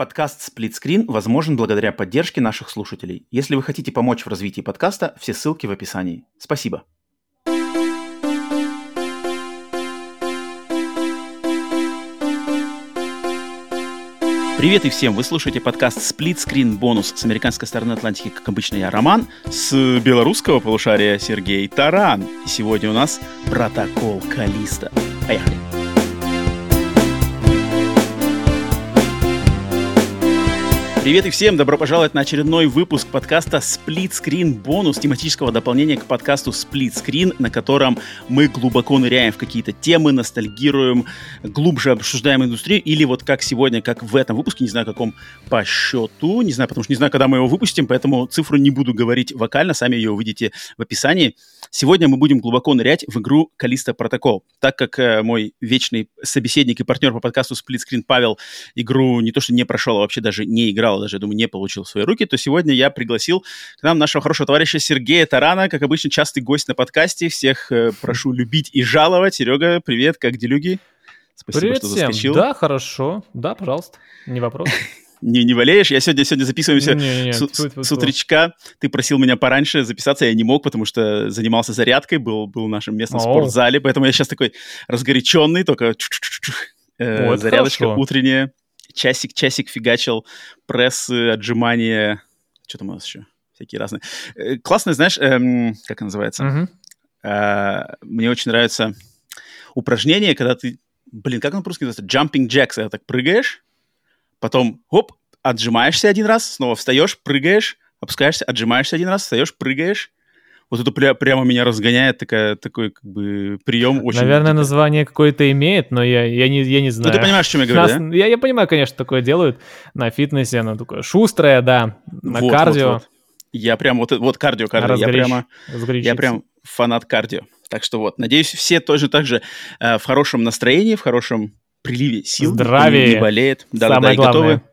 Подкаст «Сплитскрин» возможен благодаря поддержке наших слушателей. Если вы хотите помочь в развитии подкаста, все ссылки в описании. Спасибо. Привет и всем! Вы слушаете подкаст Split Screen Bonus с американской стороны Атлантики, как обычно, я Роман, с белорусского полушария Сергей Таран. И сегодня у нас протокол Калиста. Поехали! Привет и всем! Добро пожаловать на очередной выпуск подкаста Split Screen Bonus, тематического дополнения к подкасту Split Screen, на котором мы глубоко ныряем в какие-то темы, ностальгируем, глубже обсуждаем индустрию, или вот как сегодня, как в этом выпуске, не знаю, каком по счету, не знаю, потому что не знаю, когда мы его выпустим, поэтому цифру не буду говорить вокально, сами ее увидите в описании. Сегодня мы будем глубоко нырять в игру Калиста Протокол. Так как э, мой вечный собеседник и партнер по подкасту Screen Павел игру не то что не прошел, а вообще даже не играл, даже, я думаю, не получил в свои руки, то сегодня я пригласил к нам нашего хорошего товарища Сергея Тарана, как обычно, частый гость на подкасте. Всех э, прошу любить и жаловать. Серега, привет, как делюги? Спасибо, привет что всем. заскочил. Да, хорошо. Да, пожалуйста, не вопрос. не, не болеешь. Я сегодня, сегодня записываемся не, не, с, с, с утречка. Ты просил меня пораньше записаться, я не мог, потому что занимался зарядкой, был, был в нашем местном О. спортзале, поэтому я сейчас такой разгоряченный, только э, вот зарядочка хорошо. утренняя часик-часик фигачил, прессы, отжимания, что там у нас еще? Всякие разные. Э, классно, знаешь, эм, как это называется? Uh-huh. Э, мне очень нравится упражнение, когда ты, блин, как он по-русски называется? Jumping jacks, когда так прыгаешь, потом, хоп, отжимаешься один раз, снова встаешь, прыгаешь, опускаешься, отжимаешься один раз, встаешь, прыгаешь, вот это пря- прямо меня разгоняет, такая, такой как бы прием очень... Наверное, название какое-то имеет, но я, я, не, я не знаю. Ну, ты понимаешь, о чем я говорю, Нас, да? Я, я понимаю, конечно, такое делают на фитнесе, оно такое шустрое, да, на вот, кардио. Вот, вот. Я прям, вот, вот кардио, кардио, я прямо, я прям фанат кардио. Так что вот, надеюсь, все тоже так же э, в хорошем настроении, в хорошем приливе сил. Здравие. Не болеет. Да, Самое да, и главное. готовы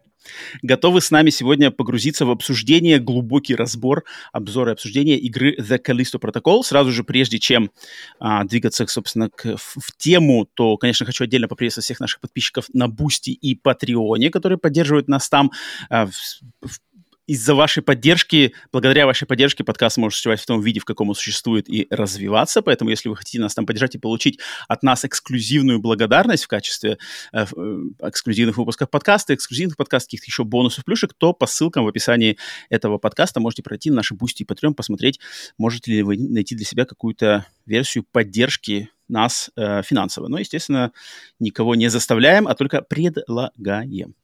готовы с нами сегодня погрузиться в обсуждение, глубокий разбор, обзор и обсуждение игры The Callisto Protocol. Сразу же, прежде чем а, двигаться, собственно, к, в, в тему, то, конечно, хочу отдельно поприветствовать всех наших подписчиков на Boosty и Патреоне, которые поддерживают нас там а, в, в из-за вашей поддержки, благодаря вашей поддержке подкаст может существовать в том виде, в каком он существует и развиваться. Поэтому, если вы хотите нас там поддержать и получить от нас эксклюзивную благодарность в качестве э, э эксклюзивных выпусков подкаста, эксклюзивных подкастов, каких-то еще бонусов, плюшек, то по ссылкам в описании этого подкаста можете пройти на наши Boosty и Patreon, посмотреть, можете ли вы найти для себя какую-то версию поддержки нас э, финансово. Но, естественно, никого не заставляем, а только предлагаем.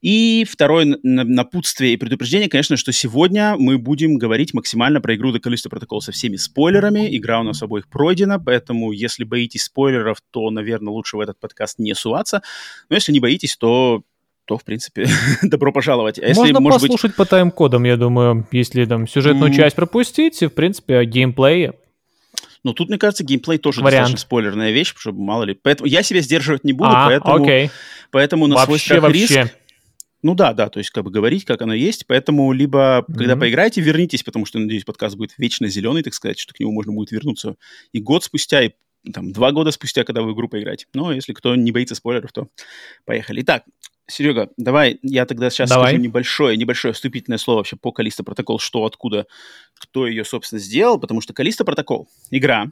И второе напутствие и предупреждение, конечно, что сегодня мы будем говорить максимально про игру The Callisto Protocol со всеми спойлерами. Игра у нас обоих пройдена, поэтому если боитесь спойлеров, то, наверное, лучше в этот подкаст не суваться. Но если не боитесь, то то, в принципе, добро пожаловать. А если, Можно может послушать быть... по тайм-кодам, я думаю, если там сюжетную mm. часть пропустить, в принципе, геймплей но тут, мне кажется, геймплей тоже Вариант. достаточно спойлерная вещь, чтобы мало ли. Поэтому я себя сдерживать не буду, а, поэтому, окей. поэтому на вообще, свой страх вообще. риск. Ну да, да, то есть как бы говорить, как оно есть, поэтому либо, mm-hmm. когда поиграете, вернитесь, потому что, надеюсь, подкаст будет вечно зеленый, так сказать, что к нему можно будет вернуться и год спустя, и там два года спустя, когда вы в игру поиграете. Но если кто не боится спойлеров, то поехали. Итак, Серега, давай я тогда сейчас давай. скажу небольшое, небольшое вступительное слово вообще по Калиста Протокол, что, откуда, кто ее, собственно, сделал, потому что Калиста Протокол, игра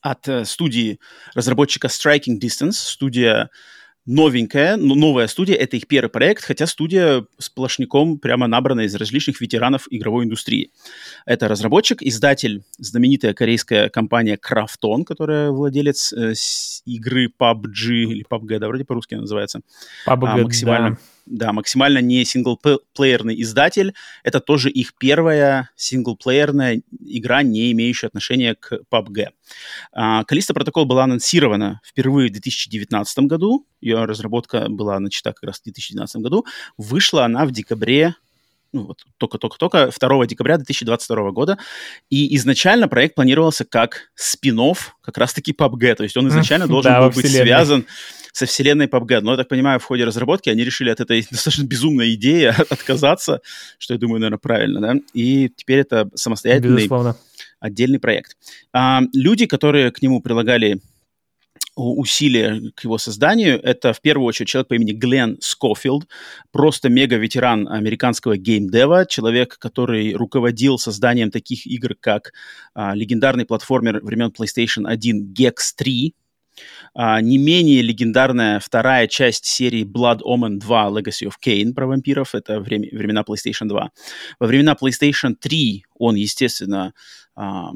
от э, студии разработчика Striking Distance, студия новенькая, новая студия, это их первый проект, хотя студия сплошняком прямо набрана из различных ветеранов игровой индустрии. Это разработчик, издатель, знаменитая корейская компания Krafton, которая владелец э, игры PUBG, или PUBG, да, вроде по-русски называется. PUBG, а, максимально, да да, максимально не синглплеерный издатель. Это тоже их первая синглплеерная игра, не имеющая отношения к PUBG. Калиста Протокол была анонсирована впервые в 2019 году. Ее разработка была начата как раз в 2019 году. Вышла она в декабре ну вот только-только-только 2 декабря 2022 года. И изначально проект планировался как спин как раз-таки PUBG. То есть он изначально должен был быть связан со вселенной PUBG. Но, я так понимаю, в ходе разработки они решили от этой достаточно безумной идеи отказаться, что, я думаю, наверное, правильно, да? И теперь это самостоятельный Безусловно. отдельный проект. А, люди, которые к нему прилагали усилия к его созданию. Это в первую очередь человек по имени Глен Скофилд, просто мега-ветеран американского геймдева, человек, который руководил созданием таких игр, как а, легендарный платформер времен PlayStation 1 Gex 3, а, не менее легендарная вторая часть серии Blood Omen 2 Legacy of Kain про вампиров, это время, времена PlayStation 2. Во времена PlayStation 3 он, естественно, а,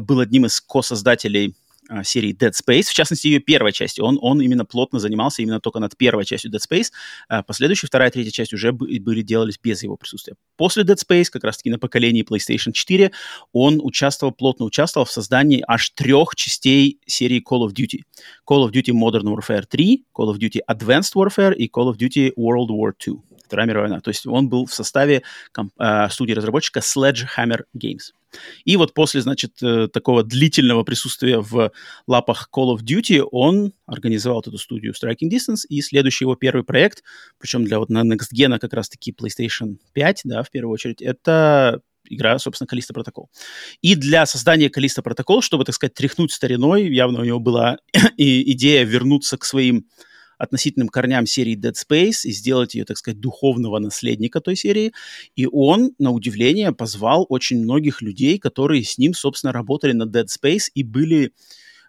был одним из ко-создателей серии Dead Space, в частности, ее первой части. Он, он именно плотно занимался именно только над первой частью Dead Space. А последующая, вторая, третья часть уже были, делались без его присутствия. После Dead Space, как раз-таки на поколении PlayStation 4, он участвовал, плотно участвовал в создании аж трех частей серии Call of Duty. Call of Duty Modern Warfare 3, Call of Duty Advanced Warfare и Call of Duty World War 2. Вторая мировая война. То есть он был в составе э, студии разработчика Sledgehammer Games. И вот после, значит, э, такого длительного присутствия в лапах Call of Duty он организовал эту студию Striking Distance, и следующий его первый проект, причем для вот на Next Gen как раз-таки PlayStation 5, да, в первую очередь, это игра, собственно, Калиста Протокол. И для создания Калиста Протокол, чтобы, так сказать, тряхнуть стариной, явно у него была идея вернуться к своим относительным корням серии Dead Space и сделать ее, так сказать, духовного наследника той серии. И он, на удивление, позвал очень многих людей, которые с ним, собственно, работали на Dead Space и были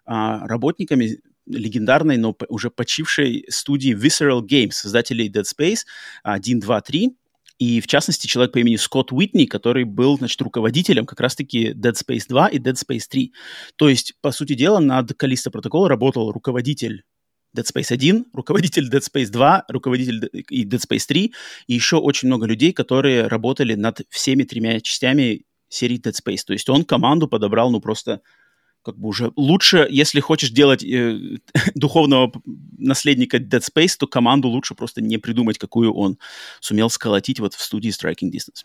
а, работниками легендарной, но уже почившей студии Visceral Games, создателей Dead Space 1, 2, 3. И, в частности, человек по имени Скотт Уитни, который был, значит, руководителем как раз-таки Dead Space 2 и Dead Space 3. То есть, по сути дела, над Калиста протокола работал руководитель Dead Space 1, руководитель Dead Space 2, руководитель и Dead Space 3, и еще очень много людей, которые работали над всеми тремя частями серии Dead Space. То есть он команду подобрал, ну, просто как бы уже лучше, если хочешь делать э, духовного наследника Dead Space, то команду лучше просто не придумать, какую он сумел сколотить вот в студии Striking Distance.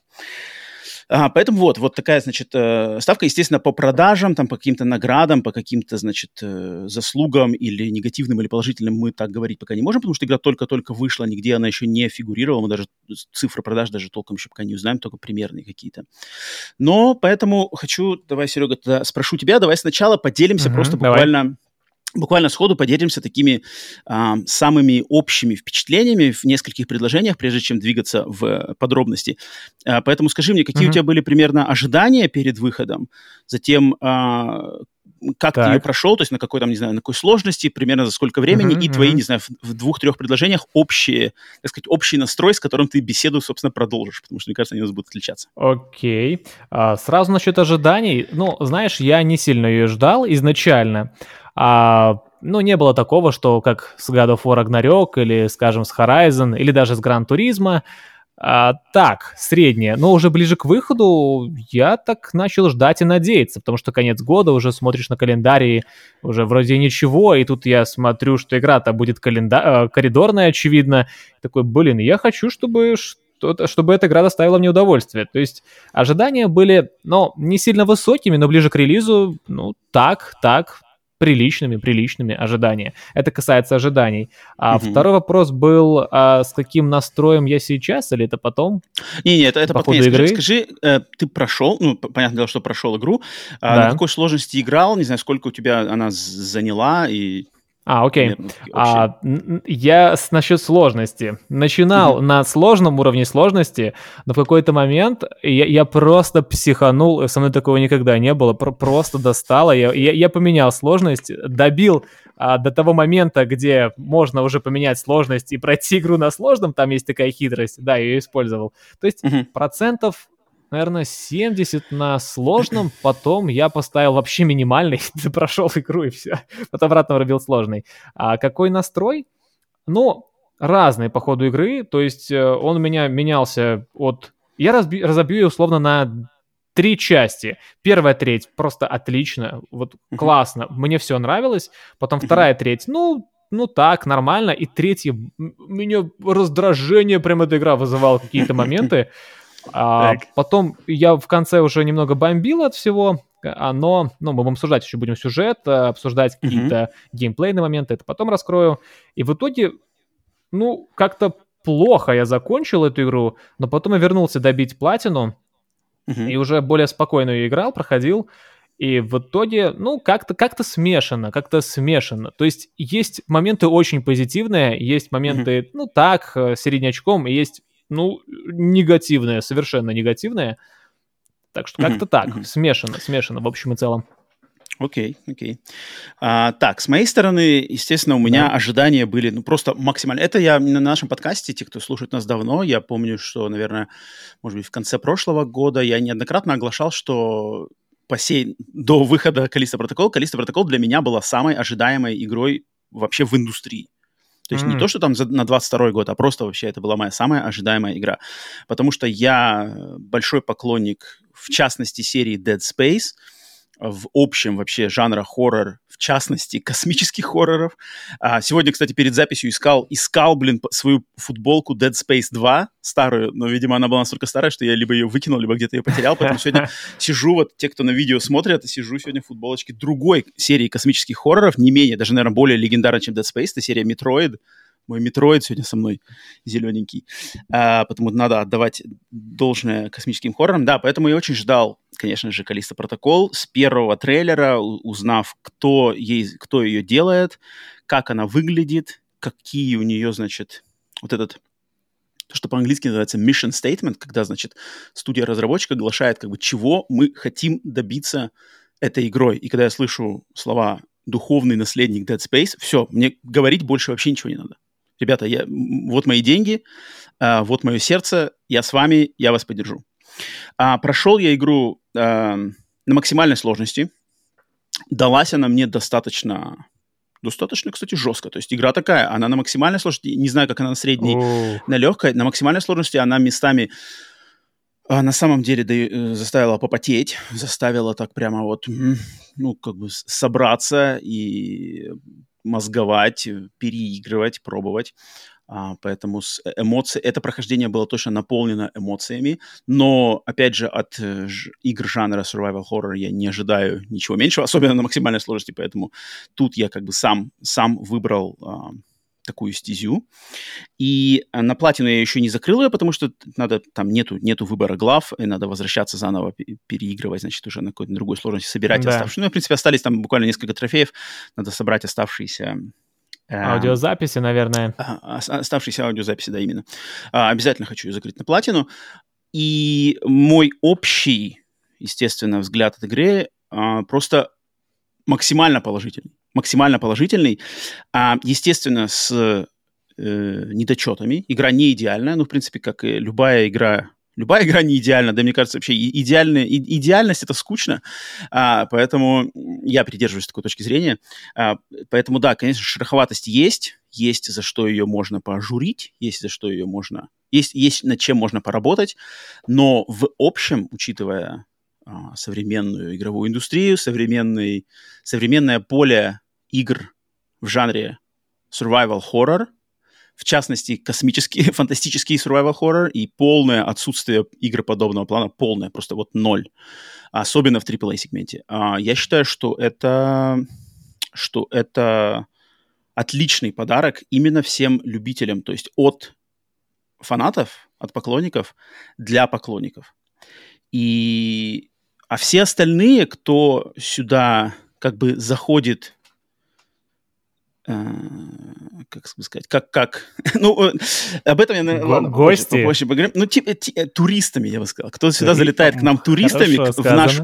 А, поэтому вот, вот такая, значит, э, ставка, естественно, по продажам, там, по каким-то наградам, по каким-то, значит, э, заслугам или негативным, или положительным мы так говорить пока не можем, потому что игра только-только вышла, нигде она еще не фигурировала, мы даже цифры продаж даже толком еще пока не узнаем, только примерные какие-то. Но поэтому хочу, давай, Серега, тогда спрошу тебя, давай сначала поделимся угу, просто. Давай буквально сходу поделимся такими а, самыми общими впечатлениями в нескольких предложениях, прежде чем двигаться в подробности. А, поэтому скажи мне, какие mm-hmm. у тебя были примерно ожидания перед выходом, затем а, как так. ты ее прошел, то есть на какой там, не знаю, на какой сложности, примерно за сколько времени, mm-hmm, и твои, mm-hmm. не знаю, в, в двух-трех предложениях общие, так сказать, общий настрой, с которым ты беседу, собственно, продолжишь, потому что, мне кажется, они у нас будут отличаться. Окей. Okay. А, сразу насчет ожиданий. Ну, знаешь, я не сильно ее ждал изначально. А, ну, не было такого, что как с God of War Ragnarok или, скажем, с Horizon или даже с Gran Turismo, а, так, среднее. Но уже ближе к выходу я так начал ждать и надеяться, потому что конец года, уже смотришь на календарь уже вроде ничего, и тут я смотрю, что игра-то будет календа... Э, коридорная, очевидно. Такой, блин, я хочу, чтобы чтобы эта игра доставила мне удовольствие. То есть ожидания были, ну, не сильно высокими, но ближе к релизу, ну, так, так, приличными, приличными ожидания. Это касается ожиданий. А угу. второй вопрос был, а с каким настроем я сейчас, или это потом? Не, не, это, это по ходу игры. Скажи, э, ты прошел, ну, понятное дело, что прошел игру, а да. на какой сложности играл, не знаю, сколько у тебя она заняла и а, окей. А, я с, насчет сложности. Начинал mm-hmm. на сложном уровне сложности, но в какой-то момент я, я просто психанул, со мной такого никогда не было, про- просто достало. Я, я, я поменял сложность, добил а, до того момента, где можно уже поменять сложность и пройти игру на сложном, там есть такая хитрость, да, я ее использовал. То есть mm-hmm. процентов наверное, 70 на сложном, потом я поставил вообще минимальный, прошел игру и все, потом обратно врубил сложный. А какой настрой? Ну, разный по ходу игры, то есть э, он у меня менялся от... Я разби... разобью ее условно на три части. Первая треть просто отлично, вот классно, мне все нравилось. Потом вторая треть, ну, ну так, нормально. И третья, меня раздражение прям эта игра вызывала какие-то моменты. А, потом я в конце уже немного бомбил от всего, а, но, ну, мы будем обсуждать еще будем сюжет, э, обсуждать какие-то геймплейные моменты, это потом раскрою. И в итоге, ну, как-то плохо я закончил эту игру, но потом я вернулся добить платину, mm-hmm. и уже более спокойно ее играл, проходил, И в итоге, ну, как-то как смешано, как-то смешано. То есть есть моменты очень позитивные, есть моменты, mm-hmm. ну, так, э, середнячком, и есть, ну, негативные, совершенно негативные. Так что как-то mm-hmm. так, mm-hmm. смешано, смешано в общем и целом. Окей, okay, окей. Okay. А, так, с моей стороны, естественно, у меня да. ожидания были ну, просто максимально. Это я на нашем подкасте, те, кто слушает нас давно, я помню, что, наверное, может быть, в конце прошлого года я неоднократно оглашал, что по сей, до выхода Калиста Протокол, Калиста Протокол для меня была самой ожидаемой игрой вообще в индустрии. То есть mm. не то, что там за, на 22 год, а просто вообще это была моя самая ожидаемая игра. Потому что я большой поклонник, в частности, серии Dead Space – в общем вообще жанра хоррор, частности, космических хорроров. А, сегодня, кстати, перед записью искал, искал, блин, свою футболку Dead Space 2, старую, но, видимо, она была настолько старая, что я либо ее выкинул, либо где-то ее потерял, поэтому сегодня сижу, вот те, кто на видео смотрят, сижу сегодня в футболочке другой серии космических хорроров, не менее, даже, наверное, более легендарной, чем Dead Space, это серия Metroid, мой Metroid сегодня со мной зелененький. А, потому надо отдавать должное космическим хоррорам. Да, поэтому я очень ждал, конечно же, Callisto Protocol. С первого трейлера, узнав, кто, ей, кто ее делает, как она выглядит, какие у нее, значит, вот этот то, что по-английски называется mission statement, когда, значит, студия-разработчика оглашает, как бы, чего мы хотим добиться этой игрой. И когда я слышу слова «духовный наследник Dead Space», все, мне говорить больше вообще ничего не надо ребята, я, вот мои деньги, а, вот мое сердце, я с вами, я вас поддержу. А, прошел я игру а, на максимальной сложности. Далась она мне достаточно достаточно, кстати, жестко. То есть игра такая, она на максимальной сложности, не знаю, как она на средней, oh. на легкой, на максимальной сложности она местами а, на самом деле да, э, заставила попотеть, заставила так прямо вот, ну, как бы собраться и мозговать, э, переигрывать, пробовать. А, поэтому с э, эмоции, это прохождение было точно наполнено эмоциями, но, опять же, от э, ж, игр жанра survival horror я не ожидаю ничего меньшего, особенно на максимальной сложности, поэтому тут я как бы сам, сам выбрал а, такую стезю. И э, на платину я еще не закрыл ее, потому что надо, там нету, нету выбора глав, и надо возвращаться заново, переигрывать, значит, уже на какой-то другой сложности, собирать да. оставшиеся. Ну, в принципе, остались там буквально несколько трофеев, надо собрать оставшиеся э, Аудиозаписи, наверное. А, оставшиеся аудиозаписи, да, именно. А, обязательно хочу ее закрыть на платину. И мой общий, естественно, взгляд от игры а, просто максимально положительный максимально положительный. А, естественно, с э, недочетами. Игра не идеальная, ну, в принципе, как и любая игра Любая игра не идеальна, да, мне кажется, вообще идеальная, идеальность это скучно, а, поэтому я придерживаюсь такой точки зрения. А, поэтому, да, конечно, шероховатость есть, есть за что ее можно пожурить, есть за что ее можно, есть, есть над чем можно поработать, но в общем, учитывая современную игровую индустрию, современный, современное поле игр в жанре survival horror, в частности, космический, фантастический survival horror и полное отсутствие игр подобного плана, полное, просто вот ноль, особенно в AAA-сегменте. А, я считаю, что это, что это отличный подарок именно всем любителям, то есть от фанатов, от поклонников для поклонников. И а все остальные, кто сюда как бы заходит э, как сказать, как, как, ну, э, об этом я, наверное, ладно, Гости. Попозже, попозже поговорим. Ну, типа, э, туристами, я бы сказал. Кто сюда залетает к нам туристами в, наш,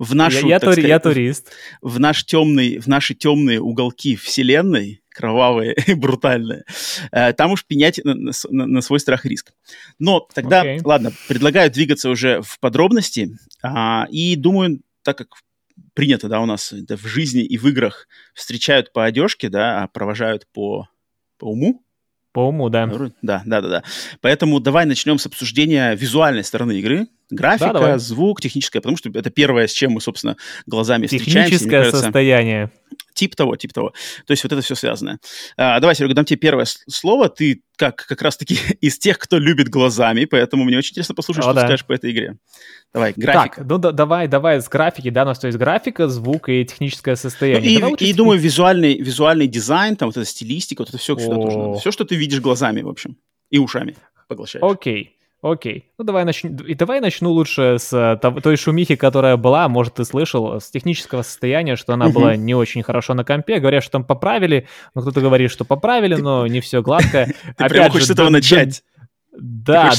в нашу, я, я, тури, сказать, я турист. В, наш темный, в наши темные уголки вселенной, кровавые и брутальные, э, там уж пенять на, на, на свой страх и риск. Но тогда, okay. ладно, предлагаю двигаться уже в подробности. А, и думаю, так как принято, да, у нас да, в жизни и в играх встречают по одежке, да, а провожают по, по уму. По уму, да. Да, да, да, да. Поэтому давай начнем с обсуждения визуальной стороны игры. Графика, да, звук, техническое, потому что это первое, с чем мы, собственно, глазами встречаемся. Техническое кажется, состояние. Тип того, тип того. То есть вот это все связано. А, давай, Серега, дам тебе первое слово. Ты как, как раз-таки из тех, кто любит глазами, поэтому мне очень интересно послушать, О, что да. ты скажешь по этой игре. Давай, графика. Так, ну да, давай, давай с графики, да, у нас то есть графика, звук и техническое состояние. Ну, и, и думаю, визуальный, визуальный дизайн, там вот эта стилистика, вот это все, сюда тоже надо. Все, что ты видишь глазами, в общем, и ушами поглощаешь. Окей. Окей. Ну, давай начну. И давай начну лучше с э, той шумихи, которая была, может, ты слышал, с технического состояния, что она была не очень хорошо на компе. Говорят, что там поправили, но кто-то говорит, что поправили, но не все гладко. Ты прямо хочешь с этого начать. Да,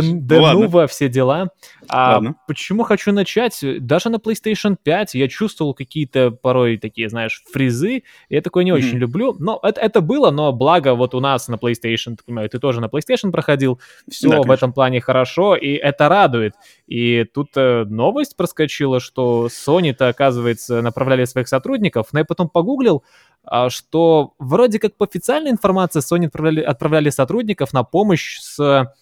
ну, да, ну во все дела. А Ладно. почему хочу начать? Даже на PlayStation 5 я чувствовал какие-то порой такие, знаешь, фризы. Я такое не mm-hmm. очень люблю. Но это, это было, но благо вот у нас на PlayStation, ты понимаю, ты тоже на PlayStation проходил. Все да, в этом плане хорошо, и это радует. И тут э, новость проскочила, что Sony-то, оказывается, направляли своих сотрудников. Но я потом погуглил, а, что вроде как по официальной информации Sony отправляли, отправляли сотрудников на помощь с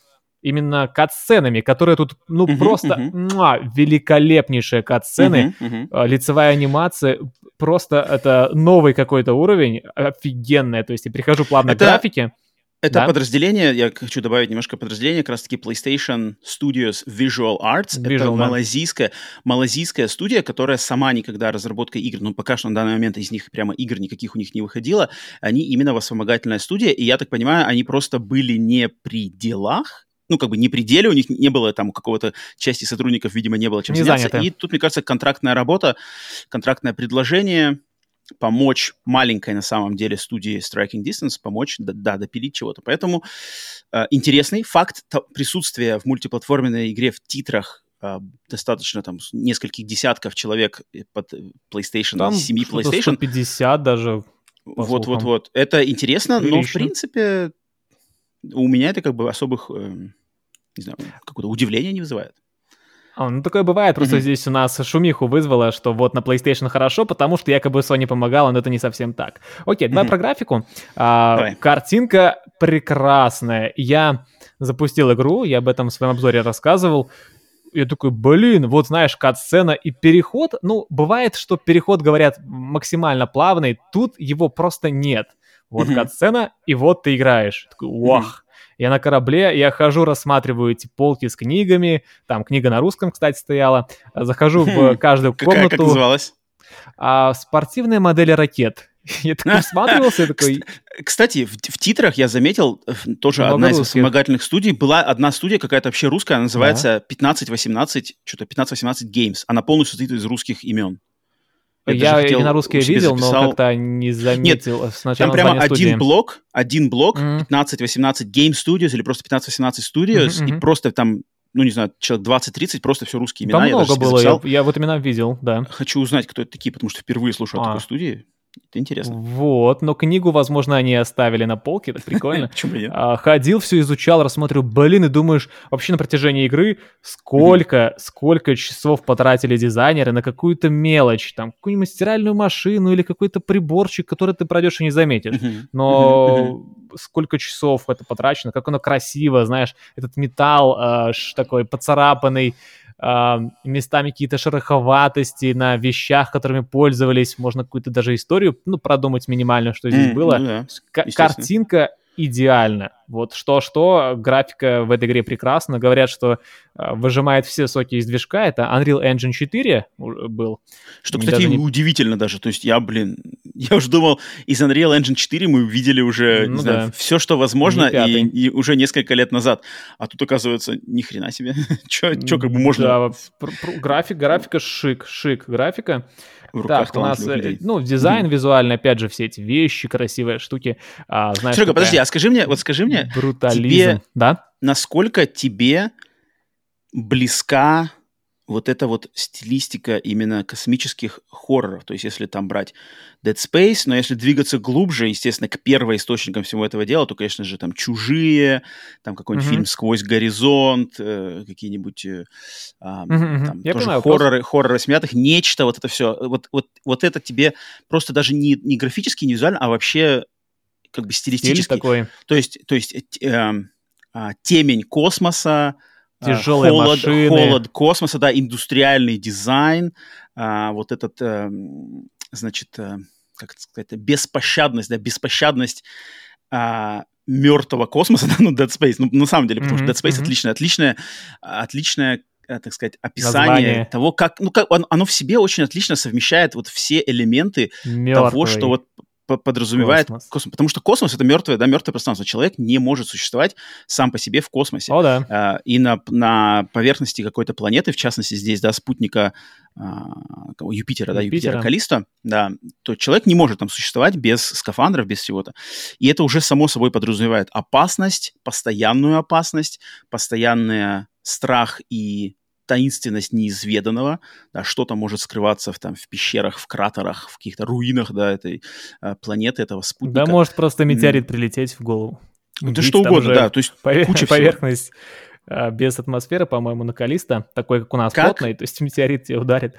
именно кат-сценами, которые тут, ну, uh-huh, просто uh-huh. Муа, великолепнейшие кат-сцены, uh-huh, uh-huh. лицевая анимация, просто это новый какой-то уровень, офигенная, то есть я прихожу плавно это... к графике. Это да? подразделение, я хочу добавить немножко подразделение, как раз-таки PlayStation Studios Visual Arts. Visual, это да. малазийская, малазийская студия, которая сама никогда разработка игр, ну, пока что на данный момент из них прямо игр никаких у них не выходило, они именно вспомогательная студия, и я так понимаю, они просто были не при делах, ну, как бы не пределе, у них не было там какого-то части сотрудников, видимо, не было чем не заняться. Заняты. И тут, мне кажется, контрактная работа, контрактное предложение, помочь маленькой на самом деле студии Striking Distance, помочь, да, да допилить чего-то. Поэтому э, интересный факт присутствия в мультиплатформенной игре в титрах э, достаточно там нескольких десятков человек под PlayStation, там семьи PlayStation. 50 даже. Вот-вот-вот. Это интересно, Прилично. но в принципе у меня это как бы особых, э, не знаю, какого-то удивления не вызывает. А, ну, такое бывает, просто mm-hmm. здесь у нас шумиху вызвало, что вот на PlayStation хорошо, потому что якобы Sony помогала, но это не совсем так. Окей, давай mm-hmm. про графику. А, давай. Картинка прекрасная. Я запустил игру, я об этом в своем обзоре рассказывал. Я такой, блин, вот знаешь, кат-сцена и переход. Ну, бывает, что переход, говорят, максимально плавный, тут его просто нет. Вот mm-hmm. кат-сцена, и вот ты играешь. Такой, вах. Mm-hmm. Я на корабле, я хожу, рассматриваю эти полки с книгами. Там книга на русском, кстати, стояла. Захожу в хм, каждую комнату. Какая, как называлась? А, спортивные модели ракет. Я такой всматривался, такой... Кстати, в, в титрах я заметил, э, тоже Много одна из вспомогательных студий, была одна студия какая-то вообще русская, она называется да. 1518, что-то 1518 Games. Она полностью состоит из русских имен. Я, я на русский видел, записал... но как-то не заметил Нет, сначала там прямо один студии. блок, один блок, mm-hmm. 15-18 Game Studios или просто 15-18 Studios, mm-hmm. и просто там ну, не знаю, человек 20-30, просто все русские имена. Там много было, я, я вот имена видел, да. Хочу узнать, кто это такие, потому что впервые слушаю а. о такой студии. Это интересно. Вот, но книгу, возможно, они оставили на полке, это прикольно. Почему нет? А, ходил, все изучал, рассмотрел, блин, и думаешь, вообще на протяжении игры сколько, сколько часов потратили дизайнеры на какую-то мелочь, там, какую-нибудь стиральную машину или какой-то приборчик, который ты пройдешь и не заметишь. Но сколько часов это потрачено, как оно красиво, знаешь, этот металл э, такой поцарапанный, местами какие-то шероховатости на вещах, которыми пользовались, можно какую-то даже историю, ну, продумать минимально, что здесь mm, было. Ну, да, картинка идеально. Вот что-что, графика в этой игре прекрасна. Говорят, что э, выжимает все соки из движка. Это Unreal Engine 4 был. Что, кстати, не... удивительно даже. То есть я, блин, я уже думал, из Unreal Engine 4 мы увидели уже, ну, не да. знаю, все, что возможно, и, и уже несколько лет назад. А тут, оказывается, ни хрена себе. Что как бы можно... Да, график, графика шик, шик графика в руках так, у нас, э, людей. ну, дизайн mm визуальный, опять же, все эти вещи, красивые штуки. А, знаешь, Серега, подожди, а скажи мне, вот скажи мне, брутализм, тебе, да? насколько тебе близка вот эта вот стилистика именно космических хорроров. То есть, если там брать Dead Space, но если двигаться глубже, естественно, к первоисточникам всего этого дела, то, конечно же, там «Чужие», там какой-нибудь mm-hmm. фильм «Сквозь горизонт», э, какие-нибудь э, э, mm-hmm. там Я тоже понимаю, хорроры, просто... хорроры смятых, нечто, вот это все. Вот, вот, вот это тебе просто даже не, не графически, не визуально, а вообще как бы стилистически. Стиль такой. То есть, то есть э, э, темень космоса, Тяжелые холод, машины. холод космоса, да, индустриальный дизайн, а, вот этот, а, значит, а, как это сказать, беспощадность, да, беспощадность а, мертвого космоса, да, ну, Dead Space, ну, на самом деле, потому mm-hmm, что Dead Space mm-hmm. отличное, отличное, отличное так сказать, описание Название. того, как, ну, как он, оно в себе очень отлично совмещает вот все элементы Мертвый. того, что вот подразумевает космос. космос. Потому что космос — это мертвое, да, мертвое пространство. Человек не может существовать сам по себе в космосе. О, да. А, и на, на поверхности какой-то планеты, в частности здесь, да, спутника а, Юпитера, да, Юпитера Калиста, да, то человек не может там существовать без скафандров, без всего-то. И это уже само собой подразумевает опасность, постоянную опасность, постоянный страх и таинственность неизведанного, да, что-то может скрываться в, там, в пещерах, в кратерах, в каких-то руинах, да, этой э, планеты, этого спутника. Да, может просто метеорит прилететь в голову. Ну, это что угодно, да, то есть повер- куча поверхность всего. без атмосферы, по-моему, на Калиста, такой, как у нас, как? плотный, то есть метеорит тебе ударит.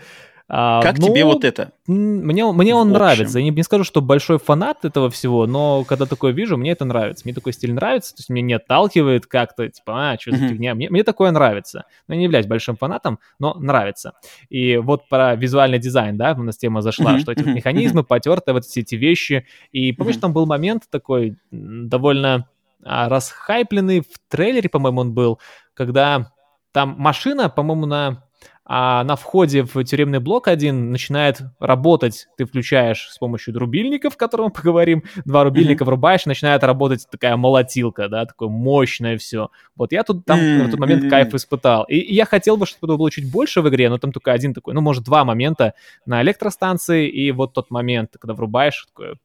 А, как ну, тебе вот это? Мне, мне он нравится. Я не, не скажу, что большой фанат этого всего, но когда такое вижу, мне это нравится. Мне такой стиль нравится, то есть мне не отталкивает как-то, типа, а, что за фигня. Мне, мне такое нравится. Но я не являюсь большим фанатом, но нравится. И вот про визуальный дизайн, да, у нас тема зашла, что эти механизмы, потертые вот все эти вещи. И помнишь, там был момент такой довольно а, расхайпленный, в трейлере, по-моему, он был, когда там машина, по-моему, на а на входе в тюремный блок один начинает работать, ты включаешь с помощью рубильников, о котором мы поговорим, два рубильника mm-hmm. врубаешь, начинает работать такая молотилка, да, такое мощное все. Вот я тут там mm-hmm. в этот момент кайф испытал. И, и я хотел бы, чтобы было чуть больше в игре, но там только один такой, ну, может, два момента на электростанции, и вот тот момент, когда врубаешь, такое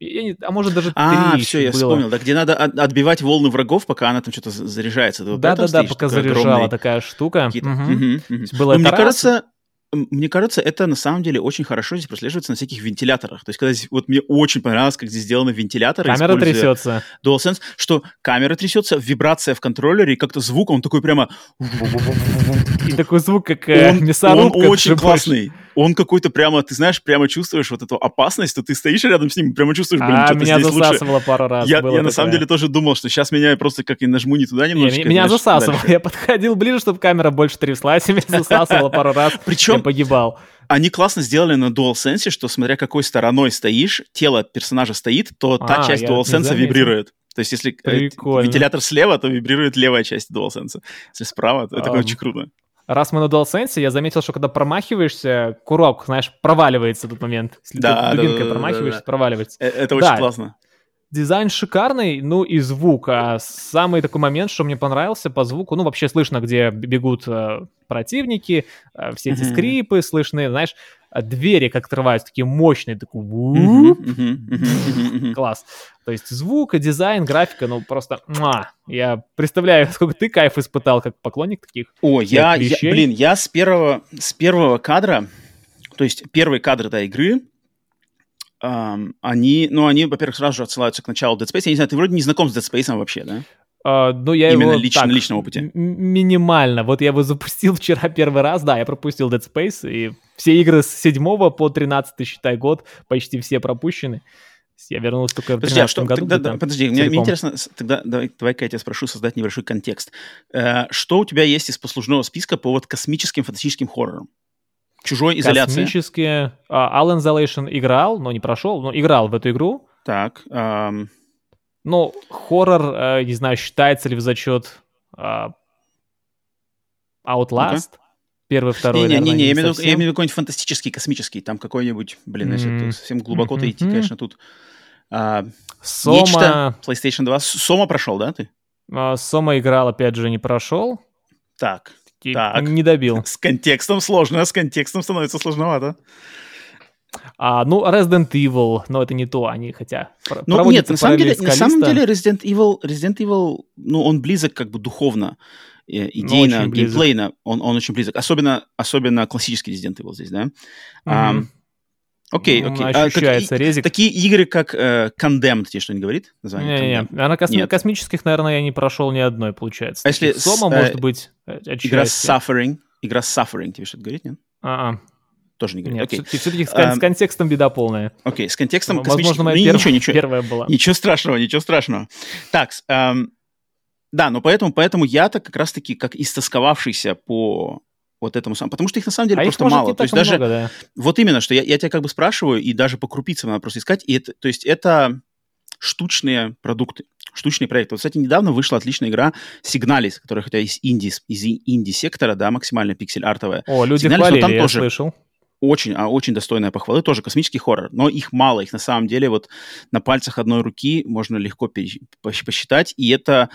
не, а может даже А, все, я было. вспомнил, да, где надо отбивать волны врагов, пока она там что-то заряжается. Да-да-да, пока заряжала такая штука. Угу. Угу, угу. Было ну, мне кажется, мне кажется, это на самом деле очень хорошо здесь прослеживается на всяких вентиляторах. То есть, когда здесь, вот мне очень понравилось, как здесь сделаны вентиляторы. Камера трясется. DualSense, что камера трясется, вибрация в контроллере, и как-то звук, он такой прямо... И такой звук, как э, он, мясорубка. Он очень классный. Он какой-то прямо, ты знаешь, прямо чувствуешь вот эту опасность, то ты стоишь рядом с ним, прямо чувствуешь, блин, а, что-то меня здесь засасывало лучше. пару раз. Я, я на самом деле тоже думал, что сейчас меня просто как и нажму не туда немножечко. Не, меня знаешь, засасывало. Дальше. Я подходил ближе, чтобы камера больше тряслась, и меня засасывало пару раз. Причем... Я погибал они классно сделали на DualSense, что смотря какой стороной стоишь, тело персонажа стоит, то та а, часть DualSense вибрирует. То есть если э, Прикольно. вентилятор слева, то вибрирует левая часть DualSense. Если справа, то это um, очень круто. Раз мы на DualSense, я заметил, что когда промахиваешься, курок, знаешь, проваливается в тот момент. Если да, ты дубинкой да, да, промахиваешься, да, да. проваливается. Э, это очень да. классно. Дизайн шикарный, ну и звук. А самый такой момент, что мне понравился по звуку, ну вообще слышно, где бегут э, противники, э, все эти mm-hmm. скрипы слышны, знаешь, двери как открываются, такие мощные, такой класс. То есть звук, дизайн, графика, ну просто я представляю, сколько ты кайф испытал как поклонник таких. О, я, я, блин, я с первого, с первого кадра, то есть первый кадр этой игры, Um, они, ну, они, во-первых, сразу же отсылаются к началу Dead Space. Я не знаю, ты вроде не знаком с Dead Space вообще, да? Uh, ну, я Именно его, лично, так, на личном опыте. Минимально. Вот я его запустил вчера первый раз, да, я пропустил Dead Space, и все игры с 7 по 13, считай, год, почти все пропущены. Я вернулся только в 2013 а что, году. Тогда, да, подожди, мне, мне интересно, тогда давай, давай-ка я тебя спрошу создать небольшой контекст. Э, что у тебя есть из послужного списка по вот космическим фантастическим хоррорам? Чужой изоляция. Космические. А, Alan Isolation играл, но не прошел, но играл в эту игру. Так. Um... Ну, хоррор, э, не знаю, считается ли в зачет э, Outlast? Okay. Первый, второй, Не, не, не, я имею в виду какой-нибудь фантастический, космический, там какой-нибудь, блин, если mm-hmm. совсем глубоко-то идти, конечно, тут... А, Сома... Нечто, PlayStation 2. Сома прошел, да, ты? А, Сома играл, опять же, не прошел. Так, так. Не добил. С контекстом сложно, с контекстом становится сложновато. А, ну, Resident Evil, но это не то, они хотя Ну, нет, на самом, деле, на самом деле Resident Evil, Resident Evil, ну, он близок как бы духовно, э, идейно, ну, геймплейно, он, он очень близок. Особенно, особенно классический Resident Evil здесь, да? Mm-hmm. Um, Окей, окей. Ощущается а, как, резик. Такие игры, как э, Condemned, тебе что-нибудь говорит? Не-не, а на косми- космических, наверное, я не прошел ни одной, получается. А если Сома, э, может быть, Игра Suffering. Игра Suffering, тебе что-то говорит, нет? А-а. Тоже не говорит. Нет, окей. все-таки с, um, с контекстом беда полная. Окей, с контекстом Возможно, моя ну, первая, ничего, ничего, первая была. Ничего страшного, ничего страшного. Так, эм, да, но поэтому, поэтому я-то как раз-таки, как истосковавшийся по вот этому самому. Потому что их на самом деле а просто мало. То есть даже много, да. вот именно, что я, я тебя как бы спрашиваю, и даже по крупицам надо просто искать. И это, то есть это штучные продукты, штучные проекты. Вот, кстати, недавно вышла отличная игра Signalis, которая хотя из инди, из инди-сектора, да, максимально пиксель-артовая. О, люди Signalis, хвалили, там я тоже... слышал. Очень, а очень достойная похвалы, тоже космический хоррор, но их мало, их на самом деле вот на пальцах одной руки можно легко посчитать, и это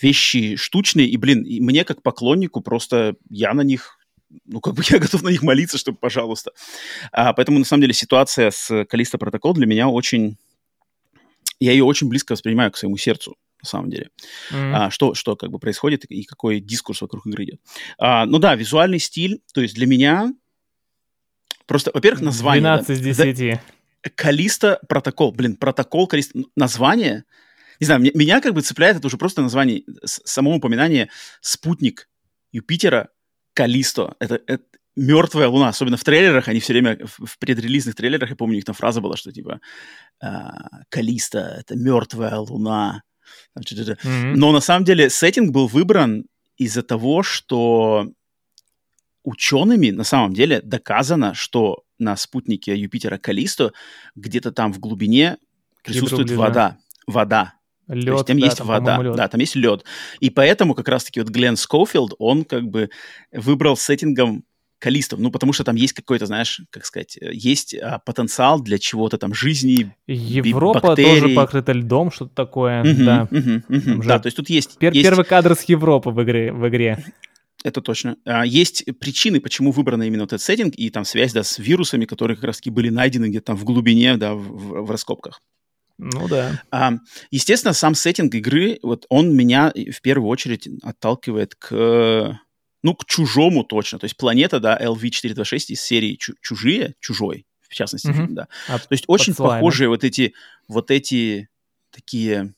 вещи штучные, и, блин, и мне как поклоннику просто, я на них ну, как бы я готов на них молиться, чтобы, пожалуйста. А, поэтому, на самом деле, ситуация с Калиста Протокол для меня очень... Я ее очень близко воспринимаю к своему сердцу, на самом деле. Mm-hmm. А, что, что как бы происходит и какой дискурс вокруг игры идет. А, ну да, визуальный стиль, то есть для меня просто, во-первых, название... 12 из 10. Да, Калиста Протокол, блин, Протокол Калиста, название... Не знаю, меня, как бы цепляет это уже просто название, само упоминание «Спутник Юпитера Калисто. Это, это мертвая луна, особенно в трейлерах, они все время в, в предрелизных трейлерах, я помню, у них там фраза была, что типа а, Калиста это мертвая луна. Mm-hmm. Но на самом деле сеттинг был выбран из-за того, что учеными на самом деле доказано, что на спутнике Юпитера Калисто где-то там в глубине присутствует вода. Вода. Лед, То есть там да, есть там, вода, лед. да, там есть лед. И поэтому как раз-таки вот Глен Скофилд, он как бы выбрал сеттингом Калистов, ну, потому что там есть какой-то, знаешь, как сказать, есть а, потенциал для чего-то там жизни, Европа бактерий. тоже покрыта льдом, что-то такое, угу, да. Угу, угу. Да, то есть тут есть, Пер- есть... Первый кадр с Европы в игре. В игре. Это точно. А, есть причины, почему выбран именно вот этот сеттинг, и там связь, да, с вирусами, которые как раз-таки были найдены где-то там в глубине, да, в, в, раскопках. Ну да. А, естественно, сам сеттинг игры, вот он меня в первую очередь отталкивает к, ну, к чужому точно. То есть планета, да, LV-426 из серии «Чужие», «Чужой», в частности, mm-hmm. да. А То есть очень похожие вот эти, вот эти такие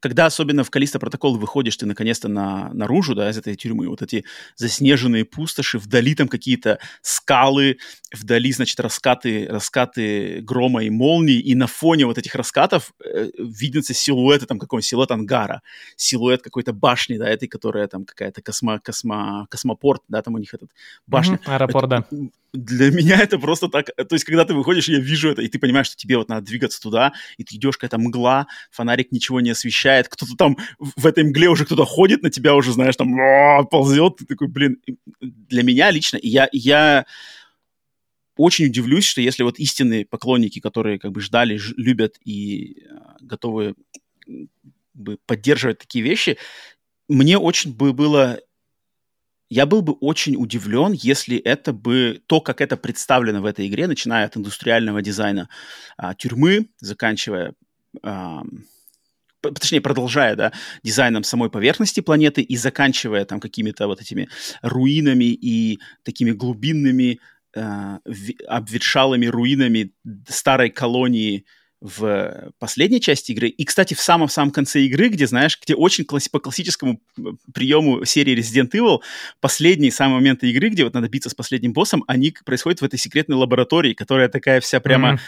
когда особенно в Калиста протокол выходишь ты наконец-то на, наружу, да, из этой тюрьмы, вот эти заснеженные пустоши, вдали там какие-то скалы, вдали, значит, раскаты, раскаты грома и молний, и на фоне вот этих раскатов э, видится силуэт, там какой-нибудь силуэт ангара, силуэт какой-то башни, да, этой, которая там какая-то космо, космо, космопорт, да, там у них этот башня. Mm-hmm, аэропорт, это, да для меня это просто так... То есть, когда ты выходишь, я вижу это, и ты понимаешь, что тебе вот надо двигаться туда, и ты идешь, какая-то мгла, фонарик ничего не освещает, кто-то там в этой мгле уже кто-то ходит на тебя, уже, знаешь, там ползет, ты такой, блин, для меня лично, я, я очень удивлюсь, что если вот истинные поклонники, которые как бы ждали, ж, любят и а, готовы бы поддерживать такие вещи, мне очень бы было я был бы очень удивлен, если это бы то, как это представлено в этой игре, начиная от индустриального дизайна а, тюрьмы, заканчивая, а, точнее, продолжая, да, дизайном самой поверхности планеты и заканчивая там какими-то вот этими руинами и такими глубинными а, обветшалыми руинами старой колонии в последней части игры. И, кстати, в самом-самом конце игры, где, знаешь, где очень класс- по классическому приему серии Resident Evil, последние самые моменты игры, где вот надо биться с последним боссом, они происходят в этой секретной лаборатории, которая такая вся прямо mm-hmm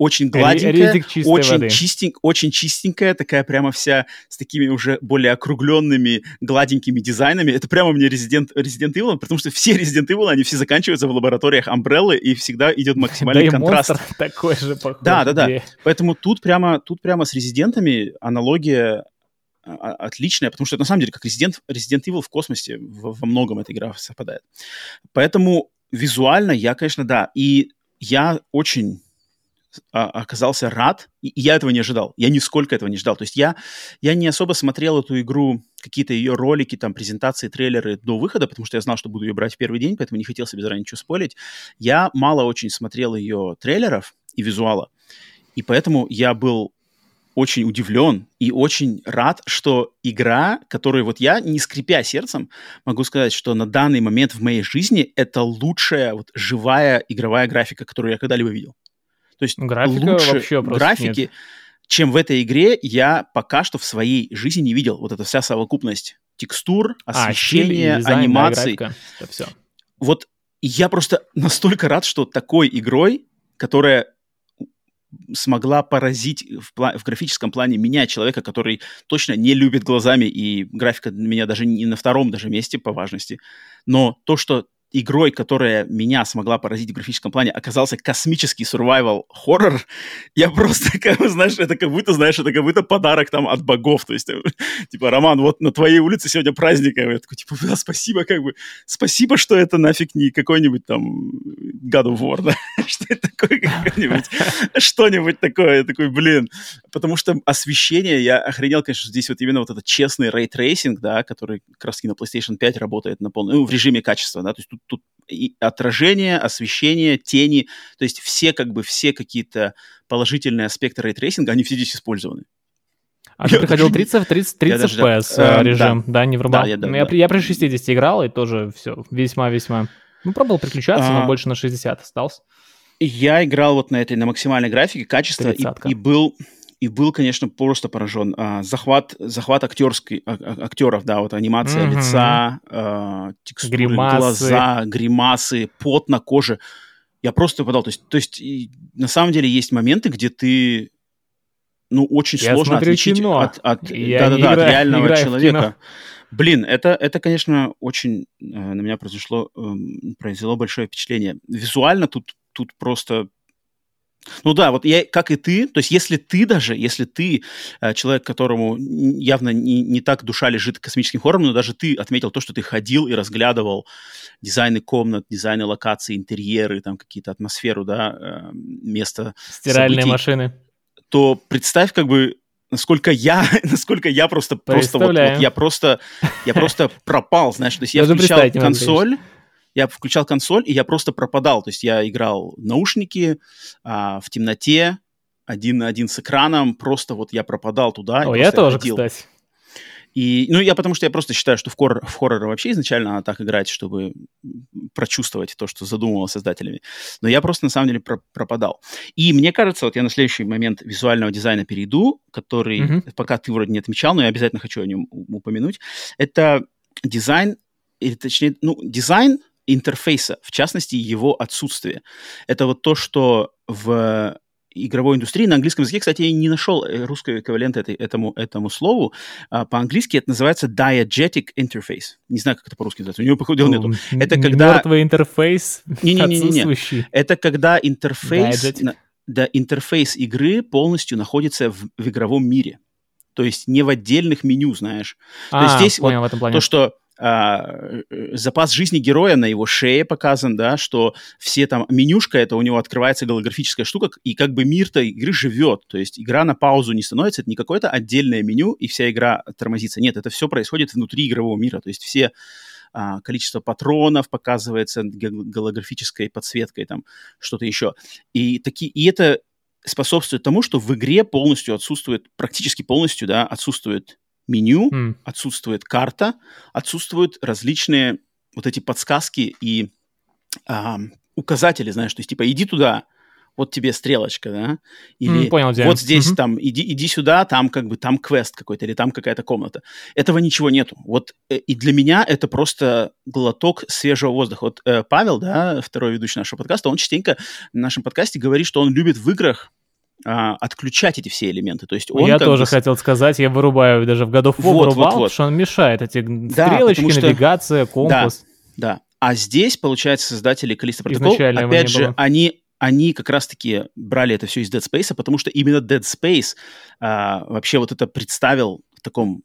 очень гладенькая, очень, чистень, очень чистенькая, такая прямо вся с такими уже более округленными, гладенькими дизайнами. Это прямо мне Resident, Resident Evil, потому что все Resident Evil, они все заканчиваются в лабораториях Umbrella, и всегда идет максимальный да контраст. И такой же похож. Да, да, да. Поэтому тут прямо, тут прямо с резидентами аналогия а, а, отличная, потому что на самом деле как Resident, Resident Evil в космосе во, во многом эта игра совпадает. Поэтому визуально я, конечно, да. И я очень оказался рад, и я этого не ожидал, я нисколько этого не ждал. То есть я, я не особо смотрел эту игру, какие-то ее ролики, там, презентации, трейлеры до выхода, потому что я знал, что буду ее брать в первый день, поэтому не хотел себе заранее ничего спорить. Я мало очень смотрел ее трейлеров и визуала, и поэтому я был очень удивлен и очень рад, что игра, которую вот я, не скрипя сердцем, могу сказать, что на данный момент в моей жизни это лучшая вот живая игровая графика, которую я когда-либо видел. То есть Графика лучше вообще графики, нет. чем в этой игре, я пока что в своей жизни не видел. Вот эта вся совокупность текстур, освещения, а, дизайн, анимаций. Да, это все. Вот я просто настолько рад, что такой игрой, которая смогла поразить в, пла- в графическом плане меня, человека, который точно не любит глазами, и графика для меня даже не на втором даже месте по важности. Но то, что игрой, которая меня смогла поразить в графическом плане, оказался космический survival хоррор, я просто, как знаешь, это как будто, знаешь, это как будто подарок там от богов. То есть, э, типа, Роман, вот на твоей улице сегодня праздник. Я такой, типа, да, спасибо, как бы, спасибо, что это нафиг не какой-нибудь там God of War, да? что это такое какой-нибудь, что-нибудь такое. Я такой, блин. Потому что освещение, я охренел, конечно, здесь вот именно вот этот честный рейтрейсинг, да, который как раз на PlayStation 5 работает на полном, ну, в режиме качества, да, то есть тут тут и отражение, освещение, тени, то есть все как бы все какие-то положительные аспекты рейтрейсинга, они все здесь использованы. А ты проходил 30, 30, 30 FPS даже, режим, да, да не врубал? Да, я, да, я, да. я при 60 играл, и тоже все весьма-весьма... Ну, пробовал переключаться, а, но больше на 60 остался. Я играл вот на этой, на максимальной графике, качество, и, и был и был, конечно, просто поражен. А, захват, захват актерский, а, а, актеров, да, вот анимация mm-hmm. лица, а, текстуры, гримасы. глаза, гримасы, пот на коже. Я просто подал. То есть, то есть и, на самом деле есть моменты, где ты, ну, очень я сложно отличить кино. от, от, да, да, да, от реального человека. Блин, это, это, конечно, очень э, на меня произошло, э, произвело большое впечатление. Визуально тут, тут просто ну да, вот я, как и ты, то есть если ты даже, если ты э, человек, которому явно не, не так душа лежит космическим хоррором, но даже ты отметил то, что ты ходил и разглядывал дизайны комнат, дизайны локаций, интерьеры, там какие-то атмосферу, да, э, место Стиральные событий, машины. То представь, как бы, насколько я, насколько я просто, просто вот, вот я просто, я просто пропал, знаешь, то есть я включал консоль, я включал консоль, и я просто пропадал. То есть я играл наушники а, в темноте, один на один с экраном, просто вот я пропадал туда. О, я тоже, ходил. кстати. И, ну, я потому что я просто считаю, что в, хоррор, в хорроры вообще изначально надо так играть, чтобы прочувствовать то, что задумывал создателями. Но я просто на самом деле про пропадал. И мне кажется, вот я на следующий момент визуального дизайна перейду, который mm-hmm. пока ты вроде не отмечал, но я обязательно хочу о нем упомянуть. Это дизайн, или точнее, ну, дизайн интерфейса, в частности, его отсутствие. Это вот то, что в игровой индустрии. На английском языке, кстати, я не нашел э, русского эквивалента этой, этому, этому слову. А, по-английски это называется diegetic interface. Не знаю, как это по-русски называется. У него, походу, ну, нету. Это когда... Мертвый интерфейс не, не, не, не, не. Это когда интерфейс, да, интерфейс игры полностью находится в, в игровом мире. То есть не в отдельных меню, знаешь. А, То есть здесь понял, вот в этом плане. то, что а, э, запас жизни героя на его шее показан, да, что все там, менюшка это у него открывается голографическая штука, и как бы мир-то игры живет, то есть игра на паузу не становится, это не какое-то отдельное меню, и вся игра тормозится, нет, это все происходит внутри игрового мира, то есть все а, количество патронов показывается голографической подсветкой, там что-то еще. И, такие, и это способствует тому, что в игре полностью отсутствует, практически полностью, да, отсутствует меню, mm. отсутствует карта, отсутствуют различные вот эти подсказки и а, указатели, знаешь, то есть типа иди туда, вот тебе стрелочка, да, или mm, понял, вот здесь mm-hmm. там иди, иди сюда, там как бы там квест какой-то или там какая-то комната. Этого ничего нету. Вот э, и для меня это просто глоток свежего воздуха. Вот э, Павел, да, второй ведущий нашего подкаста, он частенько в нашем подкасте говорит, что он любит в играх а, отключать эти все элементы. То есть он я тоже бы... хотел сказать, я вырубаю даже в годов вот, вырубал, вот, вот. что он мешает. Эти да, стрелочки, что... навигация, компас. Да, да. А здесь, получается, создатели Callisto Protocol, опять же, они они как раз-таки брали это все из Dead Space, потому что именно Dead Space а, вообще вот это представил в таком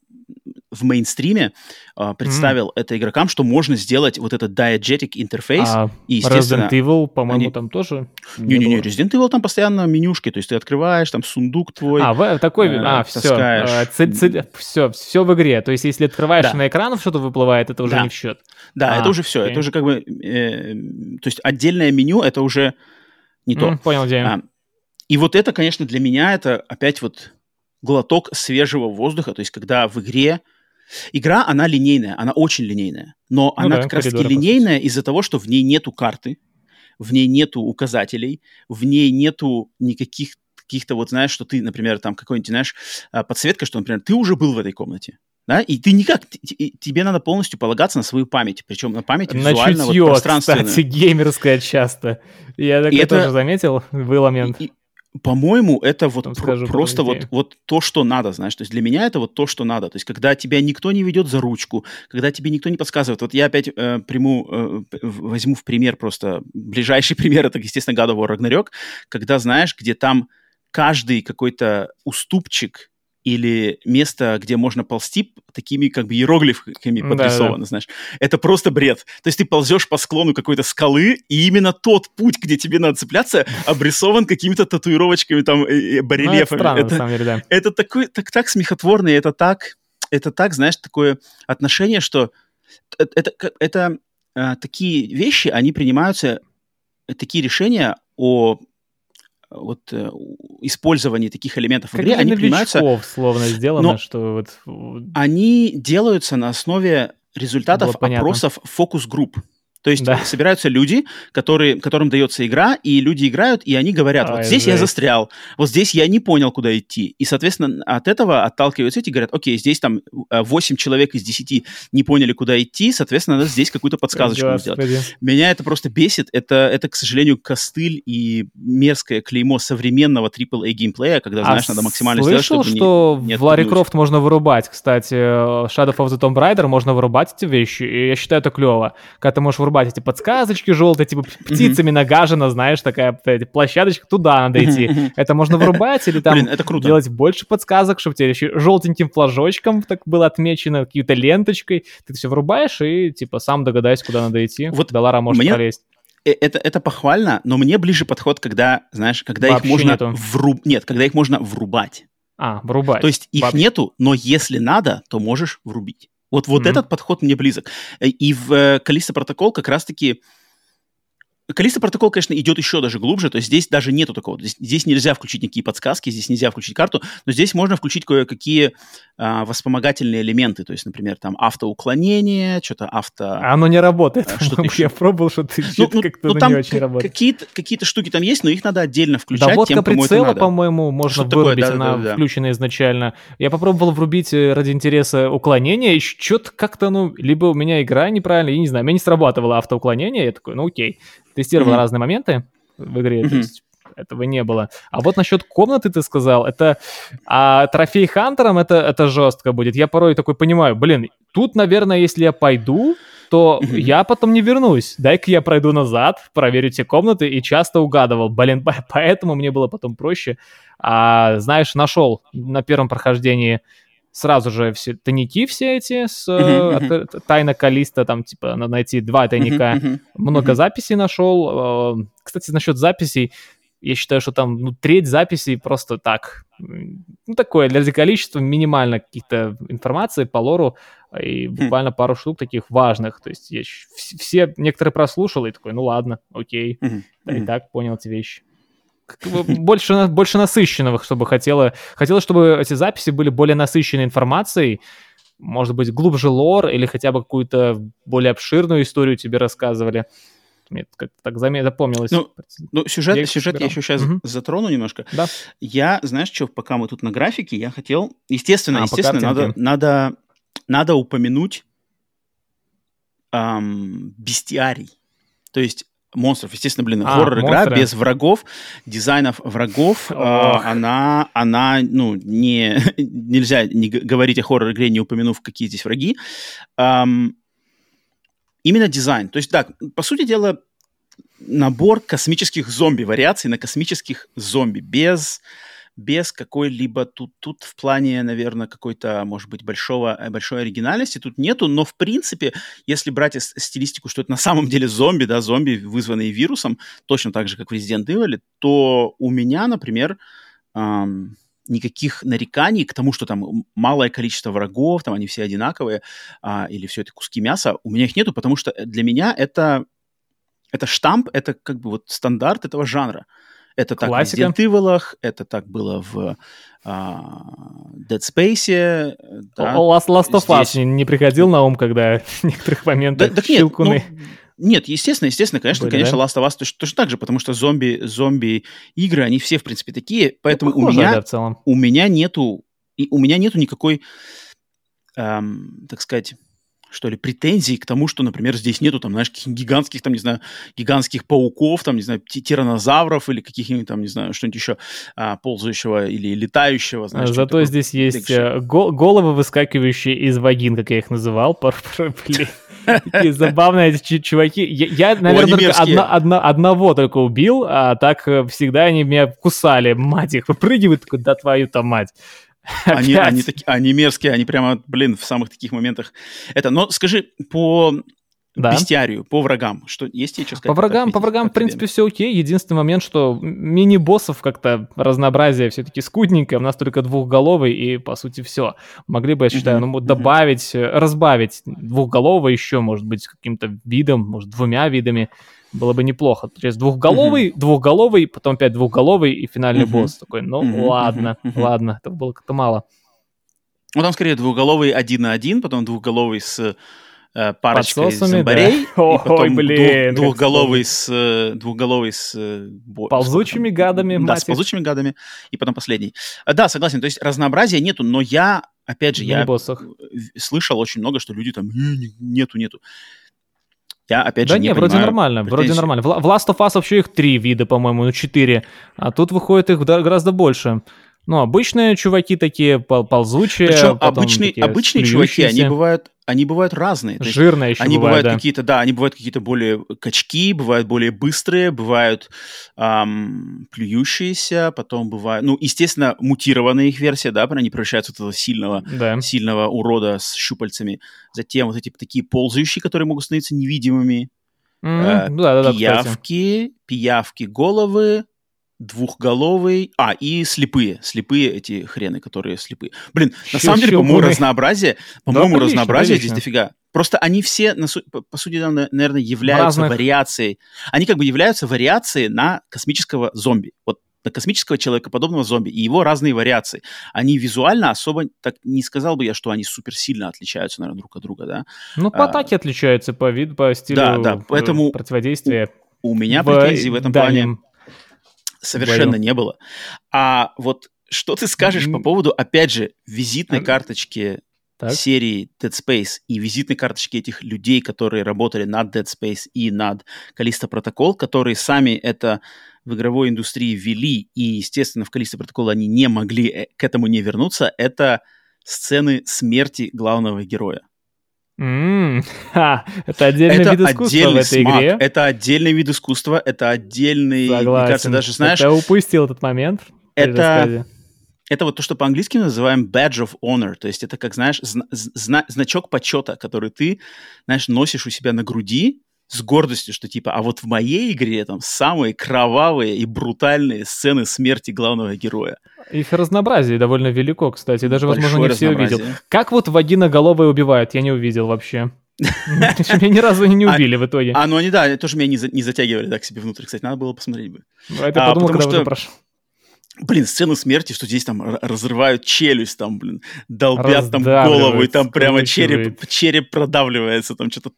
в мейнстриме uh, представил mm. это игрокам, что можно сделать вот этот diegetic интерфейс. А и, Resident Evil, по-моему, они... там тоже Не-не-не, Resident Evil там постоянно менюшки, то есть ты открываешь, там сундук твой. А, в, такой, э, а, все, э, цель, цель, все, все в игре. То есть если открываешь да. на экран, что-то выплывает, это уже да. не в счет. Да, а, это уже все, okay. это уже как бы, э, то есть отдельное меню, это уже не mm, то. Понял, где. А, и вот это, конечно, для меня это опять вот глоток свежего воздуха, то есть когда в игре Игра, она линейная, она очень линейная, но ну она да, как раз-таки линейная из-за того, что в ней нету карты, в ней нету указателей, в ней нету никаких каких-то вот, знаешь, что ты, например, там какой-нибудь, знаешь, а, подсветка, что, например, ты уже был в этой комнате, да, и ты никак, тебе надо полностью полагаться на свою память, причем на память на визуально чутье, вот пространственную. кстати, геймерская часто. Я так это тоже заметил, был момент. И, по-моему, это вот про- скажу, просто вот, вот то, что надо, знаешь. То есть для меня это вот то, что надо. То есть когда тебя никто не ведет за ручку, когда тебе никто не подсказывает. Вот я опять э, приму, э, возьму в пример просто... Ближайший пример — это, естественно, God of War Ragnarok, когда, знаешь, где там каждый какой-то уступчик или место, где можно ползти, такими как бы иероглифами подрисовано, да, знаешь. Это просто бред. То есть ты ползешь по склону какой-то скалы, и именно тот путь, где тебе надо цепляться, обрисован какими-то татуировочками, там, э, э, барельефами. Ну, это, странно, это, на самом деле, да. это такой, так, так смехотворно, это так, это так, знаешь, такое отношение, что это, это, это а, такие вещи, они принимаются, такие решения о вот э, использование таких элементов как в игре, они принимаются... словно сделано, но что вот... Они делаются на основе результатов опросов фокус-групп. То есть да. собираются люди, которые, которым дается игра, и люди играют, и они говорят, вот здесь жесть. я застрял, вот здесь я не понял, куда идти. И, соответственно, от этого отталкиваются эти, говорят, окей, здесь там 8 э, человек из 10 не поняли, куда идти, соответственно, надо здесь какую-то подсказочку сделать. Меня это просто бесит. Это, это, к сожалению, костыль и мерзкое клеймо современного AAA геймплея, когда, а знаешь, надо максимально слышал, сделать, чтобы что не, не в Ларри Крофт можно вырубать, кстати, э, Shadow of the Tomb Raider можно вырубать эти вещи, и я считаю это клево. Когда ты можешь вырубать вырубать эти подсказочки желтые, типа птицами нагажена, знаешь, такая площадочка, туда надо идти. Это можно вырубать или там делать больше подсказок, чтобы тебе еще желтеньким флажочком так было отмечено, какой-то ленточкой. Ты все вырубаешь и типа сам догадайся, куда надо идти. Вот до Лара может мне... пролезть э, это, это похвально, но мне ближе подход, когда, знаешь, когда Вообще их можно нету. вруб... Нет, когда их можно врубать. А, врубать. То есть их Вообще. нету, но если надо, то можешь врубить. Вот, вот mm-hmm. этот подход мне близок. Э, и в э, Калиста протокол как раз-таки Калиста протокол, конечно, идет еще даже глубже, то есть здесь даже нету такого. Здесь, здесь нельзя включить никакие подсказки, здесь нельзя включить карту, но здесь можно включить кое-какие а, воспомогательные элементы, то есть, например, там автоуклонение, что-то авто... А оно не работает. А, что-то Я пробовал, что-то ну, ну, как-то ну, там не очень работает. Какие-то, какие-то штуки там есть, но их надо отдельно включать. Доводка тем, прицела, по-моему, можно что вырубить, такое? Да, она да, да, включена изначально. Я попробовал врубить э, ради интереса уклонение, и что-то как-то, ну, либо у меня игра неправильно, я не знаю, у меня не срабатывало автоуклонение, я такой, ну окей тестировал mm-hmm. разные моменты в игре, mm-hmm. то есть этого не было. А вот насчет комнаты ты сказал, это а трофей Хантером это, это жестко будет. Я порой такой понимаю, блин, тут, наверное, если я пойду, то mm-hmm. я потом не вернусь. Дай-ка я пройду назад, проверю те комнаты и часто угадывал. Блин, поэтому мне было потом проще. А, знаешь, нашел на первом прохождении сразу же все тайники все эти с uh-huh, uh-huh. тайна Калиста, там типа надо найти два тайника. Много записей нашел. Э, кстати, насчет записей, я считаю, что там ну, треть записей просто так. Ну, такое, для количества минимально каких-то информации по лору и хм. буквально пару штук таких важных. То есть я все, некоторые прослушал и такой, ну ладно, окей, и так понял эти вещи больше, больше насыщенного, чтобы хотела, хотела, чтобы эти записи были более насыщенной информацией, может быть, глубже лор или хотя бы какую-то более обширную историю тебе рассказывали. Мне как так запомнилось. Ну, ну сюжет, я сюжет я еще сейчас угу. затрону немножко. Да. Я, знаешь, что, пока мы тут на графике, я хотел, естественно, а, естественно, надо, надо, надо упомянуть эм, бестиарий. То есть монстров. Естественно, блин, а, хоррор-игра без врагов, дизайнов врагов, э, она, она, ну, не, нельзя не говорить о хоррор-игре, не упомянув, какие здесь враги. Эм, именно дизайн. То есть, да, по сути дела, набор космических зомби, вариаций на космических зомби, без без какой-либо тут, тут в плане, наверное, какой-то, может быть, большого, э, большой оригинальности тут нету, но в принципе, если брать стилистику, что это на самом деле зомби, да, зомби, вызванные вирусом, точно так же, как в Resident Evil, то у меня, например, эм, никаких нареканий к тому, что там малое количество врагов, там они все одинаковые, а, или все это куски мяса, у меня их нету, потому что для меня это, это штамп, это как бы вот стандарт этого жанра. Это так Классика. в Resident Evil, это так было в а, Dead Space. Да. Last, Last of Us Здесь... не приходил на ум, когда в некоторых моментах да, так нет, щелкуны... Ну, нет, естественно, естественно, конечно, Были, конечно, да? Last of Us точно, точно так же, потому что зомби, зомби игры, они все в принципе такие, поэтому ну, похоже, у меня, да, в целом. у меня нету, и у меня нету никакой, эм, так сказать, что ли, претензий к тому, что, например, здесь нету, там, знаешь, каких гигантских, там, не знаю, гигантских пауков, там, не знаю, тиранозавров или каких-нибудь, там, не знаю, что-нибудь еще а, ползающего или летающего, знаешь. Зато такое, здесь есть э, головы, выскакивающие из вагин, как я их называл, блин. Такие забавные эти чуваки. Я, наверное, только одно, одно, одного только убил, а так э, всегда они меня кусали. Мать их, выпрыгивают, да твою-то мать. Они, они, таки, они мерзкие, они прямо, блин, в самых таких моментах. Это, но скажи, по да. бестиарию, по врагам, что есть тебе что сказать? По врагам, по врагам, в принципе, все окей. Единственный момент, что мини-боссов как-то разнообразие все-таки скудненькое. У нас только двухголовый, и, по сути, все. Могли бы, я считаю, ну, добавить, uh-huh. разбавить двухголового еще, может быть, каким-то видом, может, двумя видами было бы неплохо. То есть двухголовый, двухголовый, потом опять двухголовый и финальный босс такой. Ну ладно, ладно, это было как-то мало. Ну там скорее двухголовый один на один, потом двухголовый с э, парочкой Подсосами, зомбарей, да. и потом Ой, блин, двух, двухголовый с э, двухголовый с э, ползучими гадами, да, с ползучими гадами, и потом последний. Да, согласен. То есть разнообразия нету, но я опять же я слышал очень много, что люди там нету нету. Я, опять да же, не, не вроде нормально, претензий. вроде нормально. В Last of Us вообще их три вида, по-моему, ну четыре. А тут выходит их гораздо больше. Ну, обычные чуваки такие, ползучие. Причем обычные, обычные чуваки, они бывают, они бывают разные. Жирные еще Они бывают, бывают да. какие-то, да, они бывают какие-то более качки, бывают более быстрые, бывают эм, плюющиеся, потом бывают, ну, естественно, мутированная их версия, да, они превращаются в этого сильного, да. сильного урода с щупальцами. Затем вот эти такие ползающие, которые могут становиться невидимыми. Mm, э, да, да, пиявки, да, пиявки головы, двухголовый, а, и слепые, слепые эти хрены, которые слепые. Блин, на самом деле, по-моему, разнообразие, по-моему, да, разнообразие здесь дофига. Просто они все, на су- по, сути дела, наверное, являются Разных. вариацией. Они как бы являются вариацией на космического зомби. Вот на космического человека, подобного зомби, и его разные вариации. Они визуально особо, так не сказал бы я, что они супер сильно отличаются, наверное, друг от друга, да? Ну, по а, атаке отличаются, по виду, по стилю да, да, поэтому противодействия. У, у меня претензий в этом дальнем. плане совершенно Бою. не было. А вот что ты скажешь mm-hmm. по поводу, опять же, визитной карточки так. серии Dead Space и визитной карточки этих людей, которые работали над Dead Space и над Callisto Protocol, которые сами это в игровой индустрии ввели, и, естественно, в Callisto Protocol они не могли э, к этому не вернуться, это сцены смерти главного героя. Mm, ха, это отдельный это вид искусства в этой смак, игре. Это отдельный вид искусства, это отдельный, Согласен. мне кажется, даже знаешь. Я упустил этот момент. Это это вот то, что по-английски мы называем badge of honor, то есть это как знаешь зна- зна- значок почета, который ты, знаешь, носишь у себя на груди, с гордостью, что типа, а вот в моей игре там самые кровавые и брутальные сцены смерти главного героя. Их разнообразие довольно велико, кстати, даже, Большое возможно, не все увидел. Как вот вагиноголовые убивают, я не увидел вообще. Меня ни разу не а, убили в итоге. А, ну они, да, тоже меня не затягивали так себе внутрь, кстати, надо было посмотреть бы. Это а, подумал, когда уже прошел блин, сцену смерти, что здесь там разрывают челюсть, там, блин, долбят там голову, и там прямо череп, череп продавливается, там что-то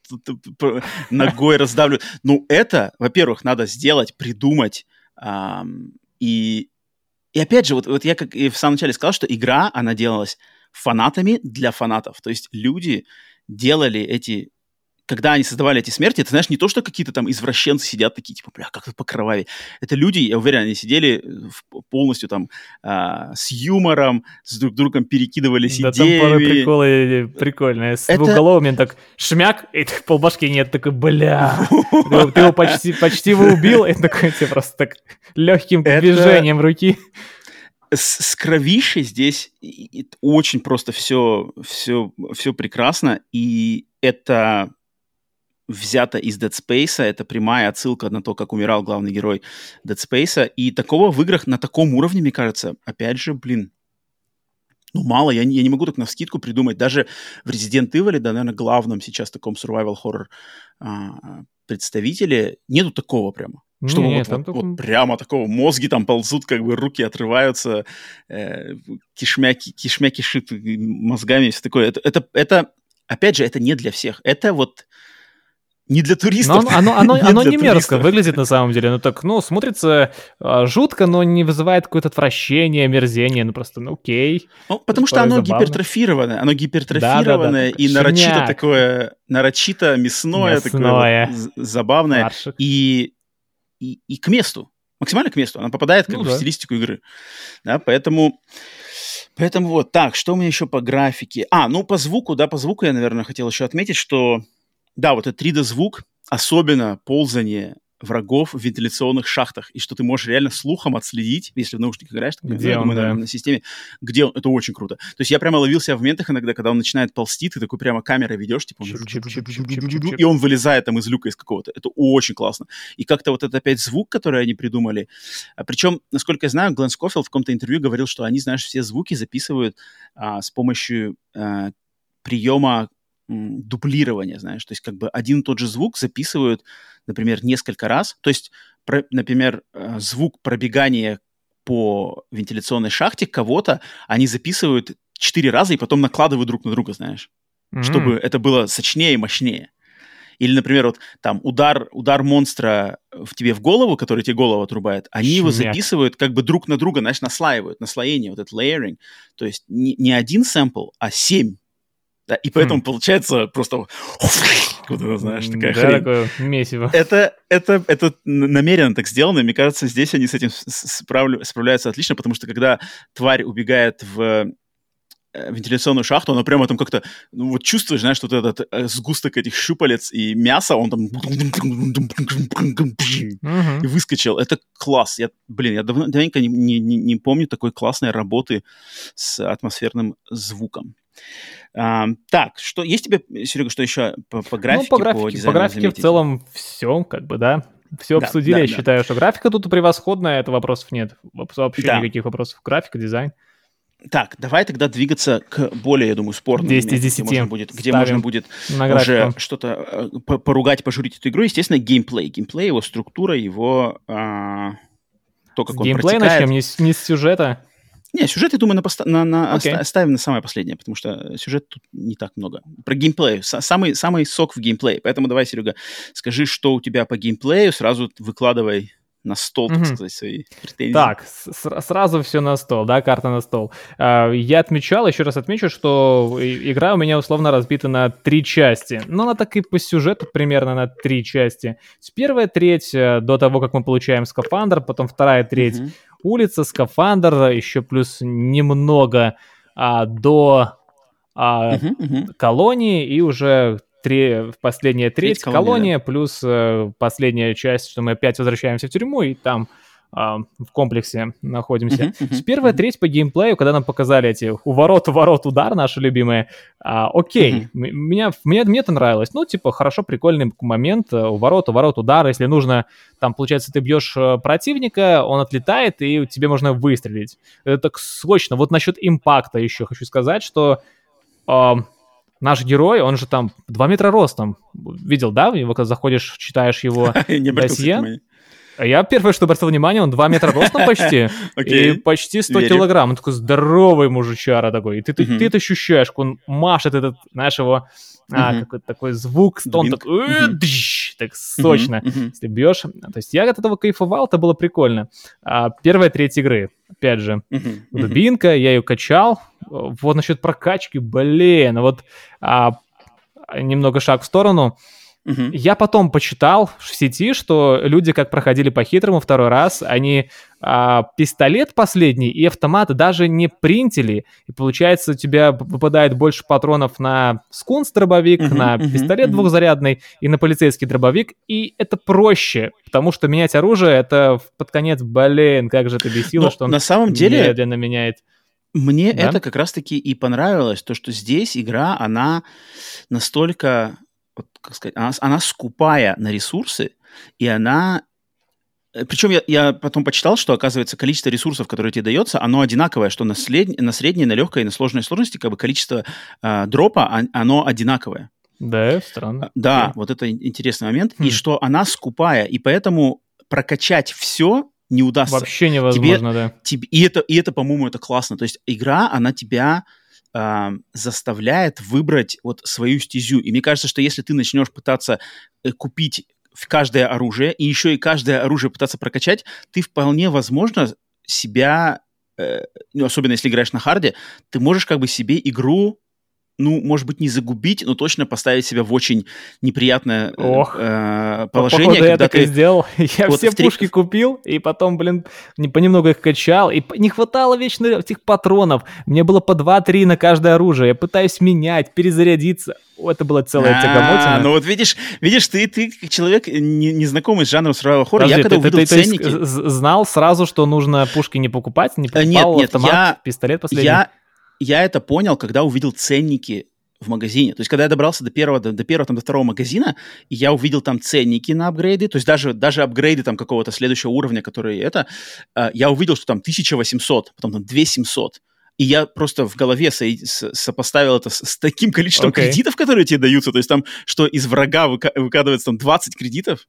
ногой раздавливают. Ну, это, во-первых, надо сделать, придумать, и, и опять же, вот, вот я как и в самом начале сказал, что игра, она делалась фанатами для фанатов, то есть люди делали эти когда они создавали эти смерти, это, знаешь, не то, что какие-то там извращенцы сидят такие, типа, бля, как это покровавее. Это люди, я уверен, они сидели э, полностью там а, с юмором, с друг другом перекидывались да, идеями. Да, там приколы прикольные. С это... двухголовыми так шмяк, и так полбашки нет, такой, бля, ты его почти, почти его убил, и такой тебе просто так легким движением руки с, с кровищей здесь очень просто все, все, все прекрасно, и это взято из Dead Space, это прямая отсылка на то, как умирал главный герой Dead Space, и такого в играх на таком уровне, мне кажется, опять же, блин, ну, мало, я не, я не могу так на вскидку придумать. Даже в Resident Evil, да, наверное, главном сейчас таком survival horror а, представителе, нету такого прямо. Что не, вот, вот, только... вот прямо такого, мозги там ползут, как бы руки отрываются, э, кишмя, кишмя кишит мозгами все такое. Это, это, это, опять же, это не для всех. Это вот не для туристов. Но оно, оно, оно, оно не мерзко выглядит на самом деле. Ну так, ну, смотрится э, жутко, но не вызывает какое-то отвращение, мерзение. Ну просто, ну окей. Ну, потому что оно забавно. гипертрофированное. Оно гипертрофированное да, да, да, и нарочито шняк. такое, нарочито мясное, мясное. такое вот, забавное. И, и, и к месту. Максимально к месту. Оно попадает как ну, бы, да. в стилистику игры. Да, поэтому... Поэтому вот так, что у меня еще по графике? А, ну по звуку, да, по звуку я, наверное, хотел еще отметить, что да, вот этот 3D-звук, особенно ползание врагов в вентиляционных шахтах, и что ты можешь реально слухом отследить, если в наушниках играешь, так, где ну, он, да. на системе, где он, это очень круто. То есть я прямо ловил себя в моментах иногда, когда он начинает ползти, ты такой прямо камерой ведешь, типа, он... и он вылезает там из люка из какого-то. Это очень классно. И как-то вот это опять звук, который они придумали, а, причем, насколько я знаю, Глен Скофилд в каком-то интервью говорил, что они, знаешь, все звуки записывают а, с помощью а, приема дублирование, знаешь, то есть как бы один и тот же звук записывают, например, несколько раз, то есть, про, например, э, звук пробегания по вентиляционной шахте кого-то они записывают четыре раза и потом накладывают друг на друга, знаешь, mm-hmm. чтобы это было сочнее и мощнее. Или, например, вот там удар, удар монстра в тебе в голову, который тебе голову отрубает, они Шмяк. его записывают как бы друг на друга, знаешь, наслаивают, наслоение, вот это layering. То есть не, не один сэмпл, а семь да, и поэтому хм. получается просто куда знаешь, такая да, хрень. такое месиво. Это, это, это намеренно так сделано, мне кажется, здесь они с этим справля, справляются отлично, потому что когда тварь убегает в э, вентиляционную шахту, она прямо там как-то, ну вот чувствуешь, знаешь, вот этот э, сгусток этих щупалец и мяса, он там и выскочил. Это класс. Я, блин, я давно, давненько не, не, не помню такой классной работы с атмосферным звуком. А, так, что есть тебе, Серега, что еще по, по графике? Ну, по графике, по, по графике в целом все, как бы, да. Все да, обсудили, да, я да. считаю, что графика тут превосходная, это вопросов нет. Вообще да. никаких вопросов. Графика, дизайн. Так, давай тогда двигаться к более, я думаю, спорным 10 из 10. Где можно будет, где можно будет уже что-то э, поругать, пожурить эту игру. Естественно, геймплей. Геймплей, его структура, его... А, то, как с он геймплей протекает. начнем, не не с сюжета. Не, сюжет, я думаю, на, поста- на, на okay. оставим на самое последнее, потому что сюжет тут не так много. Про геймплей. Самый, самый сок в геймплее. Поэтому давай, Серега, скажи, что у тебя по геймплею, сразу выкладывай на стол, так сказать, свои претензии. Так, с- сразу все на стол, да, карта на стол. Uh, я отмечал, еще раз отмечу, что игра у меня условно разбита на три части. Но она так и по сюжету примерно на три части. Первая треть э, до того, как мы получаем скафандр, потом вторая треть mm-hmm улица, скафандр, еще плюс немного а, до а, uh-huh, uh-huh. колонии и уже три, последняя треть, треть колония, колония плюс а, последняя часть, что мы опять возвращаемся в тюрьму и там а, в комплексе находимся. Uh-huh, uh-huh, Первая uh-huh. треть по геймплею, когда нам показали эти у ворот, у ворот удар наши любимые, а, окей, uh-huh. меня, мне, мне это нравилось. Ну, типа, хорошо, прикольный момент, э, у ворот, у ворот удар, если нужно, там, получается, ты бьешь э, противника, он отлетает, и тебе можно выстрелить. Это так срочно. Вот насчет импакта еще хочу сказать, что... А, наш герой, он же там 2 метра ростом. Видел, да? Его, когда заходишь, читаешь его досье. А я первое, что обратил внимание, он 2 метра ростом почти, и почти 100 килограмм. Он такой здоровый мужичара такой. И ты, ты, это ощущаешь, он машет этот, знаешь, его а, какой-то такой звук, стон такой, так сочно. Если бьешь. То есть я от этого кайфовал, это было прикольно. А, первая треть игры, опять же, дубинка, я ее качал. Вот насчет прокачки, блин, вот а, немного шаг в сторону. Угу. Я потом почитал в сети, что люди, как проходили по-хитрому второй раз, они а, пистолет последний и автомат даже не принтили. И получается, у тебя выпадает больше патронов на скунс-дробовик, uh на uh пистолет uh двухзарядный и на полицейский дробовик. И это проще, потому что менять оружие, это под конец, блин, как же это бесило, Но что он на самом деле медленно меняет. Мне да? это как раз-таки и понравилось, то, что здесь игра, она настолько как сказать, она, она скупая на ресурсы, и она... Э, Причем я, я потом почитал, что, оказывается, количество ресурсов, которое тебе дается, оно одинаковое, что на, след... на средней, на легкой и на сложной сложности как бы количество э, дропа, а, оно одинаковое. Да, странно. А, да, yeah. вот это интересный момент. Хм. И что она скупая, и поэтому прокачать все не удастся. Вообще невозможно, тебе, да. Тебе, и это, и это, по-моему, это классно. То есть игра, она тебя заставляет выбрать вот свою стезю. И мне кажется, что если ты начнешь пытаться э, купить каждое оружие и еще и каждое оружие пытаться прокачать, ты вполне возможно себя, э, ну, особенно если играешь на харде, ты можешь как бы себе игру ну, может быть, не загубить, но точно поставить себя в очень неприятное э, Ох, э, положение. Походу, когда я так ты... и сделал. Я вот все три... пушки купил, и потом, блин, не, понемногу их качал, и не хватало вечно этих патронов. Мне было по 2-3 на каждое оружие. Я пытаюсь менять, перезарядиться. О, это была целая тягомотина. Ну вот видишь, видишь, ты, ты как человек, не, не знакомый с жанром survival horror, я когда увидел ценники... знал сразу, что нужно пушки не покупать, не покупал нет, нет, автомат, я, пистолет последний? Я я это понял, когда увидел ценники в магазине. То есть, когда я добрался до первого, до, до первого, там, до второго магазина, и я увидел там ценники на апгрейды, то есть даже, даже апгрейды там какого-то следующего уровня, которые это, э, я увидел, что там 1800, потом там 2700. И я просто в голове со- со- сопоставил это с, с таким количеством okay. кредитов, которые тебе даются. То есть там, что из врага выка- выкладывается там 20 кредитов,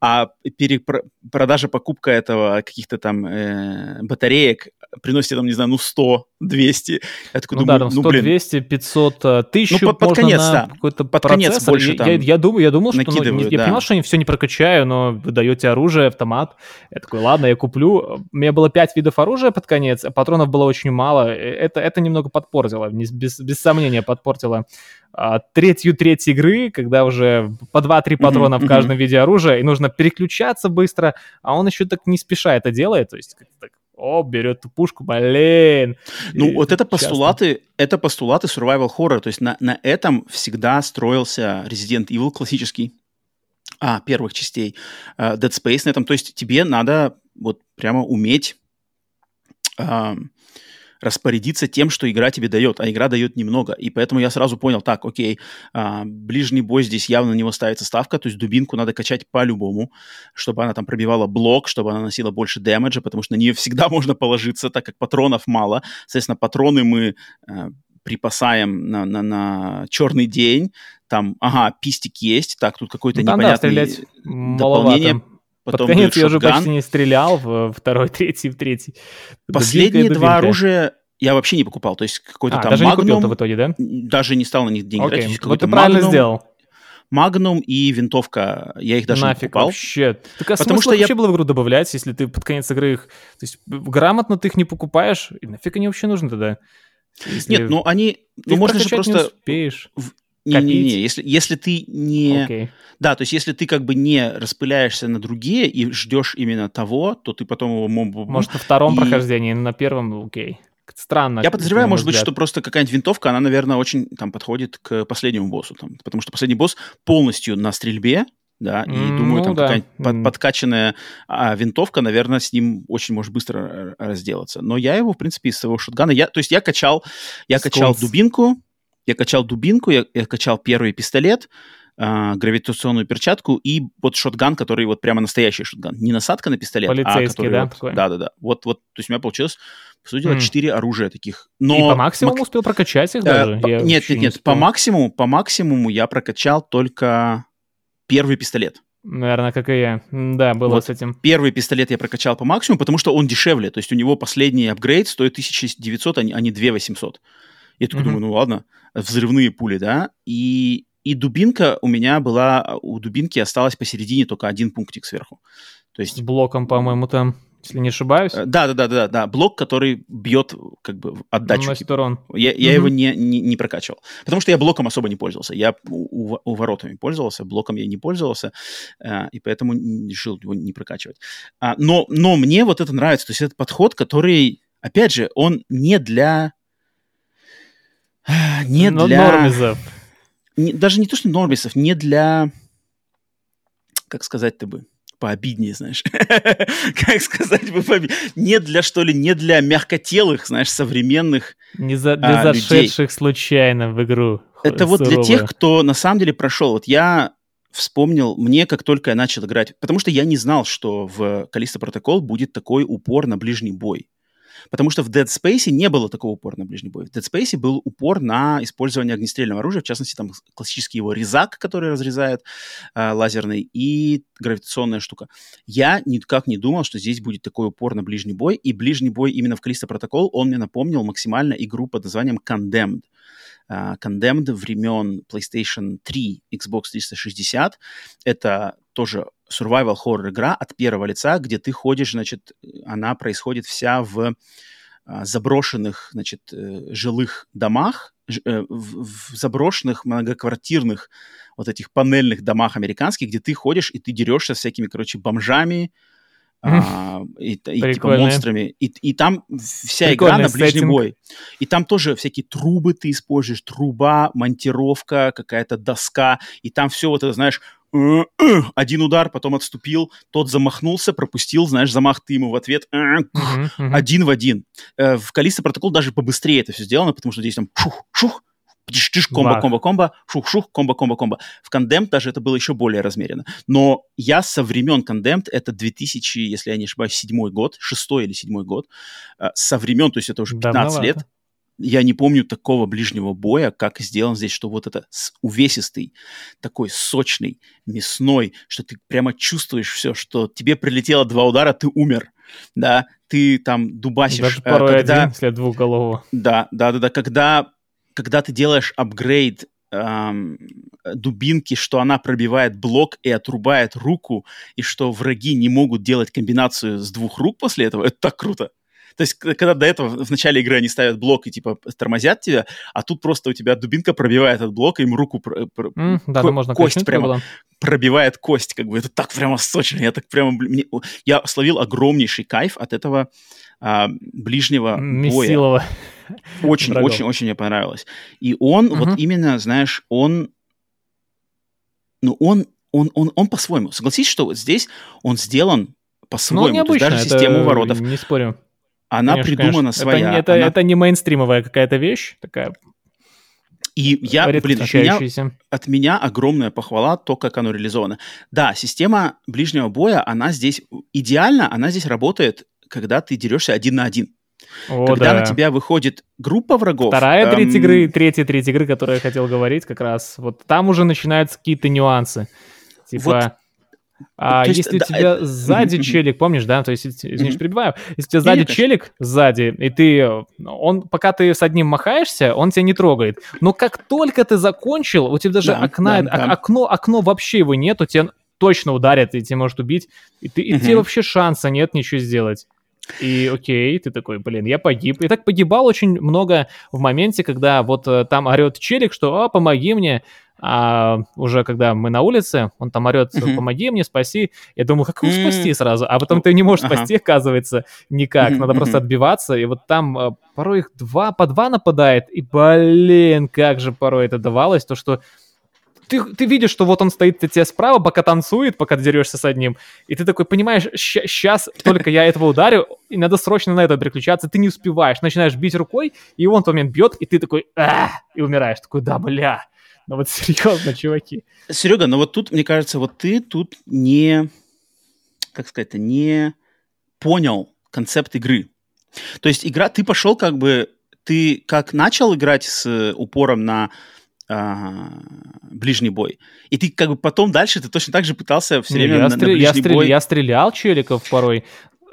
а перепродажа, покупка этого каких-то там э, батареек приносит, там, не знаю, ну, 100, 200. Я такой ну, думаю, да, там 100, ну, блин. 200, 500, 1000 ну, под, под конец, да. какой-то под процессор. конец больше я, там я, я, думаю, я думал, что, ну, я да. понимал, что я все не прокачаю, но вы даете оружие, автомат. Я такой, ладно, я куплю. У меня было 5 видов оружия под конец, а патронов было очень мало. Э, это, это немного подпортило, без, без сомнения подпортило а, третью треть игры, когда уже по 2-3 патрона в каждом виде оружия, и нужно переключаться быстро, а он еще так не спеша это делает, то есть так, о, берет ту пушку, блин. Ну, и вот это постулаты, это постулаты survival horror, то есть на, на этом всегда строился Resident Evil классический, а, первых частей, uh, Dead Space на этом, то есть тебе надо вот прямо уметь uh, распорядиться тем, что игра тебе дает, а игра дает немного. И поэтому я сразу понял, так, окей, а, ближний бой здесь явно на него ставится ставка, то есть дубинку надо качать по-любому, чтобы она там пробивала блок, чтобы она наносила больше дэмэджа, потому что на нее всегда можно положиться, так как патронов мало. Соответственно, патроны мы а, припасаем на, на, на черный день, там, ага, пистик есть, так, тут какой-то ну, непонятный да, дополнение. Маловато. Потом Под конец я уже почти не стрелял в второй, третий, в третий. Последние два оружия я вообще не покупал. То есть какой-то а, там даже Magnum, не в итоге, да? Даже не стал на них деньги тратить. Вот ты правильно Magnum, сделал. Магнум и винтовка, я их даже Нафиг не покупал. вообще. Так а Потому что вообще я... было в игру добавлять, если ты под конец игры их... То есть грамотно ты их не покупаешь, и нафиг они вообще нужны тогда? Если... Нет, ну они... ну можно же просто... не успеешь. Не-не-не, если, если ты не... Okay. Да, то есть если ты как бы не распыляешься на другие и ждешь именно того, то ты потом его... Может, на втором и... прохождении, на первом, окей. Странно. Я подозреваю, может взгляд. быть, что просто какая-нибудь винтовка, она, наверное, очень там подходит к последнему боссу. Там, потому что последний босс полностью на стрельбе, да, и mm, думаю, там ну, какая-нибудь да. под, подкачанная а, винтовка, наверное, с ним очень может быстро разделаться. Но я его, в принципе, из своего шотгана, я, то есть я качал, я качал дубинку, я качал дубинку, я, я качал первый пистолет, э, гравитационную перчатку и вот шотган, который вот прямо настоящий шотган. Не насадка на пистолет, а Полицейский, а который да? Вот, такой? да, да, да. Вот, вот, то есть у меня получилось, по сути дела, mm. оружия таких. Но и по максимуму мак... успел прокачать их э, даже? По... Нет, нет, нет, по максимуму, по максимуму я прокачал только первый пистолет. Наверное, как и я. Да, было вот с этим. Первый пистолет я прокачал по максимуму, потому что он дешевле. То есть у него последний апгрейд стоит 1900, а не 2800. Я такой mm-hmm. думаю, ну ладно, взрывные пули, да, и, и дубинка у меня была, у дубинки осталось посередине только один пунктик сверху. То есть... С блоком, по-моему, там, если не ошибаюсь. Да, да, да, да, да, блок, который бьет как бы отдачу. На сторон. Я, я mm-hmm. его не, не, не прокачивал, потому что я блоком особо не пользовался. Я у, у воротами пользовался, блоком я не пользовался, э, и поэтому решил его не прокачивать. А, но, но мне вот это нравится, то есть этот подход, который, опять же, он не для не Но для... Нормизов. Не, даже не то, что нормисов, не для... Как сказать-то бы? Пообиднее, знаешь. как сказать бы пообиднее? Не для, что ли, не для мягкотелых, знаешь, современных Не за, для а, зашедших людей. случайно в игру. Это вот для тех, кто на самом деле прошел. Вот я вспомнил, мне как только я начал играть, потому что я не знал, что в Калиста Протокол будет такой упор на ближний бой. Потому что в Dead Space не было такого упора на ближний бой. В Dead Space был упор на использование огнестрельного оружия, в частности, там классический его резак, который разрезает э, лазерный, и гравитационная штука. Я никак не думал, что здесь будет такой упор на ближний бой, и ближний бой именно в Callisto Protocol, он мне напомнил максимально игру под названием Condemned. Uh, Condemned времен PlayStation 3, Xbox 360. Это тоже survival horror игра от первого лица, где ты ходишь, значит, она происходит вся в а, заброшенных, значит, э, жилых домах, э, в заброшенных многоквартирных вот этих панельных домах американских, где ты ходишь и ты дерешься с всякими, короче, бомжами, а, и, и типа монстрами. И, и там вся Прикольный игра на ближний сеттинг. бой. И там тоже всякие трубы ты используешь, труба, монтировка, какая-то доска, и там все вот это, знаешь, один удар, потом отступил, тот замахнулся, пропустил, знаешь, замах ты ему в ответ, один в один. Э, в Калиста протокол даже побыстрее это все сделано, потому что здесь там шух-шух, Тиш-тиш, комбо, комбо, комбо, шух-шух, комбо, комбо, комбо. В Condemned даже это было еще более размеренно. Но я со времен Condemned, это 2000, если я не ошибаюсь, седьмой год, шестой или седьмой год, э, со времен, то есть это уже 15 Давновато. лет, я не помню такого ближнего боя, как сделан здесь, что вот это увесистый, такой сочный, мясной, что ты прямо чувствуешь все, что тебе прилетело два удара, ты умер, да, ты там дубасишь. Даже э, порой когда... один след двухголового. Да, да, да, да, когда, когда ты делаешь апгрейд эм, дубинки, что она пробивает блок и отрубает руку, и что враги не могут делать комбинацию с двух рук после этого, это так круто. То есть, когда до этого в начале игры они ставят блок и типа тормозят тебя, а тут просто у тебя дубинка пробивает этот блок, и им руку mm, да, ко- можно кость прямо было. пробивает кость, как бы это так прямо сочно, я так прямо мне, я словил огромнейший кайф от этого а, ближнего Месилова. боя. Очень, очень, очень мне понравилось. И он uh-huh. вот именно, знаешь, он, ну он, он, он, он по-своему. Согласись, что вот здесь он сделан по-своему. Ну, необычно, даже систему воротов. Не спорю. Она конечно, придумана конечно. своя. Это, это, она... это не мейнстримовая какая-то вещь, такая и я, блин, от меня, от меня огромная похвала то, как оно реализовано. Да, система ближнего боя, она здесь идеально, она здесь работает, когда ты дерешься один на один. О, когда да. на тебя выходит группа врагов. Вторая эм... треть игры, третья треть игры, которую я хотел говорить, как раз вот там уже начинаются какие-то нюансы. Типа. А есть, если да, у тебя это... сзади челик, помнишь, да, то есть, извините, перебиваю, если у тебя сзади челик сзади, и ты, он, пока ты с одним махаешься, он тебя не трогает, но как только ты закончил, у тебя даже да, окна, да, да. окно, окно вообще его нету, тебя точно ударят, и тебя может убить, и, ты, и тебе вообще шанса нет ничего сделать. И окей, ты такой, блин, я погиб. И так погибал очень много в моменте, когда вот э, там орет челик, что «А, помоги мне», а уже когда мы на улице, он там орет, помоги мне, спаси. Я думал, как его спасти сразу? А потом ты не можешь спасти, оказывается, никак. Надо просто отбиваться. И вот там а, порой их два, по два нападает. И, блин, как же порой это давалось, то, что ты, ты видишь, что вот он стоит тебе справа, пока танцует, пока ты дерешься с одним, и ты такой понимаешь, сейчас только я этого ударю, и надо срочно на это переключаться, ты не успеваешь, начинаешь бить рукой, и он в тот момент бьет, и ты такой, и умираешь, такой, да, бля, ну вот серьезно, чуваки. Серега, ну вот тут, мне кажется, вот ты тут не, как сказать, не понял концепт игры. То есть игра, ты пошел как бы, ты как начал играть с упором на а, ближний бой. И ты как бы потом дальше ты точно так же пытался все время я на, стрел... на ближний я стрел... бой. Я стрелял челиков порой,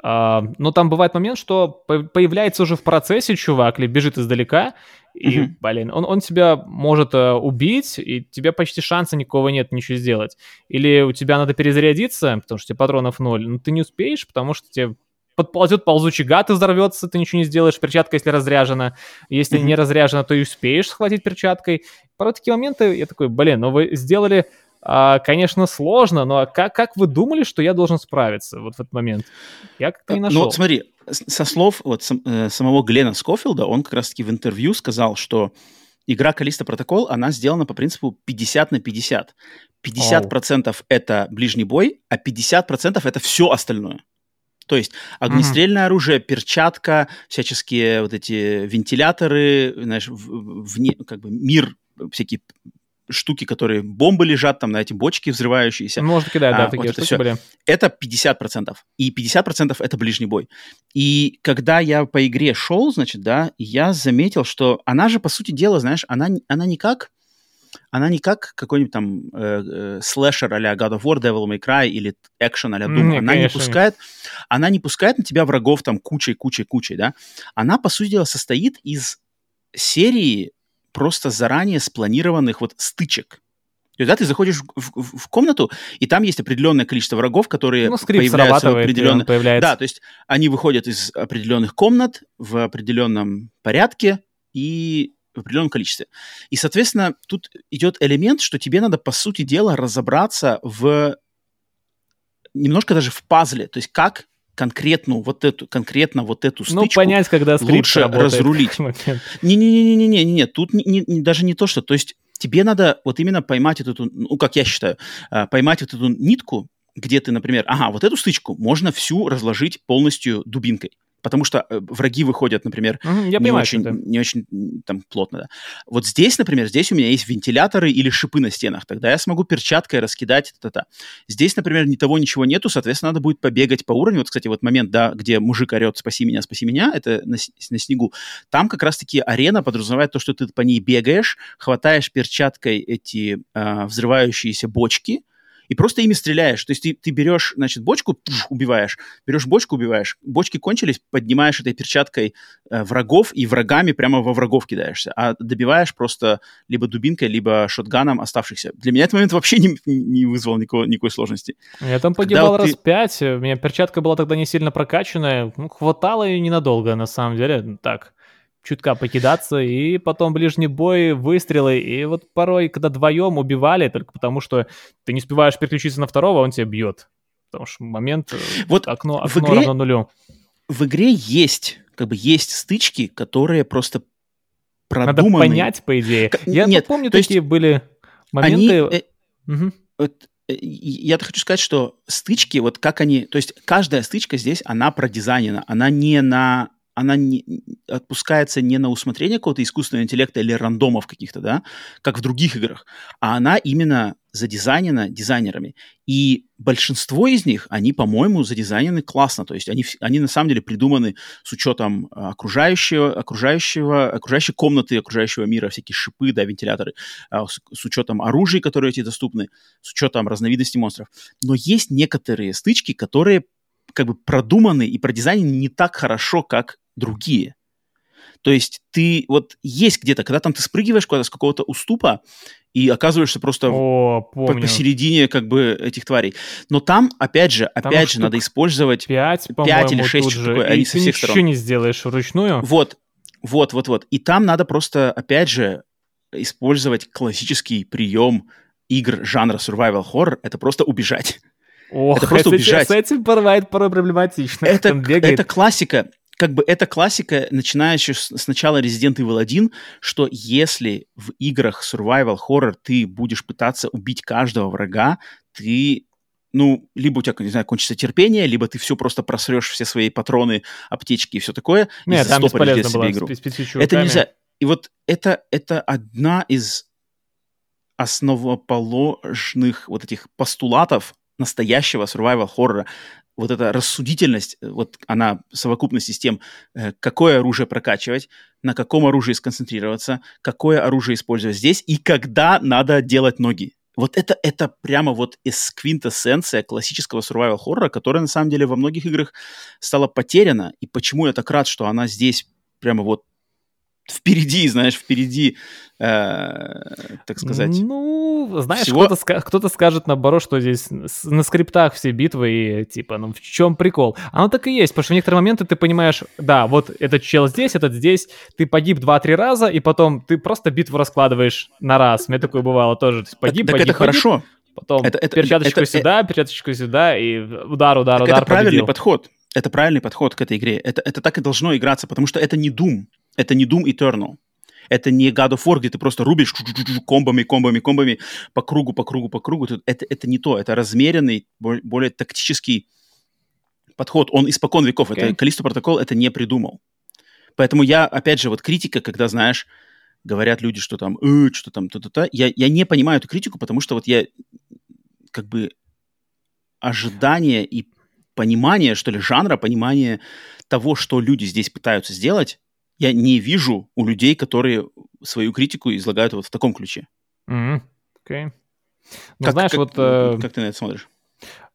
но там бывает момент, что появляется уже в процессе чувак, или бежит издалека, и, mm-hmm. блин, он, он тебя может uh, убить, и тебе почти шанса никакого нет ничего сделать. Или у тебя надо перезарядиться, потому что тебе патронов ноль, но ты не успеешь, потому что тебе подползет ползучий гад и взорвется, ты ничего не сделаешь, перчатка, если разряжена. Если mm-hmm. не разряжена, то и успеешь схватить перчаткой. Порой такие моменты, я такой, блин, ну вы сделали а, конечно, сложно, но как, как вы думали, что я должен справиться вот в этот момент? Я как-то не нашел. Ну, вот смотри, со слов вот сам, э, самого Глена Скофилда, он как раз-таки в интервью сказал, что игра Калиста Протокол, она сделана по принципу 50 на 50. 50% oh. это ближний бой, а 50% это все остальное. То есть огнестрельное mm-hmm. оружие, перчатка, всяческие вот эти вентиляторы, знаешь, вне, как бы мир, всякие штуки, которые бомбы лежат, там на эти бочки взрывающиеся. Можно кидать, да, а, такие вот штуки были. Это 50%. И 50% это ближний бой. И когда я по игре шел, значит, да, я заметил, что она же, по сути дела, знаешь, она, она никак она не как какой-нибудь там э, э, слэшер а-ля God of War, Devil May Cry или экшен а-ля Doom. Mm, она не пускает, она не пускает на тебя врагов там кучей, кучей, кучей, да. Она, по сути дела, состоит из серии просто заранее спланированных вот стычек. То есть, да, ты заходишь в, в, в комнату, и там есть определенное количество врагов, которые ну, появляются в определенных... Появляется. Да, то есть они выходят из определенных комнат в определенном порядке, и в определенном количестве. И, соответственно, тут идет элемент, что тебе надо, по сути дела, разобраться в немножко даже в пазле, то есть как конкретно вот эту, конкретно вот эту ну, стычку ну, понять, когда лучше разрулить. Не-не-не-не-не, не, тут не, не, даже не то, что, то есть тебе надо вот именно поймать эту, ну, как я считаю, э, поймать вот эту нитку, где ты, например, ага, вот эту стычку можно всю разложить полностью дубинкой потому что э, враги выходят, например, угу, я не, понимаю, очень, не очень там плотно. Да. Вот здесь, например, здесь у меня есть вентиляторы или шипы на стенах, тогда я смогу перчаткой раскидать это-то. Здесь, например, ни того, ничего нету, соответственно, надо будет побегать по уровню. Вот, кстати, вот момент, да, где мужик орет «спаси меня, спаси меня», это на, на снегу. Там как раз-таки арена подразумевает то, что ты по ней бегаешь, хватаешь перчаткой эти э, взрывающиеся бочки, и просто ими стреляешь. То есть ты, ты берешь, значит, бочку, пфф, убиваешь, берешь бочку, убиваешь, бочки кончились, поднимаешь этой перчаткой э, врагов и врагами прямо во врагов кидаешься, а добиваешь просто либо дубинкой, либо шотганом оставшихся. Для меня этот момент вообще не, не вызвал никакого, никакой сложности. Я там погибал раз ты... пять, у меня перчатка была тогда не сильно прокачанная, ну, хватало ее ненадолго, на самом деле, так чутка покидаться, и потом ближний бой, выстрелы, и вот порой, когда вдвоем убивали, только потому что ты не успеваешь переключиться на второго, он тебя бьет. Потому что момент, э, вот окно, окно игре, равно нулю. В игре есть, как бы есть стычки, которые просто продуманы. Надо понять, по идее. К- Я Нет, помню, такие есть были моменты... Они, угу. вот, э, я хочу сказать, что стычки, вот как они, то есть каждая стычка здесь, она продизайнена, она не на она не, отпускается не на усмотрение какого-то искусственного интеллекта или рандомов каких-то, да, как в других играх, а она именно задизайнена дизайнерами. И большинство из них, они, по-моему, задизайнены классно. То есть они, они на самом деле придуманы с учетом а, окружающего, окружающего, окружающей комнаты, окружающего мира, всякие шипы, да, вентиляторы, а, с, с учетом оружия, которые эти доступны, с учетом разновидности монстров. Но есть некоторые стычки, которые как бы продуманы и продизайнены не так хорошо, как другие. То есть ты вот есть где-то, когда там ты спрыгиваешь куда-то с какого-то уступа и оказываешься просто О, по посередине как бы этих тварей. Но там, опять же, там опять же, надо использовать 5, 5 или 6 штук, такое, они со всех сторон. ничего не сделаешь вручную. Вот, вот, вот, вот. И там надо просто, опять же, использовать классический прием игр жанра survival horror, это просто убежать. Ох, это просто убежать. С этим бывает порой проблематично. Это, это классика как бы это классика, начиная еще с, с начала Resident Evil 1, что если в играх survival horror ты будешь пытаться убить каждого врага, ты ну, либо у тебя, не знаю, кончится терпение, либо ты все просто просрешь все свои патроны, аптечки и все такое, Нет, и там бесполезно себе игру. Это нельзя. И вот это, это одна из основоположных вот этих постулатов настоящего survival хоррора вот эта рассудительность, э, вот она совокупность систем, э, какое оружие прокачивать, на каком оружии сконцентрироваться, какое оружие использовать здесь и когда надо делать ноги. Вот это, это прямо вот из квинтэссенция классического survival хоррора, которая на самом деле во многих играх стала потеряна. И почему я так рад, что она здесь прямо вот впереди, знаешь, впереди, э, так сказать. Ну, знаешь, всего... кто-то, кто-то скажет наоборот, что здесь на скриптах все битвы и типа, ну в чем прикол? Оно так и есть, потому что в некоторые моменты ты понимаешь, да, вот этот чел здесь, этот здесь, ты погиб два-три раза, и потом ты просто битву раскладываешь на раз. Мне такое бывало тоже. Погиб, так погиб, это погиб, хорошо. Потом это, это, перчаточку это, сюда, это, перчаточку сюда, и удар, удар, так удар, Это правильный победил. подход. Это правильный подход к этой игре. Это, это так и должно играться, потому что это не Doom. Это не Doom Eternal. Это не God of War, где ты просто рубишь комбами, комбами, комбами по кругу, по кругу, по кругу. Это, это не то. Это размеренный, более тактический подход. Он испокон веков. Okay. Это Калисто протокол это не придумал. Поэтому я, опять же, вот критика, когда, знаешь, говорят люди, что там, э, что там, то-то-то. Я, я не понимаю эту критику, потому что вот я как бы ожидание и понимание, что ли, жанра, понимание того, что люди здесь пытаются сделать, я не вижу у людей, которые свою критику излагают вот в таком ключе. Mm-hmm. Okay. Ну, как, знаешь, как, вот... Э... Как ты на это смотришь?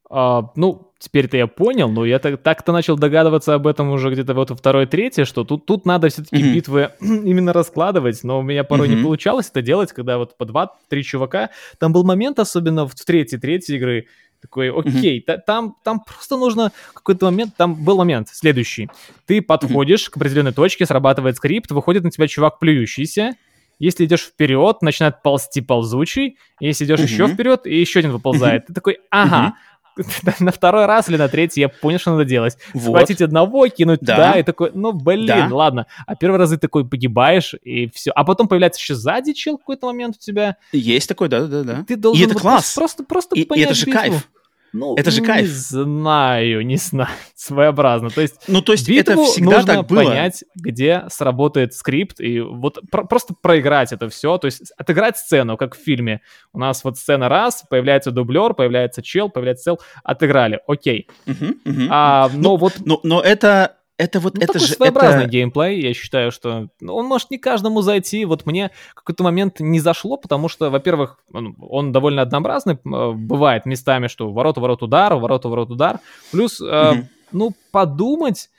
А, ну, теперь-то я понял, но я так, так-то начал догадываться об этом уже где-то вот второй, третий, что тут, тут надо все-таки mm-hmm. битвы именно раскладывать, но у меня порой mm-hmm. не получалось это делать, когда вот по два-три чувака, там был момент, особенно в третьей, третьей игры, такой, окей, mm-hmm. там, там просто нужно какой-то момент, там был момент следующий. Ты подходишь mm-hmm. к определенной точке, срабатывает скрипт, выходит на тебя чувак плюющийся, если идешь вперед, начинает ползти ползучий, если идешь mm-hmm. еще вперед, и еще один выползает. Mm-hmm. Ты такой, ага, mm-hmm на второй раз или на третий я понял, что надо делать. Вот. Схватить одного, кинуть да. туда, и такой, ну, блин, да. ладно. А первый раз ты такой погибаешь, и все. А потом появляется еще сзади чел какой-то момент у тебя. Есть такой, да-да-да. Ты должен и это вот класс. Просто, просто и, понять и это же битву. кайф. Ну, это же кайф. Не знаю, не знаю. Своеобразно. То есть, ну, то есть это всегда нужно так было. понять, где сработает скрипт, и вот про- просто проиграть это все. То есть отыграть сцену, как в фильме. У нас вот сцена раз, появляется дублер, появляется чел, появляется цел, отыграли. Окей. Угу, угу. А, но ну, вот... Но, но это это вот ну, это такой же своеобразный это... геймплей, я считаю, что ну, он может не каждому зайти. Вот мне в какой-то момент не зашло, потому что, во-первых, он, он довольно однообразный, э, бывает местами, что ворот, ворот, удар, ворот, ворот, удар. Плюс, э, ну, подумать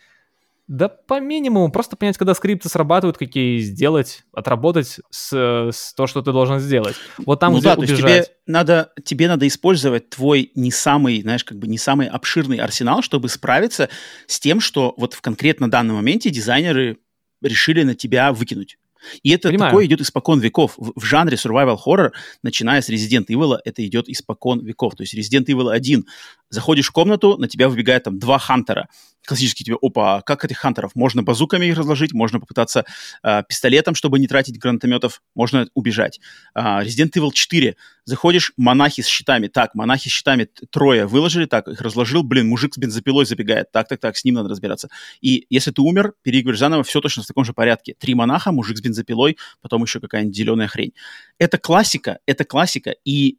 да по минимуму, просто понять, когда скрипты срабатывают, какие сделать, отработать с, с то, что ты должен сделать. Вот там, ну где да, убежать. То есть тебе надо, тебе надо использовать твой не самый, знаешь, как бы не самый обширный арсенал, чтобы справиться с тем, что вот в конкретно данном моменте дизайнеры решили на тебя выкинуть. И это Понимаю. такое идет испокон веков. В, в жанре survival horror, начиная с Resident Evil, это идет испокон веков. То есть Resident Evil 1, заходишь в комнату, на тебя выбегает там два хантера. Классически тебе, опа, как этих хантеров? Можно базуками их разложить, можно попытаться э, пистолетом, чтобы не тратить гранатометов, можно убежать. Э, Resident Evil 4, заходишь, монахи с щитами. Так, монахи с щитами трое выложили, так, их разложил, блин, мужик с бензопилой забегает. Так, так, так, с ним надо разбираться. И если ты умер, переигрываешь заново, все точно в таком же порядке. Три монаха, мужик с бензопилой, потом еще какая-нибудь зеленая хрень. Это классика, это классика. И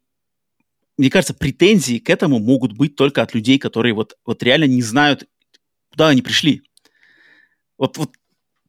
мне кажется, претензии к этому могут быть только от людей, которые вот, вот реально не знают, куда они пришли. Вот, вот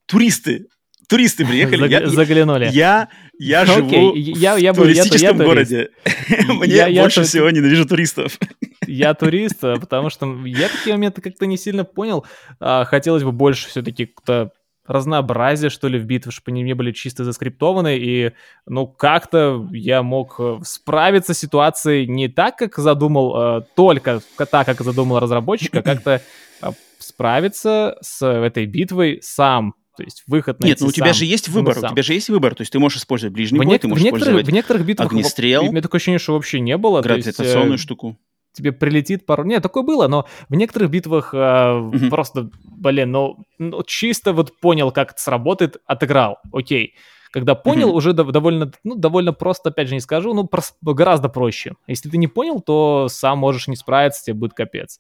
туристы, туристы приехали. Я, заглянули. Я, я okay. живу я, я, в туристическом я, я, городе. Мне я, я, больше я, всего ненавижу туристов. Я турист, потому что я такие моменты как-то не сильно понял. А, хотелось бы больше все-таки кто разнообразие, что ли, в битвах, чтобы они не были чисто заскриптованы, и, ну, как-то я мог э, справиться с ситуацией не так, как задумал, э, только так, как задумал разработчик, а как-то э, справиться с этой битвой сам, то есть выход найти Нет, ну у тебя же есть выбор, у тебя же есть выбор, то есть ты можешь использовать ближний в бой, ты можешь в некоторых, использовать в некоторых битвах огнестрел. У меня такое ощущение, что вообще не было. Гравитационную есть, штуку тебе прилетит пару... Нет, такое было, но в некоторых битвах э, mm-hmm. просто, блин, ну, ну, чисто вот понял, как это сработает, отыграл, окей. Когда понял, mm-hmm. уже довольно, ну, довольно просто, опять же, не скажу, ну, прос- гораздо проще. Если ты не понял, то сам можешь не справиться, тебе будет капец.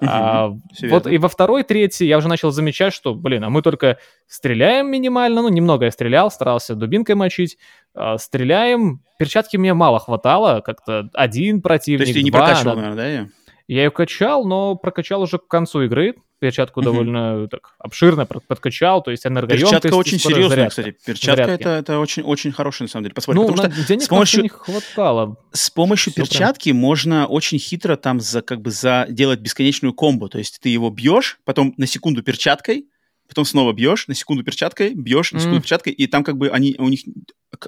А, вот и во второй, третий я уже начал замечать, что, блин, а мы только стреляем минимально, ну, немного я стрелял, старался дубинкой мочить, а, стреляем, перчатки мне мало хватало, как-то один противник, То есть ты не два, прокачивал, наверное, да, ее? Я ее качал, но прокачал уже к концу игры. Перчатку mm-hmm. довольно так обширно подкачал, то есть энергоемкость. Перчатка очень серьезная, зарядка, кстати. Перчатка это, это очень, очень хорошая, на самом деле. Посмотри, ну, потому что денег с помощью, не хватало. С помощью Все перчатки прям. можно очень хитро там за, как бы за, делать бесконечную комбо. То есть ты его бьешь, потом на секунду перчаткой, потом снова бьешь, на секунду перчаткой, бьешь, на секунду mm. перчаткой, и там как бы они, у них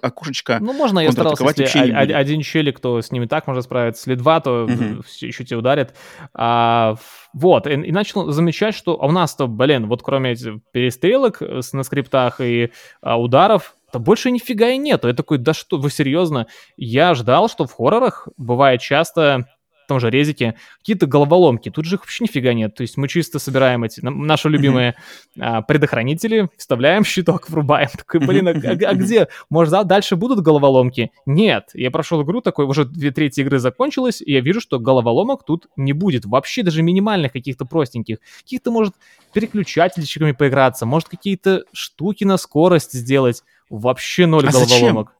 окошечко Ну, можно, я старался, если один челик, кто с ними так может справиться, если два, то mm-hmm. еще тебя ударит. А, вот, и, и начал замечать, что а у нас-то, блин, вот кроме этих перестрелок на скриптах и а, ударов, то больше нифига и нету. Я такой, да что, вы серьезно? Я ждал, что в хоррорах бывает часто том же резике, какие-то головоломки. Тут же их вообще нифига нет. То есть мы чисто собираем эти наши любимые а, предохранители, вставляем щиток, врубаем. Такой, блин, а, а, а где? Может, да, дальше будут головоломки? Нет. Я прошел игру такой, уже две трети игры закончилось, и я вижу, что головоломок тут не будет. Вообще даже минимальных каких-то простеньких. Каких-то, может, переключательчиками поиграться, может, какие-то штуки на скорость сделать. вообще ноль а головоломок. Зачем?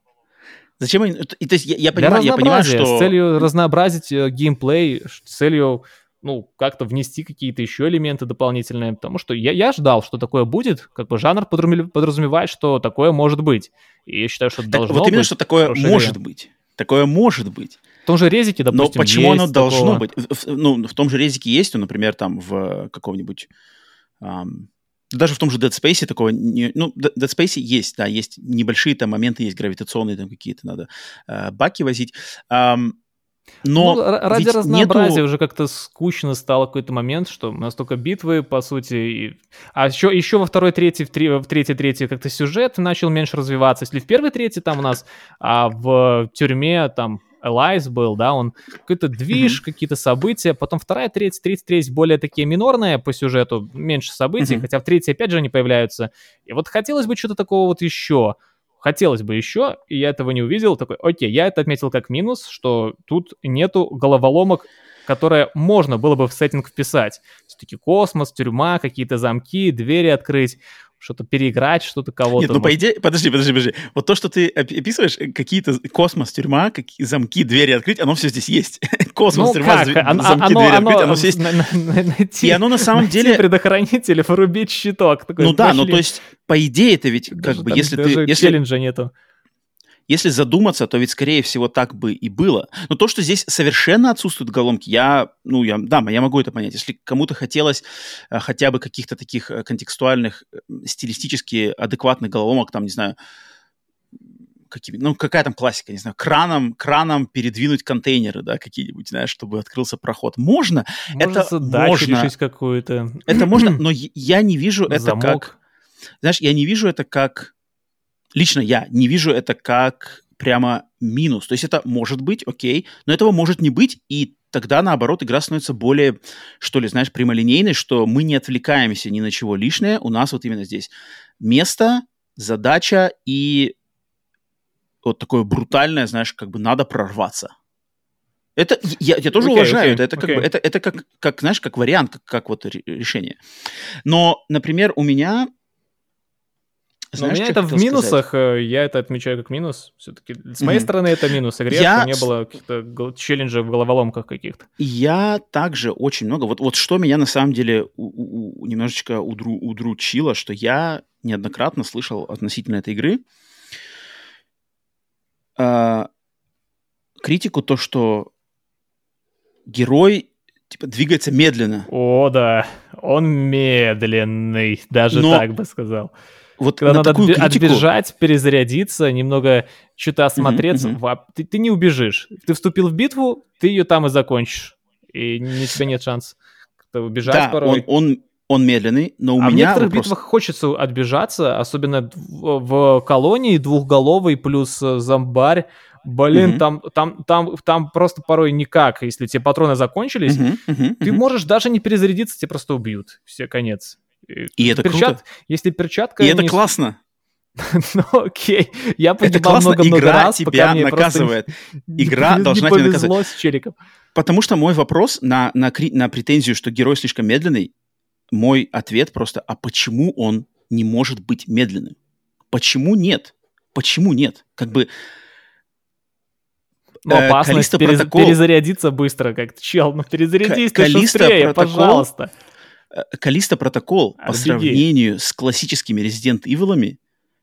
Зачем? И, то есть я, я, понимаю, я понимаю, что... С целью разнообразить э, геймплей, с целью ну, как-то внести какие-то еще элементы дополнительные, потому что я, я ждал, что такое будет, как бы жанр подразумевает, что такое может быть. И я считаю, что так должно вот именно, быть что такое может быть. Такое может быть. В том же резике, допустим, Но почему оно должно быть? В, ну, в том же резике есть, ну, например, там в каком-нибудь... Um, даже в том же Dead Space такого... Не, ну, Dead Space есть, да, есть небольшие там моменты, есть гравитационные там какие-то, надо uh, баки возить. Um, но ну, ради разнообразия нету... уже как-то скучно стало какой-то момент, что настолько битвы, по сути, и... а еще, еще во второй, третьей, в, три, в третьей, третьей как-то сюжет начал меньше развиваться. Если в первой, третьей там у нас а в тюрьме там Элайс был, да, он какой-то движ, mm-hmm. какие-то события, потом вторая, третья, третья, третья более такие минорные по сюжету, меньше событий, mm-hmm. хотя в третьей опять же они появляются. И вот хотелось бы что-то такого вот еще хотелось бы еще, и я этого не увидел, такой, окей, я это отметил как минус, что тут нету головоломок, которые можно было бы в сеттинг вписать. Все-таки космос, тюрьма, какие-то замки, двери открыть что-то переиграть, что-то кого-то. Нет, ну, по идее, подожди, подожди, подожди. Вот то, что ты описываешь, э, какие-то космос, тюрьма, какие замки, двери открыть, оно все здесь есть. космос, ну, тюрьма, как? Оно, замки, оно, двери оно, открыть, оно все есть. На, на, найти, и оно на самом найти деле... предохранитель, врубить щиток. Такой, ну да, ну то есть, по идее, это ведь даже как бы, если ты... Если... челленджа нету если задуматься, то ведь, скорее всего, так бы и было. Но то, что здесь совершенно отсутствуют головоломки, я, ну, я, да, я могу это понять. Если кому-то хотелось э, хотя бы каких-то таких э, контекстуальных, э, стилистически адекватных головоломок, там, не знаю, какими, ну, какая там классика, не знаю, краном, краном передвинуть контейнеры, да, какие-нибудь, знаешь, чтобы открылся проход. Можно, можно это можно. решить какую-то. Это можно, но я не вижу это Замок. как... Знаешь, я не вижу это как лично я не вижу это как прямо минус. То есть это может быть, окей, но этого может не быть, и тогда, наоборот, игра становится более, что ли, знаешь, прямолинейной, что мы не отвлекаемся ни на чего лишнее. У нас вот именно здесь место, задача и вот такое брутальное, знаешь, как бы надо прорваться. Это я, я тоже okay, уважаю okay, это. Это okay. как бы это, это как, как знаешь, как вариант, как, как вот решение. Но, например, у меня знаешь, у меня это в минусах, сказать? Э, я это отмечаю как минус. Все-таки с моей mm-hmm. стороны это минус игре, я... что не было каких-то челленджей в головоломках каких-то. Я также очень много. Вот, вот что меня на самом деле у, у, немножечко удру, удручило, что я неоднократно слышал относительно этой игры э, критику то, что герой типа двигается медленно. О, да, он медленный, даже Но... так бы сказал вот Когда надо такую критику... отбежать, перезарядиться, немного что-то осмотреться, mm-hmm, mm-hmm. Ты, ты не убежишь. Ты вступил в битву, ты ее там и закончишь. И у тебя нет шанса убежать да, порой. Он, он, он медленный, но у а меня... в некоторых вопрос... битвах хочется отбежаться, особенно в, в колонии двухголовый плюс э, зомбарь. Блин, mm-hmm. там, там, там, там просто порой никак. Если тебе патроны закончились, mm-hmm, mm-hmm, ты можешь даже не перезарядиться, тебе просто убьют. Все, конец. И это Перчат... круто. Если перчатка... И это классно. ну окей, я погибал много-много раз, тебя наказывает. Игра должна тебя наказывать. с челиком. Потому что мой вопрос на, на, на претензию, что герой слишком медленный, мой ответ просто, а почему он не может быть медленным? Почему нет? Почему нет? Как бы... Ну, э, опасность перез... протокол... перезарядиться быстро, как чел. Ну, перезарядись К- ты шустрее, пожалуйста. Калиста Протокол по сравнению с классическими Resident Evil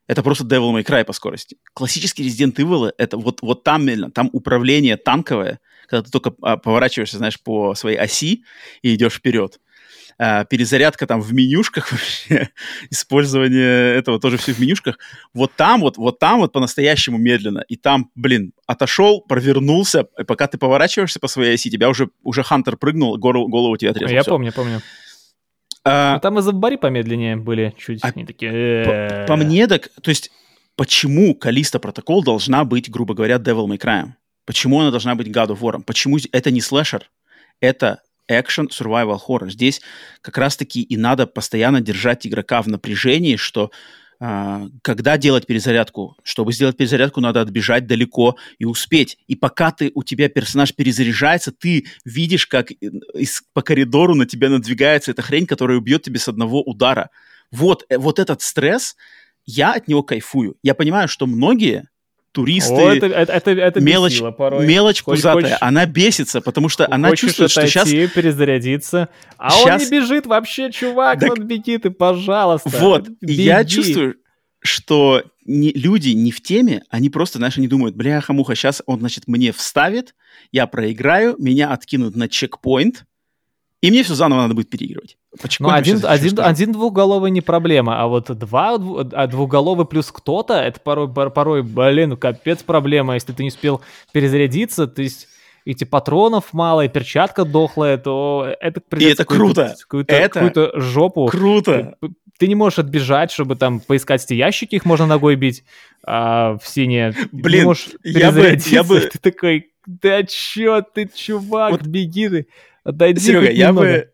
это просто Devil May Cry по скорости. Классический Resident Evil это вот, вот там, там управление танковое, когда ты только а, поворачиваешься, знаешь, по своей оси и идешь вперед. А, перезарядка там в менюшках вообще, использование этого тоже все в менюшках. Вот там вот, вот там вот по-настоящему медленно. И там, блин, отошел, провернулся, и пока ты поворачиваешься по своей оси, тебя уже, уже Хантер прыгнул, голову, голову тебе отрезал. Я все. помню, помню. А, ну, там и зомбари помедленнее были чуть. А, они такие... По, по мне так... То есть почему Калиста Протокол должна быть, грубо говоря, Devil May Cry? Почему она должна быть God of War? Почему это не слэшер? Это экшен, survival horror. Здесь как раз-таки и надо постоянно держать игрока в напряжении, что когда делать перезарядку. Чтобы сделать перезарядку, надо отбежать далеко и успеть. И пока ты, у тебя персонаж перезаряжается, ты видишь, как из, по коридору на тебя надвигается эта хрень, которая убьет тебя с одного удара. Вот, э, вот этот стресс, я от него кайфую. Я понимаю, что многие туристы, О, это, это, это, это мелочь, бесило порой. мелочь Хочешь- пузатая, хочешь- она бесится, потому что она чувствует, что сейчас... отойти, перезарядиться, а щас- он не бежит вообще, чувак, Так- вот беги ты, пожалуйста. Вот, и я беги. чувствую, что не, люди не в теме, они просто, знаешь, они думают, бляха-муха, сейчас он, значит, мне вставит, я проиграю, меня откинут на чекпоинт, и мне все заново надо будет переигрывать. Ну, один, один, что- один двухголовый не проблема, а вот два а двухголовый плюс кто-то, это порой, пор- порой, блин, капец проблема, если ты не успел перезарядиться, то есть эти патронов мало, и перчатка дохлая, то это придется это круто. Какую-то, Это какую-то жопу. Круто! Ты- Ты не можешь отбежать, чтобы там поискать эти ящики, их можно ногой бить а, в синие. Ты не Блин, можешь я бы- я бы- Ты такой, да чё ты, чувак, Вот, беги ты, отойди Серега, я немного». бы,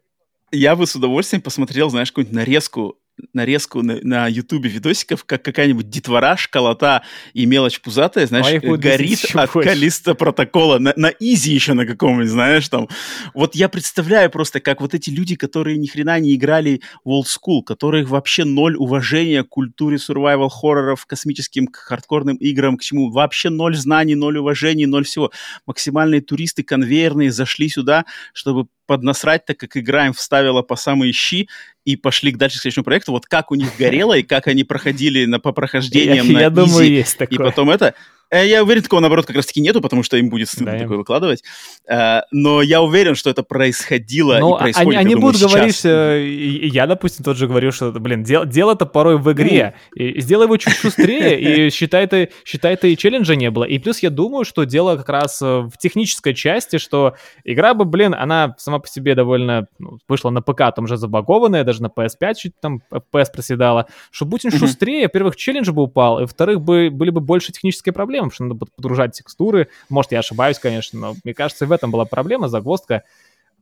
я бы с удовольствием посмотрел, знаешь, какую-нибудь нарезку нарезку на, на ютубе видосиков, как какая-нибудь детвора, школота и мелочь пузатая, знаешь, А их будет горит от больше. Калиста протокола на, на изи еще на каком-нибудь, знаешь, там. Вот я представляю просто, как вот эти люди, которые ни хрена не играли в old school, которых вообще ноль уважения к культуре survival хорроров, космическим, к хардкорным играм, к чему, вообще ноль знаний, ноль уважений, ноль всего. Максимальные туристы конвейерные зашли сюда, чтобы поднасрать, так как игра им вставила по самые щи, и пошли к дальше к следующему проекту. Вот как у них горело, и как они проходили на, по прохождениям Я, на я думаю, easy, есть и такое. потом это... Э, Я уверен, такого, наоборот, как раз-таки нету, потому что им будет стыдно Да, им- такое выкладывать. Э, Но я уверен, что это происходило Ну, и происходит, они, я они думаю, будут сейчас. говорить, э, я, допустим, тот же говорю, что, блин, дел- дело-то порой в игре. И сделай его чуть шустрее, и считай ты, считай ты и челленджа не было. И плюс я думаю, что дело как раз в технической части, что игра бы, блин, она сама по себе довольно ну, вышла на ПК, там же забагованная, даже на PS5 чуть там FPS проседала. Что Мгм. шустрее, во-первых, челлендж бы упал, и во-вторых, бы, были бы больше технические проблемы, потому что надо подгружать текстуры. Может, я ошибаюсь, конечно, но мне кажется, в этом была проблема, загвоздка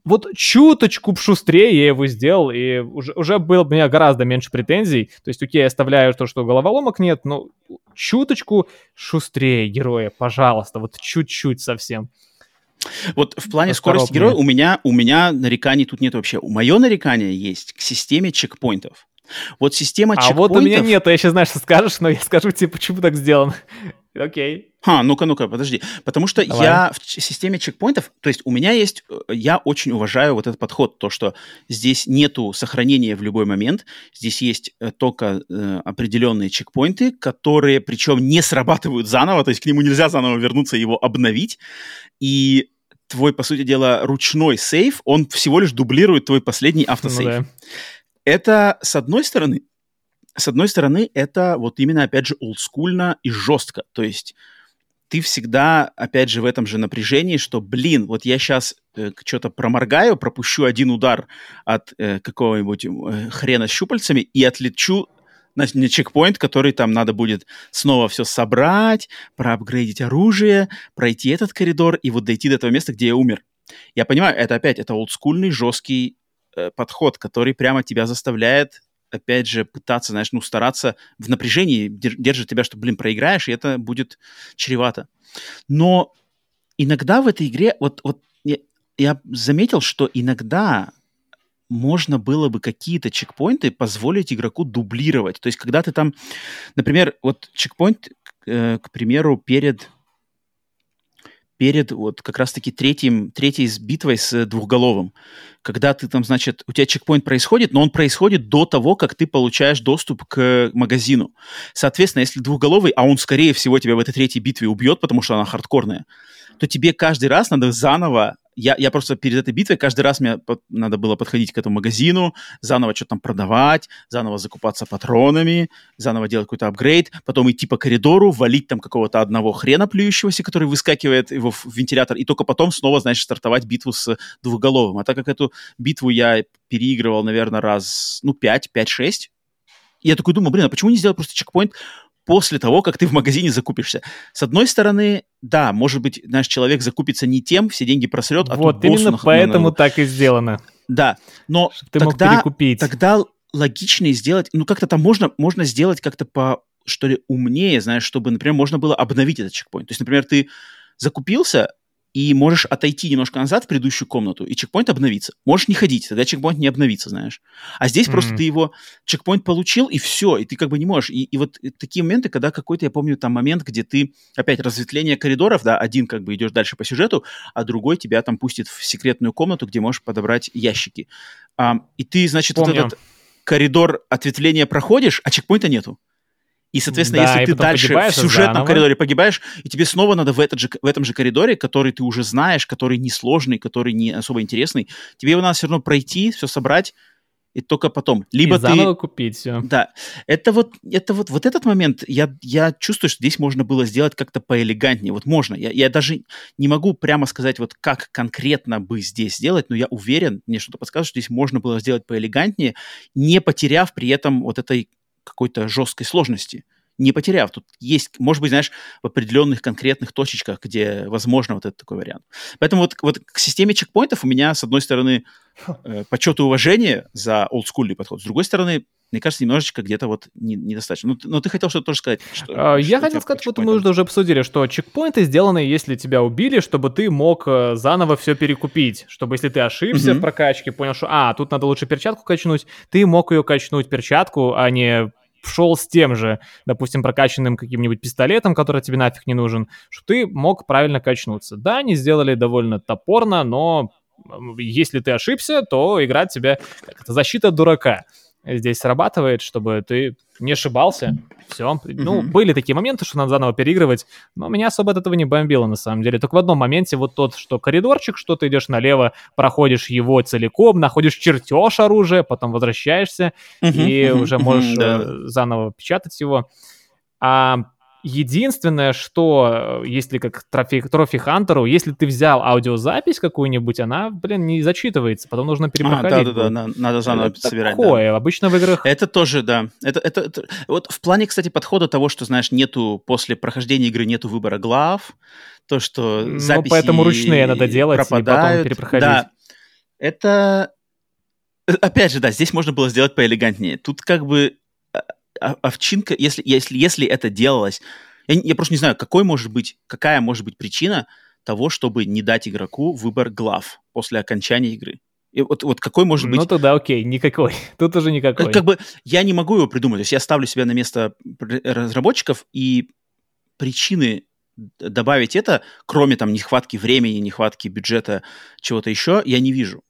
вот чуточку шустрее я его сделал, и уже, уже было у меня гораздо меньше претензий. То есть, окей, я оставляю то, что головоломок нет, но чуточку шустрее героя, пожалуйста, вот чуть-чуть совсем. Вот в плане скорости героя у меня, у меня нареканий тут нет вообще. Мое нарекание есть к системе чекпоинтов. Вот система А чекпоинтов... вот у меня нет, я сейчас знаешь, что скажешь, но я скажу тебе, почему так сделано. Окей. Ха, ну-ка, ну-ка, подожди. Потому что Давай. я в системе чекпоинтов, то есть у меня есть, э, я очень уважаю вот этот подход, то, что здесь нету сохранения в любой момент, здесь есть э, только э, определенные чекпоинты, которые, причем, не срабатывают заново, то есть к нему нельзя заново вернуться и его обновить, и твой, по сути дела, ручной сейф, он всего лишь дублирует твой последний Ну автосейф. да. Это, с одной стороны, с одной стороны, это вот именно, опять же, олдскульно и жестко. То есть ты всегда, опять же, в этом же напряжении, что, блин, вот я сейчас что-то проморгаю, пропущу один удар от э, какого-нибудь э, хрена с щупальцами и отлечу на, на чекпоинт, который там надо будет снова все собрать, проапгрейдить оружие, пройти этот коридор и вот дойти до этого места, где я умер. Я понимаю, это опять, это олдскульный, жесткий э, подход, который прямо тебя заставляет, опять же, пытаться, знаешь, ну, стараться в напряжении, дер- держит тебя, что, блин, проиграешь, и это будет чревато. Но иногда в этой игре, вот, вот я, я заметил, что иногда можно было бы какие-то чекпоинты позволить игроку дублировать. То есть, когда ты там, например, вот чекпоинт, э, к примеру, перед перед вот как раз-таки третьим, третьей с битвой с двухголовым. Когда ты там, значит, у тебя чекпоинт происходит, но он происходит до того, как ты получаешь доступ к магазину. Соответственно, если двухголовый, а он, скорее всего, тебя в этой третьей битве убьет, потому что она хардкорная, то тебе каждый раз надо заново... Я, я просто перед этой битвой каждый раз мне под- надо было подходить к этому магазину, заново что-то там продавать, заново закупаться патронами, заново делать какой-то апгрейд, потом идти по коридору, валить там какого-то одного хрена плюющегося, который выскакивает его в вентилятор, и только потом снова, значит, стартовать битву с двухголовым. А так как эту битву я переигрывал, наверное, раз, ну, 5, 5-6, я такой думаю, блин, а почему не сделать просто чекпоинт после того, как ты в магазине закупишься? С одной стороны, да, может быть, наш человек закупится не тем, все деньги просрет, а вот именно на- поэтому на- так и сделано. Да, но ты мог тогда, перекупить. тогда логичнее сделать, ну как-то там можно, можно сделать как-то по, что ли, умнее, знаешь, чтобы, например, можно было обновить этот чекпоинт. То есть, например, ты закупился, и можешь отойти немножко назад в предыдущую комнату, и чекпоинт обновится. Можешь не ходить, тогда чекпоинт не обновится, знаешь. А здесь mm-hmm. просто ты его, чекпоинт получил, и все, и ты как бы не можешь. И, и вот такие моменты, когда какой-то, я помню, там момент, где ты, опять, разветвление коридоров, да, один как бы идешь дальше по сюжету, а другой тебя там пустит в секретную комнату, где можешь подобрать ящики. А, и ты, значит, Помню. вот этот коридор ответвления проходишь, а чекпоинта нету. И, соответственно, да, если ты дальше в сюжетном заново. коридоре погибаешь, и тебе снова надо в, этот же, в этом же коридоре, который ты уже знаешь, который несложный, который не особо интересный, тебе его надо все равно пройти, все собрать, и только потом. Либо и заново ты... купить все. Да. Это вот, это вот, вот этот момент, я, я чувствую, что здесь можно было сделать как-то поэлегантнее. Вот можно. Я, я даже не могу прямо сказать, вот как конкретно бы здесь сделать, но я уверен, мне что-то подсказывает, что здесь можно было сделать поэлегантнее, не потеряв при этом вот этой какой-то жесткой сложности не потеряв. Тут есть, может быть, знаешь, в определенных конкретных точечках, где возможно вот этот такой вариант. Поэтому вот, вот к системе чекпоинтов у меня, с одной стороны, э, почет и уважение за олдскульный подход, с другой стороны, мне кажется, немножечко где-то вот не, недостаточно. Ну, но ты хотел что-то тоже сказать. Что, а, я хотел сказать, вот мы уже обсудили, что чекпоинты сделаны, если тебя убили, чтобы ты мог э, заново все перекупить. Чтобы если ты ошибся mm-hmm. в прокачке, понял, что, а, тут надо лучше перчатку качнуть, ты мог ее качнуть перчатку, а не шел с тем же, допустим, прокачанным каким-нибудь пистолетом, который тебе нафиг не нужен, что ты мог правильно качнуться. Да, они сделали довольно топорно, но если ты ошибся, то играть тебя как это защита дурака здесь срабатывает, чтобы ты не ошибался. Все. Mm-hmm. Ну, были такие моменты, что надо заново переигрывать, но меня особо от этого не бомбило, на самом деле. Только в одном моменте вот тот, что коридорчик, что ты идешь налево, проходишь его целиком, находишь чертеж оружия, потом возвращаешься mm-hmm. и mm-hmm. уже можешь mm-hmm. заново печатать его. А Единственное, что, э, если как трофи, трофи Хантеру, если ты взял аудиозапись какую-нибудь, она, блин, не зачитывается, потом нужно перепроходить. А, да-да-да, надо, надо заново это собирать. Такое, да. обычно в играх... Это тоже, да. Это, это, это, вот в плане, кстати, подхода того, что, знаешь, нету, после прохождения игры нету выбора глав, то, что ну, записи Ну, поэтому ручные надо делать пропадают. и потом перепроходить. Да, это... Э, опять же, да, здесь можно было сделать поэлегантнее. Тут как бы овчинка, если, если, если это делалось, я, я просто не знаю, какой может быть, какая может быть причина того, чтобы не дать игроку выбор глав после окончания игры. И вот, вот какой может быть... Ну, тогда окей, никакой. Тут уже никакой. Как, как бы я не могу его придумать. То есть я ставлю себя на место разработчиков, и причины добавить это, кроме там нехватки времени, нехватки бюджета, чего-то еще, я не вижу.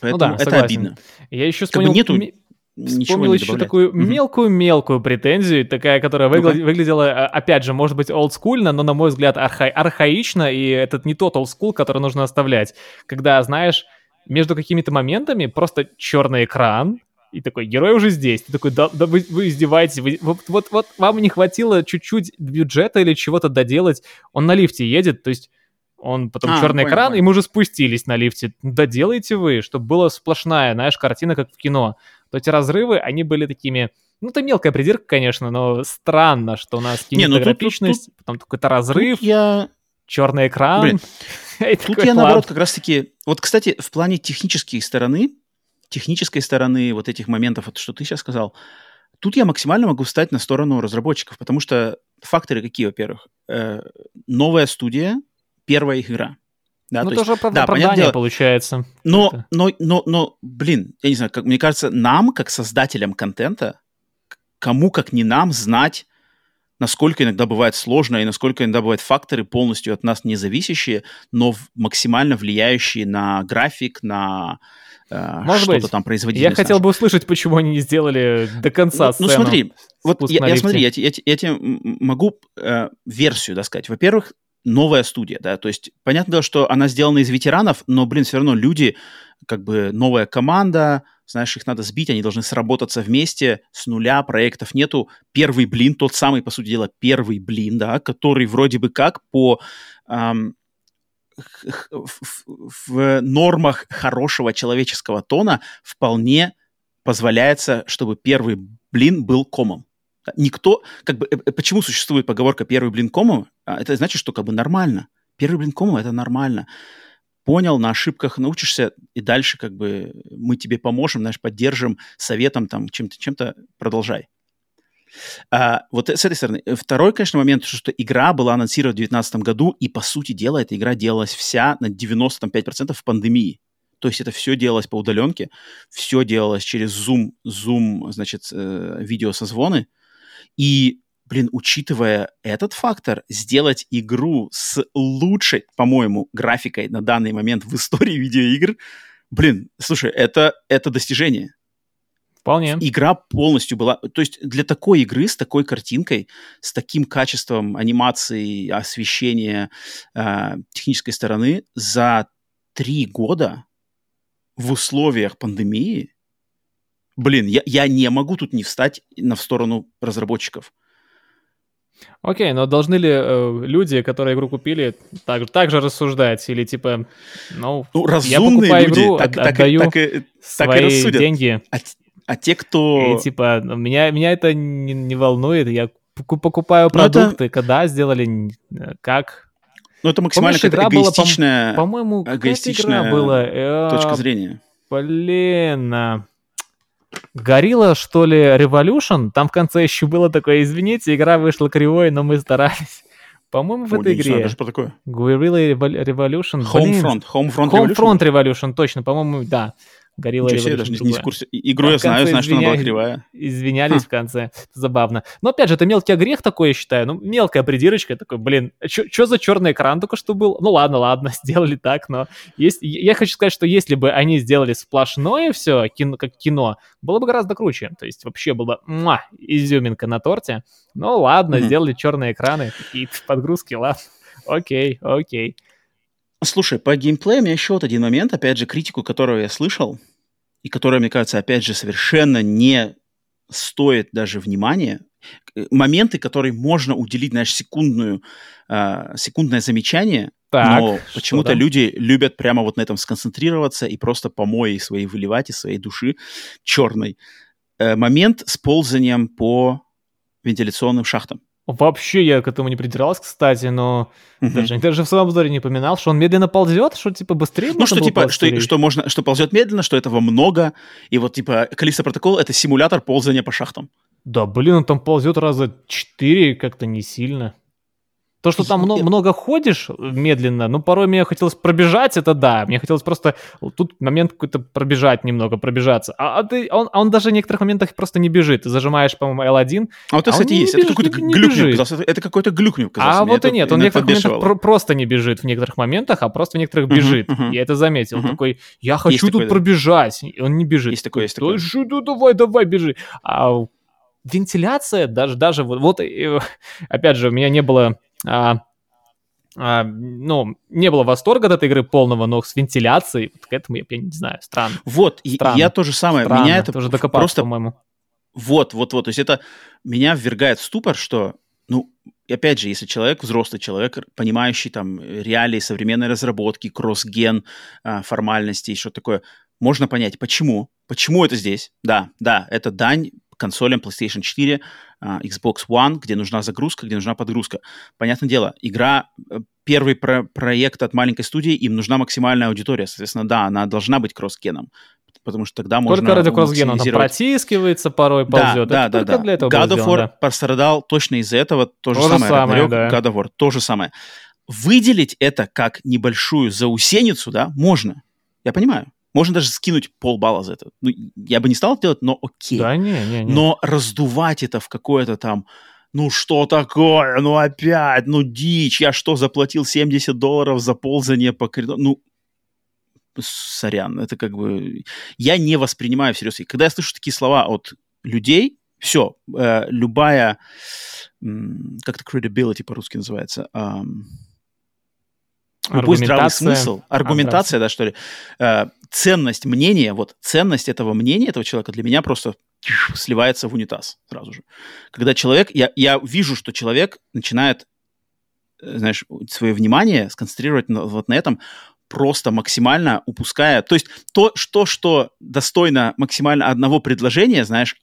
Поэтому ну да, это согласен. обидно. Я еще вспомнил... Как бы нету Вспомнил еще добавлять. такую мелкую-мелкую претензию, такая, которая okay. выглядела, а, опять же, может быть, олдскульно, но, на мой взгляд, арха- архаично, и этот не тот олдскул, который нужно оставлять. Когда, знаешь, между какими-то моментами просто черный экран, и такой, герой уже здесь. Ты такой, да, да вы, вы издеваетесь, вы, вот, вот, вот вам не хватило чуть-чуть бюджета или чего-то доделать. Он на лифте едет, то есть он потом а, черный понял, экран, понял. и мы уже спустились на лифте. Доделайте вы, чтобы была сплошная, знаешь, картина, как в кино то эти разрывы, они были такими... Ну, это мелкая придирка, конечно, но странно, что у нас кинематографичность, ну, тут, тут, потом какой-то разрыв, я... черный экран. Блин, тут я, наоборот, как раз-таки... Вот, кстати, в плане технической стороны, технической стороны вот этих моментов, вот что ты сейчас сказал, тут я максимально могу встать на сторону разработчиков, потому что факторы какие, во-первых? Э, новая студия, первая их игра. Да, ну, то тоже есть, да, оправдание получается. Но, но, но, но, блин, я не знаю, как, мне кажется, нам, как создателям контента, кому, как не нам, знать, насколько иногда бывает сложно и насколько иногда бывают факторы полностью от нас независящие, но максимально влияющие на график, на э, Может что-то быть. там производительность. Я хотел бы услышать, почему они не сделали до конца ну, ну смотри, вот я, я смотри, я, я, я тебе могу э, версию да, сказать. Во-первых, новая студия, да, то есть понятно, что она сделана из ветеранов, но, блин, все равно люди, как бы новая команда, знаешь, их надо сбить, они должны сработаться вместе с нуля, проектов нету. Первый блин, тот самый, по сути дела, первый блин, да, который вроде бы как по эм, в, в нормах хорошего человеческого тона вполне позволяется, чтобы первый блин был комом. Никто, как бы, э, э, почему существует поговорка «первый блин кому»? А, это значит, что как бы нормально. Первый блин кому – это нормально. Понял, на ошибках научишься, и дальше как бы мы тебе поможем, знаешь, поддержим советом, там, чем-то, чем-то продолжай. А, вот с этой стороны. Второй, конечно, момент, что, игра была анонсирована в 2019 году, и, по сути дела, эта игра делалась вся на 95% в пандемии. То есть это все делалось по удаленке, все делалось через Zoom, Zoom, значит, э, видеосозвоны. И, блин, учитывая этот фактор, сделать игру с лучшей, по-моему, графикой на данный момент в истории видеоигр, блин, слушай, это, это достижение. Вполне. Игра полностью была... То есть для такой игры с такой картинкой, с таким качеством анимации, освещения, э, технической стороны за три года в условиях пандемии, блин, я, я не могу тут не встать на в сторону разработчиков. Окей, но должны ли э, люди, которые игру купили, так, так же рассуждать? Или типа, ну, ну я покупаю люди, игру, так, от, так, отдаю так, так, свои так и деньги. А, а те, кто... И типа, меня, меня это не, не волнует, я покупаю продукты, это... когда сделали, как... Ну, это максимально Помнишь, игра эгоистичная, была, по-моему, эгоистичная игра была, э, точка зрения. Блин, Горилла, что ли, Revolution? Там в конце еще было такое, извините, игра вышла кривой, но мы старались. По-моему, в О, этой игре. Знаю, даже про такое. Guerrilla Revolution. Homefront. Homefront Revolution. Homefront Revolution, точно, по-моему, да. Горилла Ничего себе, даже не, не в курсе. Игру я знаю, знаю, что она была кривая. Извинялись хм. в конце. Это забавно. Но опять же, это мелкий грех такой, я считаю. Ну, мелкая придирочка. Такой, блин, что за черный экран только что был? Ну ладно, ладно, сделали так, но есть... я хочу сказать, что если бы они сделали сплошное все, кино, как кино, было бы гораздо круче. То есть вообще было муа, изюминка на торте. Ну ладно, mm-hmm. сделали черные экраны, какие-то подгрузки, ладно. Окей, окей. Слушай, по геймплею у меня еще вот один момент, опять же, критику, которую я слышал, и которая, мне кажется, опять же, совершенно не стоит даже внимания. Э, моменты, которые можно уделить, знаешь, секундную, э, секундное замечание, так, но почему-то люди любят прямо вот на этом сконцентрироваться и просто помои свои выливать из своей души черной. Э, момент с ползанием по вентиляционным шахтам. Вообще я к этому не придирался, кстати, но угу. даже, даже в своем обзоре не упоминал, что он медленно ползет, что типа быстрее Ну, что типа, что, что можно, что ползет медленно, что этого много, и вот типа Калиста протокол — это симулятор ползания по шахтам. Да, блин, он там ползет раза четыре, как-то не сильно. То, что там много, много ходишь медленно, ну, порой мне хотелось пробежать, это да. Мне хотелось просто тут момент какой-то пробежать немного, пробежаться. А, а, ты, он, а он даже в некоторых моментах просто не бежит. Ты зажимаешь, по-моему, L1. А вот, это, а кстати, есть. Бежит, это какой-то глюк мне казался. Это какой-то глюк мне казался. А вот и нет. Он в некоторых моментах про- просто не бежит в некоторых моментах, а просто в некоторых бежит. Uh-huh, uh-huh. Я это заметил. Uh-huh. Такой, я хочу есть тут такой, пробежать. И он не бежит. Есть такое, есть такое. Ну, давай, давай, бежи. А вентиляция, даже, даже вот, вот, опять же, у меня не было а, а, ну, не было восторга от этой игры полного, но с вентиляцией, вот к этому я, я не знаю, странно. Вот, странно. и я то же самое, странно. меня это тоже просто... по-моему. Вот, вот, вот, то есть это меня ввергает в ступор, что, ну, опять же, если человек, взрослый человек, понимающий там реалии современной разработки, кросс-ген, а, формальности и что такое, можно понять, почему, почему это здесь. Да, да, это дань консолям PlayStation 4, а, Xbox One, где нужна загрузка, где нужна подгрузка. Понятное дело, игра, э, первый про проект от маленькой студии, им нужна максимальная аудитория. Соответственно, да, она должна быть кросс-геном потому что тогда Только можно ради кроссгена он там протискивается порой, ползет. Да, да, да. Для этого God of War да. пострадал точно из-за этого. То, то же самое, самое да. God of War, то же самое. Выделить это как небольшую заусеницу, да, можно. Я понимаю. Можно даже скинуть полбалла за это. Ну, я бы не стал делать, но окей. Да, не, не, не. Но раздувать это в какое-то там, ну что такое, ну опять, ну дичь, я что, заплатил 70 долларов за ползание по коридору? Ну, сорян, это как бы... Я не воспринимаю всерьез. И когда я слышу такие слова от людей, все, э, любая, как это credibility по-русски называется, эм, любой здравый смысл, аргументация, да, что ли, э, ценность мнения, вот ценность этого мнения этого человека для меня просто сливается в унитаз сразу же. Когда человек, я, я вижу, что человек начинает, э, знаешь, свое внимание сконцентрировать на, вот на этом, просто максимально упуская. То есть то, что, что достойно максимально одного предложения, знаешь,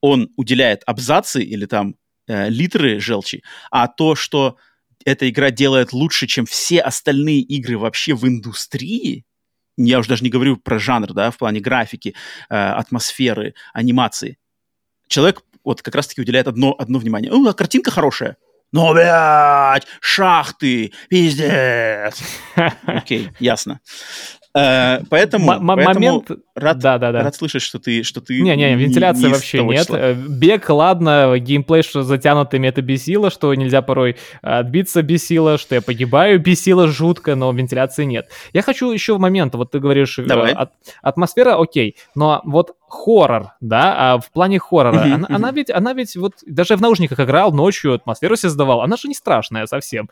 он уделяет абзацы или там э, литры желчи, а то, что эта игра делает лучше, чем все остальные игры вообще в индустрии, я уже даже не говорю про жанр, да, в плане графики, э, атмосферы, анимации. Человек вот как раз-таки уделяет одно, одно внимание. Ну, а картинка хорошая. Но, блядь, шахты, пиздец. Окей, ясно. Э, поэтому, М- момент... рад, да, да, да. рад слышать, что ты, что ты не, не, вентиляции не вообще нет. Числа. Э, бег, ладно, геймплей, что затянутыми это бесило, что нельзя порой отбиться бесило, что я погибаю бесило жутко, но вентиляции нет. Я хочу еще в момент, вот ты говоришь, э, Давай. От, атмосфера окей, но вот хоррор, да, а в плане хоррора, uh-huh, она, uh-huh. она ведь, она ведь вот даже в наушниках играл ночью, атмосферу создавал, она же не страшная совсем.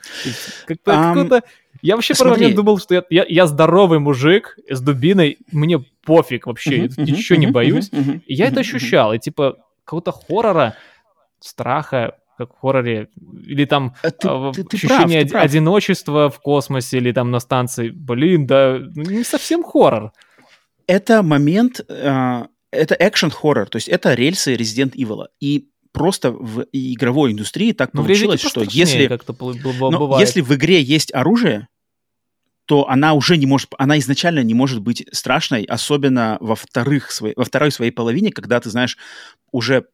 Как-то, um, какой-то я вообще Смотри. момент думал, что я, я, я здоровый мужик с дубиной, мне пофиг вообще, uh-huh, я uh-huh, не боюсь. Uh-huh, uh-huh, и я uh-huh, это ощущал, и типа какого-то хоррора, страха, как в хорроре, или там а ты, э, ты, ощущение прав, одиночества в космосе, или там на станции, блин, да, ну, не совсем хоррор. Это момент, э, это экшен-хоррор, то есть это рельсы Resident Evil. И просто в игровой индустрии так ну, получилось, что если, но если в игре есть оружие, то она уже не может, она изначально не может быть страшной, особенно во, вторых, во второй своей половине, когда ты знаешь уже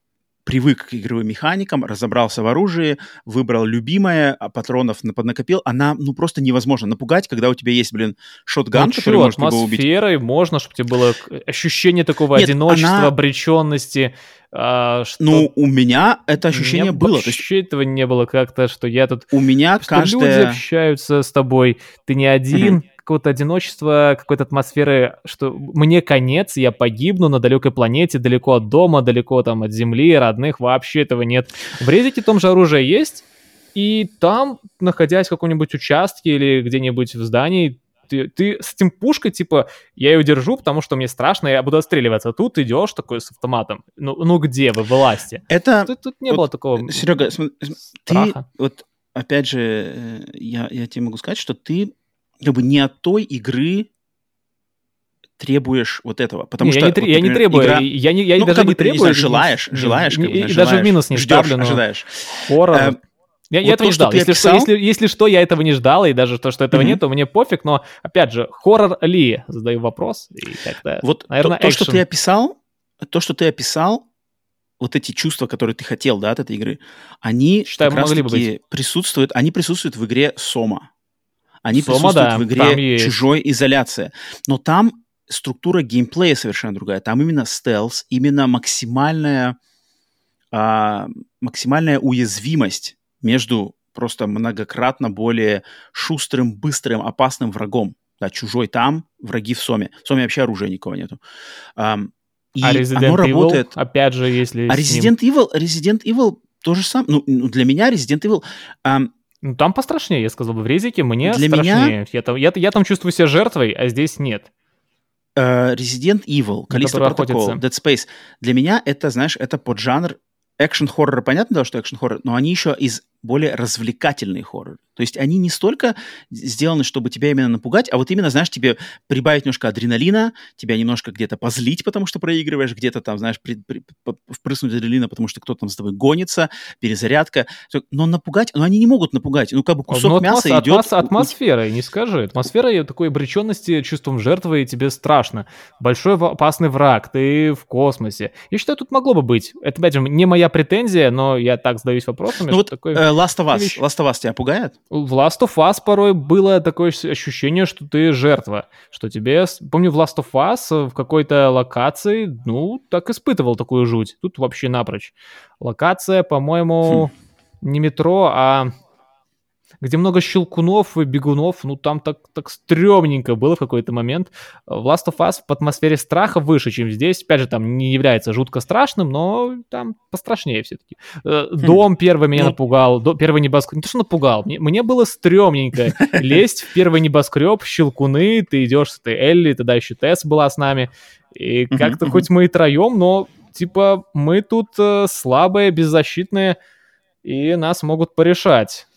привык к игровым механикам, разобрался в оружии, выбрал любимое, а патронов поднакопил, она, ну, просто невозможно напугать, когда у тебя есть, блин, шотган, ну, который может его убить. атмосферой можно, чтобы тебе было ощущение такого Нет, одиночества, она... обреченности. А, что... Ну, у меня это ощущение было. Вообще то есть... этого не было как-то, что я тут... У меня что каждая... люди общаются с тобой, ты не один, какого-то одиночества, какой-то атмосферы, что мне конец, я погибну на далекой планете, далеко от дома, далеко там от земли, родных, вообще этого нет. В Резике том же оружие есть, и там, находясь в каком-нибудь участке или где-нибудь в здании, ты, ты с этим пушкой, типа, я ее держу, потому что мне страшно, я буду отстреливаться. Тут ты идешь такой с автоматом. Ну, ну где вы, власти? Это... Тут, тут не вот, было такого Серега, ты, вот, опять же, э, я, я тебе могу сказать, что ты как бы не от той игры требуешь вот этого. Потому не, что, я, не, вот, например, я не требую, игра... я, не, я ну, даже не требую. желаешь, желаешь, как бы, и, и даже в минус не ждешь, ставлю, но... ожидаешь. Хоррор. Э, я, вот я этого то, не ждал. Если, описал... что, если, если что, я этого не ждал, и даже то, что этого mm-hmm. нет, то мне пофиг, но, опять же, хоррор ли? Задаю вопрос. И как-то, вот наверное, то, то, что ты описал, то, что ты описал, вот эти чувства, которые ты хотел, да, от этой игры, они Считаю, как раз таки присутствуют, они присутствуют в игре Сома. Они Сома, присутствуют да, в игре чужой изоляция. Но там структура геймплея совершенно другая. Там именно стелс, именно максимальная, а, максимальная уязвимость между просто многократно более шустрым, быстрым, опасным врагом. Да, чужой там, враги в Соме. В Соме вообще оружия никого нету. Um, и а Resident оно Evil, работает... опять же, если А Resident ним... Evil, Resident Evil то же самое. Ну, ну, для меня Resident Evil... Um, ну, там пострашнее, я сказал бы. В резике мне Для страшнее. Меня... Я, там, я, я там чувствую себя жертвой, а здесь нет. Uh, Resident Evil, Callisto Protocol, Dead Space. Для меня это, знаешь, это поджанр экшен-хоррора. Понятно, да, что экшен-хоррор, но они еще из более развлекательный хоррор. То есть они не столько сделаны, чтобы тебя именно напугать, а вот именно, знаешь, тебе прибавить немножко адреналина, тебя немножко где-то позлить, потому что проигрываешь, где-то там, знаешь, при, при, впрыснуть адреналина, потому что кто-то там с тобой гонится, перезарядка. Но напугать, но они не могут напугать. Ну, как бы кусок но мяса атмос, идет... Атмос, атмосфера, не скажи. Атмосфера такой обреченности, чувством жертвы, и тебе страшно. Большой опасный враг, ты в космосе. Я считаю, тут могло бы быть. Это, опять же, не моя претензия, но я так задаюсь вопросами. Ну вот такой... Э, Last of Us. Вещь... Last of Us тебя пугает? В Last of Us порой было такое ощущение, что ты жертва, что тебе... Помню, в Last of Us в какой-то локации, ну, так испытывал такую жуть. Тут вообще напрочь. Локация, по-моему, хм. не метро, а где много щелкунов и бегунов, ну там так, так стрёмненько было в какой-то момент. В Last of Us в атмосфере страха выше, чем здесь. Опять же, там не является жутко страшным, но там пострашнее все-таки. Э, хм. Дом первый меня ну... напугал, первый небоскреб. Не то, что напугал, мне, мне было стрёмненько лезть в первый небоскреб, щелкуны, ты идешь с этой Элли, тогда еще Тесс была с нами. И как-то хоть мы и троем, но типа мы тут э, слабые, беззащитные, и нас могут порешать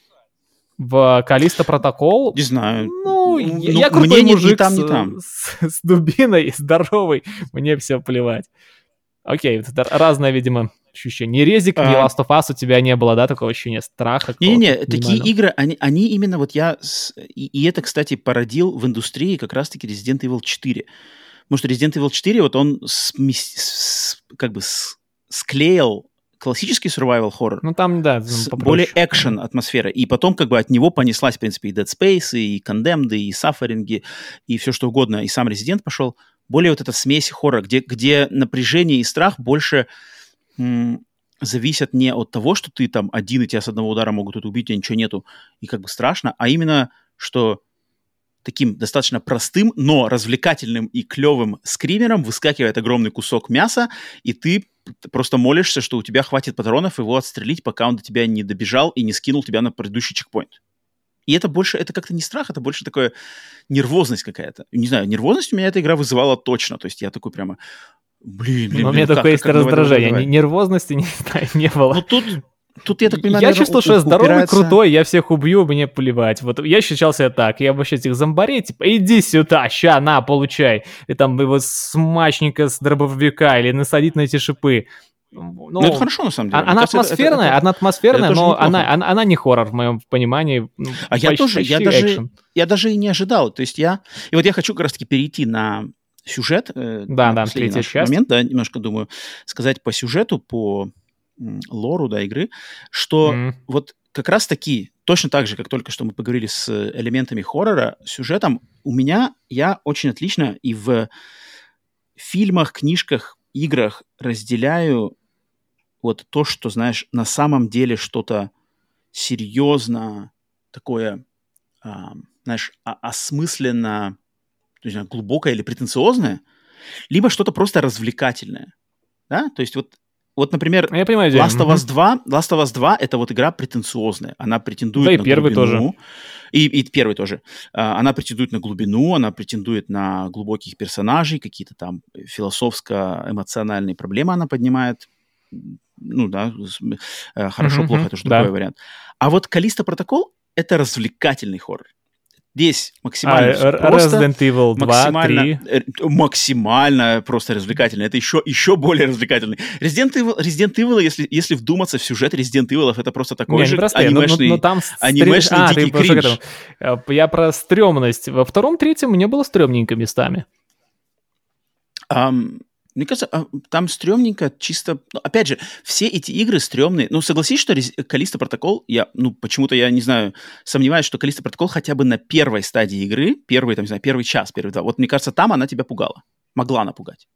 в Калиста протокол. Не знаю. Ну, ну я крутой мне мужик не там, не там. С, с, дубиной, здоровый, мне все плевать. Окей, это разное, видимо, ощущение. Ни резик, а... ни Last of Us у тебя не было, да, такого ощущения страха? Не-не, такие игры, они, они именно вот я... С... И, и это, кстати, породил в индустрии как раз-таки Resident Evil 4. Потому что Resident Evil 4, вот он с, с, как бы с, склеил классический survival horror. Ну там, да, с более экшен атмосфера. И потом как бы от него понеслась, в принципе, и Dead Space, и Condemned, и Suffering, и все что угодно. И сам Resident пошел. Более вот эта смесь хоррора, где, где напряжение и страх больше м- зависят не от того, что ты там один, и тебя с одного удара могут тут убить, а ничего нету, и как бы страшно, а именно, что таким достаточно простым, но развлекательным и клевым скримером выскакивает огромный кусок мяса, и ты просто молишься, что у тебя хватит патронов его отстрелить, пока он до тебя не добежал и не скинул тебя на предыдущий чекпоинт. И это больше, это как-то не страх, это больше такая нервозность какая-то. Не знаю, нервозность у меня эта игра вызывала точно. То есть я такой прямо, блин, блин, Но у меня такое есть раздражение. Давай, давай. Нервозности, не знаю, не было. Ну тут, Тут, я так понимаю, Я чувствовал, что я здоровый, упирается... крутой, я всех убью, мне плевать. Вот я ощущал себя так. Я вообще этих зомбарей, типа, иди сюда, ща, на, получай. И там его смачненько с дробовика или насадить на эти шипы. Ну, ну, это хорошо, на самом деле. Она кажется, атмосферная, это, это, она атмосферная, это но она, она, она не хоррор, в моем понимании. Ну, а почти, я тоже, я даже, я даже и не ожидал. То есть я... И вот я хочу как раз-таки перейти на сюжет. Э, да, да, третья часть. момент, да, немножко думаю, сказать по сюжету, по лору, да, игры, что mm-hmm. вот как раз таки, точно так же, как только что мы поговорили с элементами хоррора, сюжетом, у меня, я очень отлично и в фильмах, книжках, играх разделяю вот то, что, знаешь, на самом деле что-то серьезно такое, а, знаешь, осмысленно, то есть, глубокое или претенциозное, либо что-то просто развлекательное. Да? То есть вот вот, например, я понимаю, Last of Us 2, Last of Us 2 это вот игра претенциозная. Она претендует да, и на первый глубину. тоже. И, и первый тоже. Uh, она претендует на глубину, она претендует на глубоких персонажей, какие-то там философско-эмоциональные проблемы она поднимает. Ну да, uh, хорошо-плохо, это уже да. другой вариант. А вот Калиста Протокол — это развлекательный хоррор. Здесь максимально а, просто. Resident Evil 2, максимально, 3. Э, максимально просто развлекательно. Это еще, еще более развлекательный. Resident Evil, Resident Evil если, если вдуматься в сюжет Resident Evil, это просто такой не, же простые, анимешный, но, но, но там анимешный а, дикий кринж. Э, я про стрёмность. Во втором, третьем мне было стрёмненько местами. Um, мне кажется, а, там стрёмненько, чисто... Ну, опять же, все эти игры стрёмные. Ну, согласись, что Калиста Протокол, я, ну, почему-то я, не знаю, сомневаюсь, что Калиста Протокол хотя бы на первой стадии игры, первый, там, не знаю, первый час, первый два, вот мне кажется, там она тебя пугала. Могла напугать.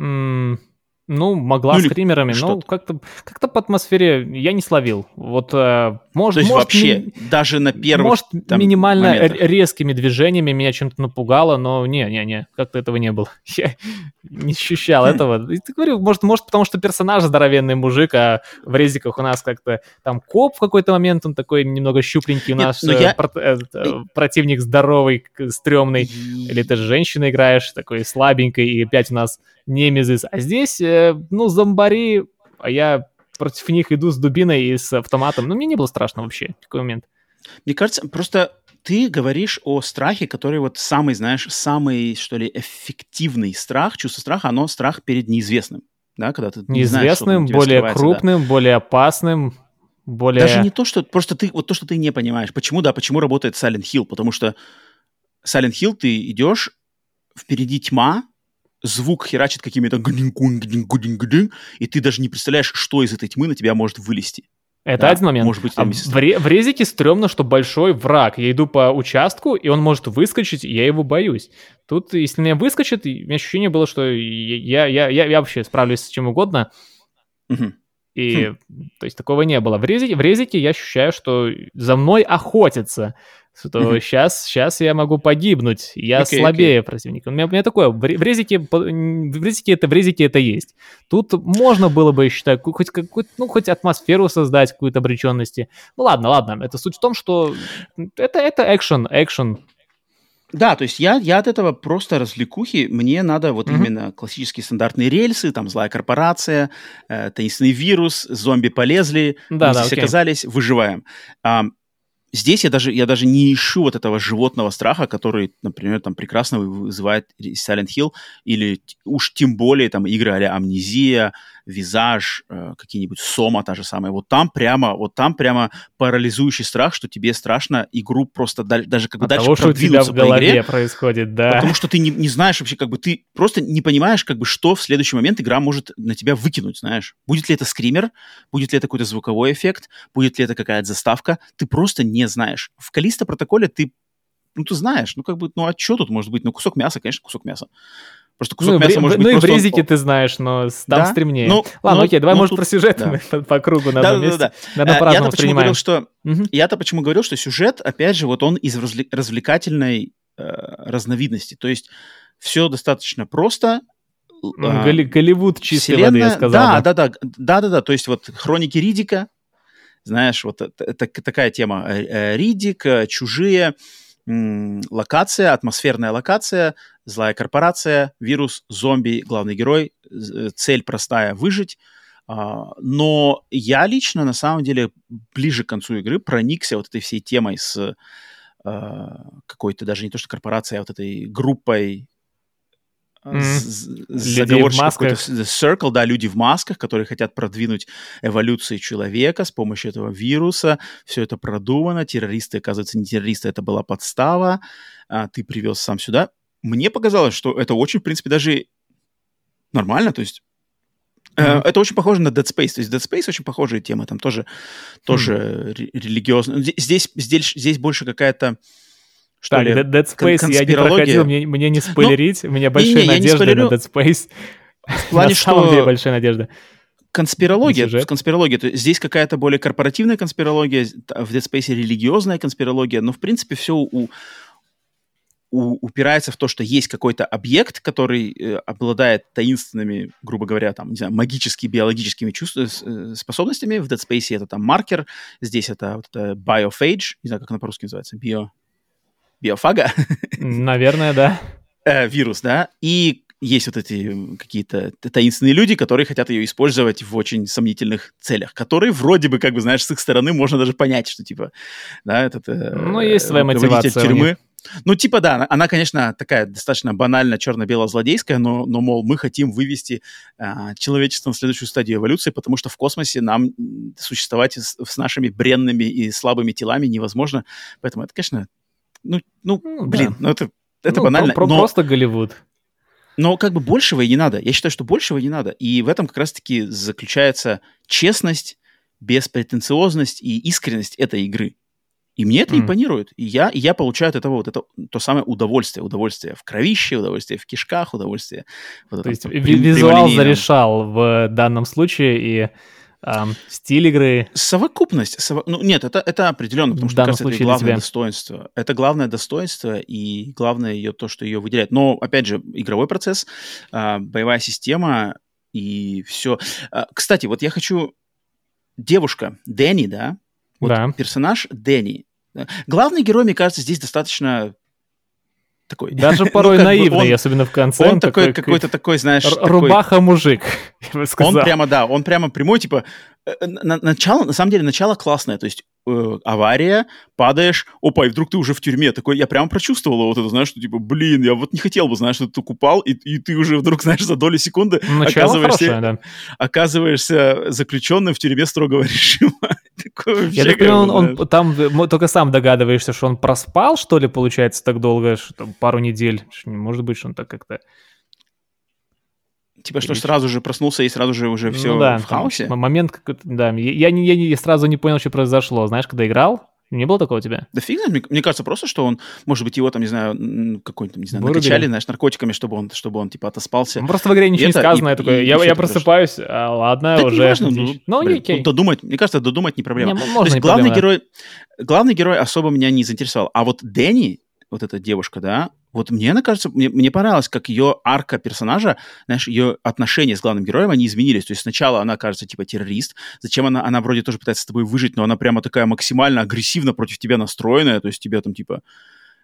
Mm, ну, могла ну, скримерами, но как-то как по атмосфере я не словил. Вот, э, может, То есть может, вообще ми... даже на первых Может, там, минимально моментах. резкими движениями меня чем-то напугало, но не-не-не, как-то этого не было. Я не ощущал этого. И ты говорю, может, может, потому что персонаж здоровенный мужик, а в резиках у нас как-то там коп в какой-то момент, он такой немного щупленький, у нас э, я... про- э, э, противник здоровый, стрёмный. Или ты женщина играешь, такой слабенькой, и опять у нас немезис. А здесь, э, ну, зомбари, а я против них иду с дубиной и с автоматом. Ну, мне не было страшно вообще в такой момент. Мне кажется, просто ты говоришь о страхе, который вот самый, знаешь, самый, что ли, эффективный страх, чувство страха, оно страх перед неизвестным. Да, когда ты неизвестным, не знаешь, более крупным, да. более опасным, более... Даже не то, что просто ты, вот то, что ты не понимаешь. Почему, да, почему работает Silent Hill? Потому что Silent Hill ты идешь, впереди тьма, звук херачит какими-то и ты даже не представляешь, что из этой тьмы на тебя может вылезти. Это да, один момент. Может быть, а в, ре- в резике стрёмно, что большой враг. Я иду по участку, и он может выскочить, и я его боюсь. Тут, если меня выскочит, у меня ощущение было, что я, я, я, я вообще справлюсь с чем угодно. Угу. И, хм. то есть, такого не было. В резике, в резике я ощущаю, что за мной охотятся что сейчас, сейчас я могу погибнуть, я okay, слабее okay. противника. У меня, у меня такое, в резике, в резике это, в резике это есть. Тут можно было бы, я считаю, хоть, какую ну, хоть атмосферу создать, какую-то обреченности. Ну ладно, ладно, это суть в том, что это, это экшен, экшен. Да, то есть я, я от этого просто развлекухи, мне надо вот mm-hmm. именно классические стандартные рельсы, там злая корпорация, э, таинственный вирус, зомби полезли, да, мы да, здесь окей. оказались, выживаем. Здесь я даже, я даже не ищу вот этого животного страха, который, например, там прекрасно вызывает Silent Hill, или уж тем более там игры а Амнезия, Визаж, э, какие-нибудь Сома та же самая. Вот там прямо, вот там прямо парализующий страх, что тебе страшно игру просто даль, даже как бы От дальше того, что у тебя в голове игре, происходит, да. Потому что ты не, не знаешь вообще, как бы ты просто не понимаешь, как бы что в следующий момент игра может на тебя выкинуть, знаешь. Будет ли это скример, будет ли это какой-то звуковой эффект, будет ли это какая-то заставка, ты просто не знаешь. В Калиста протоколе ты ну, ты знаешь, ну, как бы, ну, а что тут может быть? Ну, кусок мяса, конечно, кусок мяса. Просто кусок ну, мяса может быть Ну и в резике ты знаешь, но там да? стремнее. Ну, Ладно, ну, окей, давай, ну, может, тут... про сюжет да. по, по кругу на да, одном да, месте. Да, да, да. Я-то почему говорил, что... Угу. Я-то почему говорил, что сюжет, опять же, вот он из развлекательной э, разновидности. То есть все достаточно просто, а, Голли- Голливуд чистой воды, я сказал. Да, да, да, да, да, да. То есть вот хроники Ридика, знаешь, вот это, такая тема. Э, э, Ридик, чужие, локация, атмосферная локация, злая корпорация, вирус, зомби, главный герой, э, цель простая — выжить. А, но я лично, на самом деле, ближе к концу игры проникся вот этой всей темой с а, какой-то даже не то что корпорацией, а вот этой группой. Заговорщик какой-то Circle, да, люди в масках, которые хотят продвинуть эволюцию человека с помощью этого вируса. Все это продумано. Террористы, оказывается, не террористы, это была подстава. А, ты привез сам сюда. Мне показалось, что это очень, в принципе, даже нормально. То есть Mm-hmm. Это очень похоже на Dead Space. То есть Dead Space очень похожая тема, там тоже, тоже mm-hmm. религиозно. Здесь, здесь, здесь больше какая-то что так, ли? Dead Space я не проходил, мне, мне не спойлерить, ну, у меня большие не, не, надежды на Dead Space. В плане, на самом деле большая надежда. Конспирология, конспирология, то есть здесь какая-то более корпоративная конспирология, в Dead Space религиозная конспирология, но в принципе все у, у, упирается в то, что есть какой-то объект, который э, обладает таинственными, грубо говоря, там, не знаю, магическими, биологическими чувств, э, способностями. В Dead Space это там маркер, здесь это вот это biophage, не знаю, как она по-русски называется, bio, биофага. Наверное, да. Э, вирус, да. И есть вот эти какие-то таинственные люди, которые хотят ее использовать в очень сомнительных целях, которые вроде бы, как бы, знаешь, с их стороны можно даже понять, что, типа, да, этот э, Ну, есть своя мотивация тюрьмы. Ну, типа, да, она, она, конечно, такая достаточно банально черно-бело-злодейская, но, но, мол, мы хотим вывести а, человечество в следующую стадию эволюции, потому что в космосе нам существовать с, с нашими бренными и слабыми телами невозможно. Поэтому это, конечно, ну, ну, ну блин, да. ну это, это ну, банально. Про, но, просто Голливуд. Но как бы большего и не надо. Я считаю, что большего не надо. И в этом как раз-таки заключается честность, беспретенциозность и искренность этой игры. И мне это mm. импонирует. И я, и я получаю от этого вот это то самое удовольствие. Удовольствие в кровище, удовольствие в кишках, удовольствие... Вот то есть при, визуал зарешал в данном случае, и эм, стиль игры. Совокупность. Сово... Ну, нет, это, это определенно, потому что, кажется, это главное достоинство. Это главное достоинство и главное ее то, что ее выделяет. Но, опять же, игровой процесс, э, боевая система и все. Э, кстати, вот я хочу... Девушка, Дэнни, да? Вот да. персонаж Дэнни. Главный герой, мне кажется, здесь достаточно такой. Даже порой ну, наивный, он, особенно в конце. Он, он такой, какой-то такой, знаешь... Рубаха-мужик, я бы сказал. Он прямо, да, он прямо прямой, типа... Э, на, начало, на самом деле, начало классное, то есть э, авария, падаешь, опа, и вдруг ты уже в тюрьме. Такой, я прямо прочувствовал вот это, знаешь, что типа, блин, я вот не хотел бы, знаешь, что ты упал, и, и ты уже вдруг, знаешь, за долю секунды Начало оказываешься, хорошее, да. оказываешься заключенным в тюрьме строгого режима. Я так понимаю, он, он там только сам догадываешься, что он проспал, что ли, получается, так долго, что там пару недель. Может быть, что он так как-то Типа, что сразу же проснулся и сразу же уже все ну, да, в хаосе? Момент какой-то, да. Я, я, я, я сразу не понял, что произошло. Знаешь, когда играл, не было такого у тебя? Да фиг знает. Мне, мне кажется просто, что он, может быть, его там, не знаю, какой-то, не знаю, Вырубили. накачали, знаешь, наркотиками, чтобы он, чтобы он, типа, отоспался. Ну, просто в игре ничего и не сказано. И, я такой, и, я, я просыпаюсь, а, ладно, да уже. Важно, ну, ну, блин, окей. Додумать, мне кажется, додумать не проблема. Не, То есть главный проблема. герой, главный герой особо меня не заинтересовал. А вот Дэнни, вот эта девушка, да, вот мне она кажется, мне, мне понравилось, как ее арка персонажа, знаешь, ее отношения с главным героем, они изменились. То есть сначала она кажется типа террорист, зачем она, она вроде тоже пытается с тобой выжить, но она прямо такая максимально агрессивно против тебя настроенная, то есть тебя там типа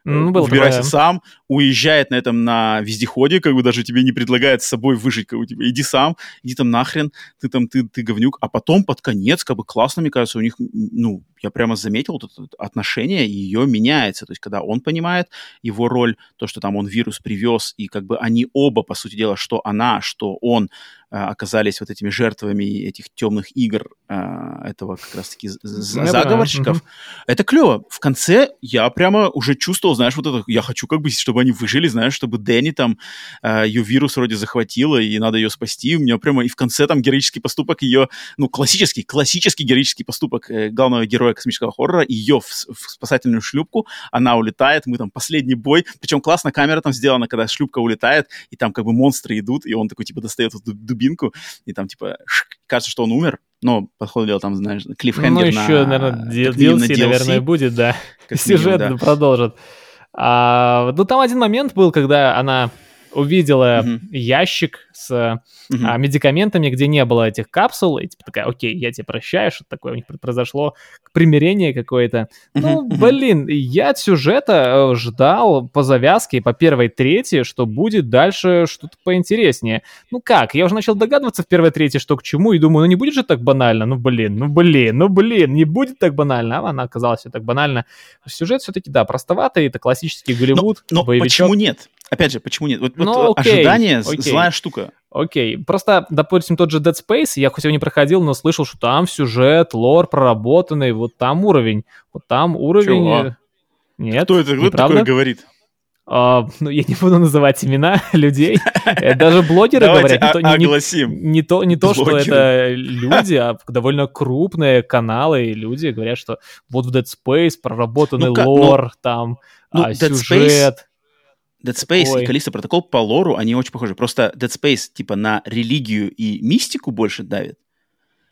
ну, было выбирайся такое. сам, уезжает на этом на вездеходе, как бы даже тебе не предлагает с собой выжить, как бы, типа, иди сам, иди там нахрен, ты там, ты, ты говнюк, а потом под конец, как бы классно, мне кажется, у них, ну, я прямо заметил вот это отношение, ее меняется, то есть когда он понимает его роль, то, что там он вирус привез, и как бы они оба, по сути дела, что она, что он, оказались вот этими жертвами этих темных игр а, этого как раз-таки заговорщиков. Это клево. В конце я прямо уже чувствовал, знаешь, вот это, я хочу как бы, чтобы они выжили, знаешь, чтобы Дэнни там, а, ее вирус вроде захватила, и надо ее спасти. У меня прямо и в конце там героический поступок ее, ну, классический, классический героический поступок э, главного героя космического хоррора, ее в, в спасательную шлюпку, она улетает, мы там последний бой, причем классно камера там сделана, когда шлюпка улетает, и там как бы монстры идут, и он такой типа достает эту дубинку, и там, типа, кажется, что он умер, но, по ходу дела, там, знаешь, клиффхенгер Ну, еще, на, наверное, DLC, DLC, наверное, будет, да. Сюжет да. продолжит. А, ну, там один момент был, когда она увидела mm-hmm. ящик с mm-hmm. а, медикаментами, где не было этих капсул, и типа такая, окей, я тебе прощаю, что такое у них произошло, примирение какое-то. Mm-hmm. Ну, блин, я от сюжета э, ждал по завязке, по первой трети, что будет дальше что-то поинтереснее. Ну как, я уже начал догадываться в первой трети, что к чему, и думаю, ну не будет же так банально, ну блин, ну блин, ну блин, не будет так банально, а она оказалась все так банально. Сюжет все-таки, да, простоватый, это классический Голливуд, Но, но почему нет? Опять же, почему нет? Вот, ну, вот окей, ожидание окей. злая штука. Окей, просто, допустим, тот же Dead Space, я хоть его не проходил, но слышал, что там сюжет, лор проработанный, вот там уровень, вот там уровень... Чего? Нет, Кто это, кто такое говорит? Uh, ну, я не буду называть имена людей. Э, даже блогеры говорят, не, то, не, не то, не то что это люди, а довольно крупные каналы и люди говорят, что вот в Dead Space проработанный ну, лор, ну, там ну, а, сюжет. Dead Space Ой. и Callisto Protocol по лору, они очень похожи. Просто Dead Space типа на религию и мистику больше давит,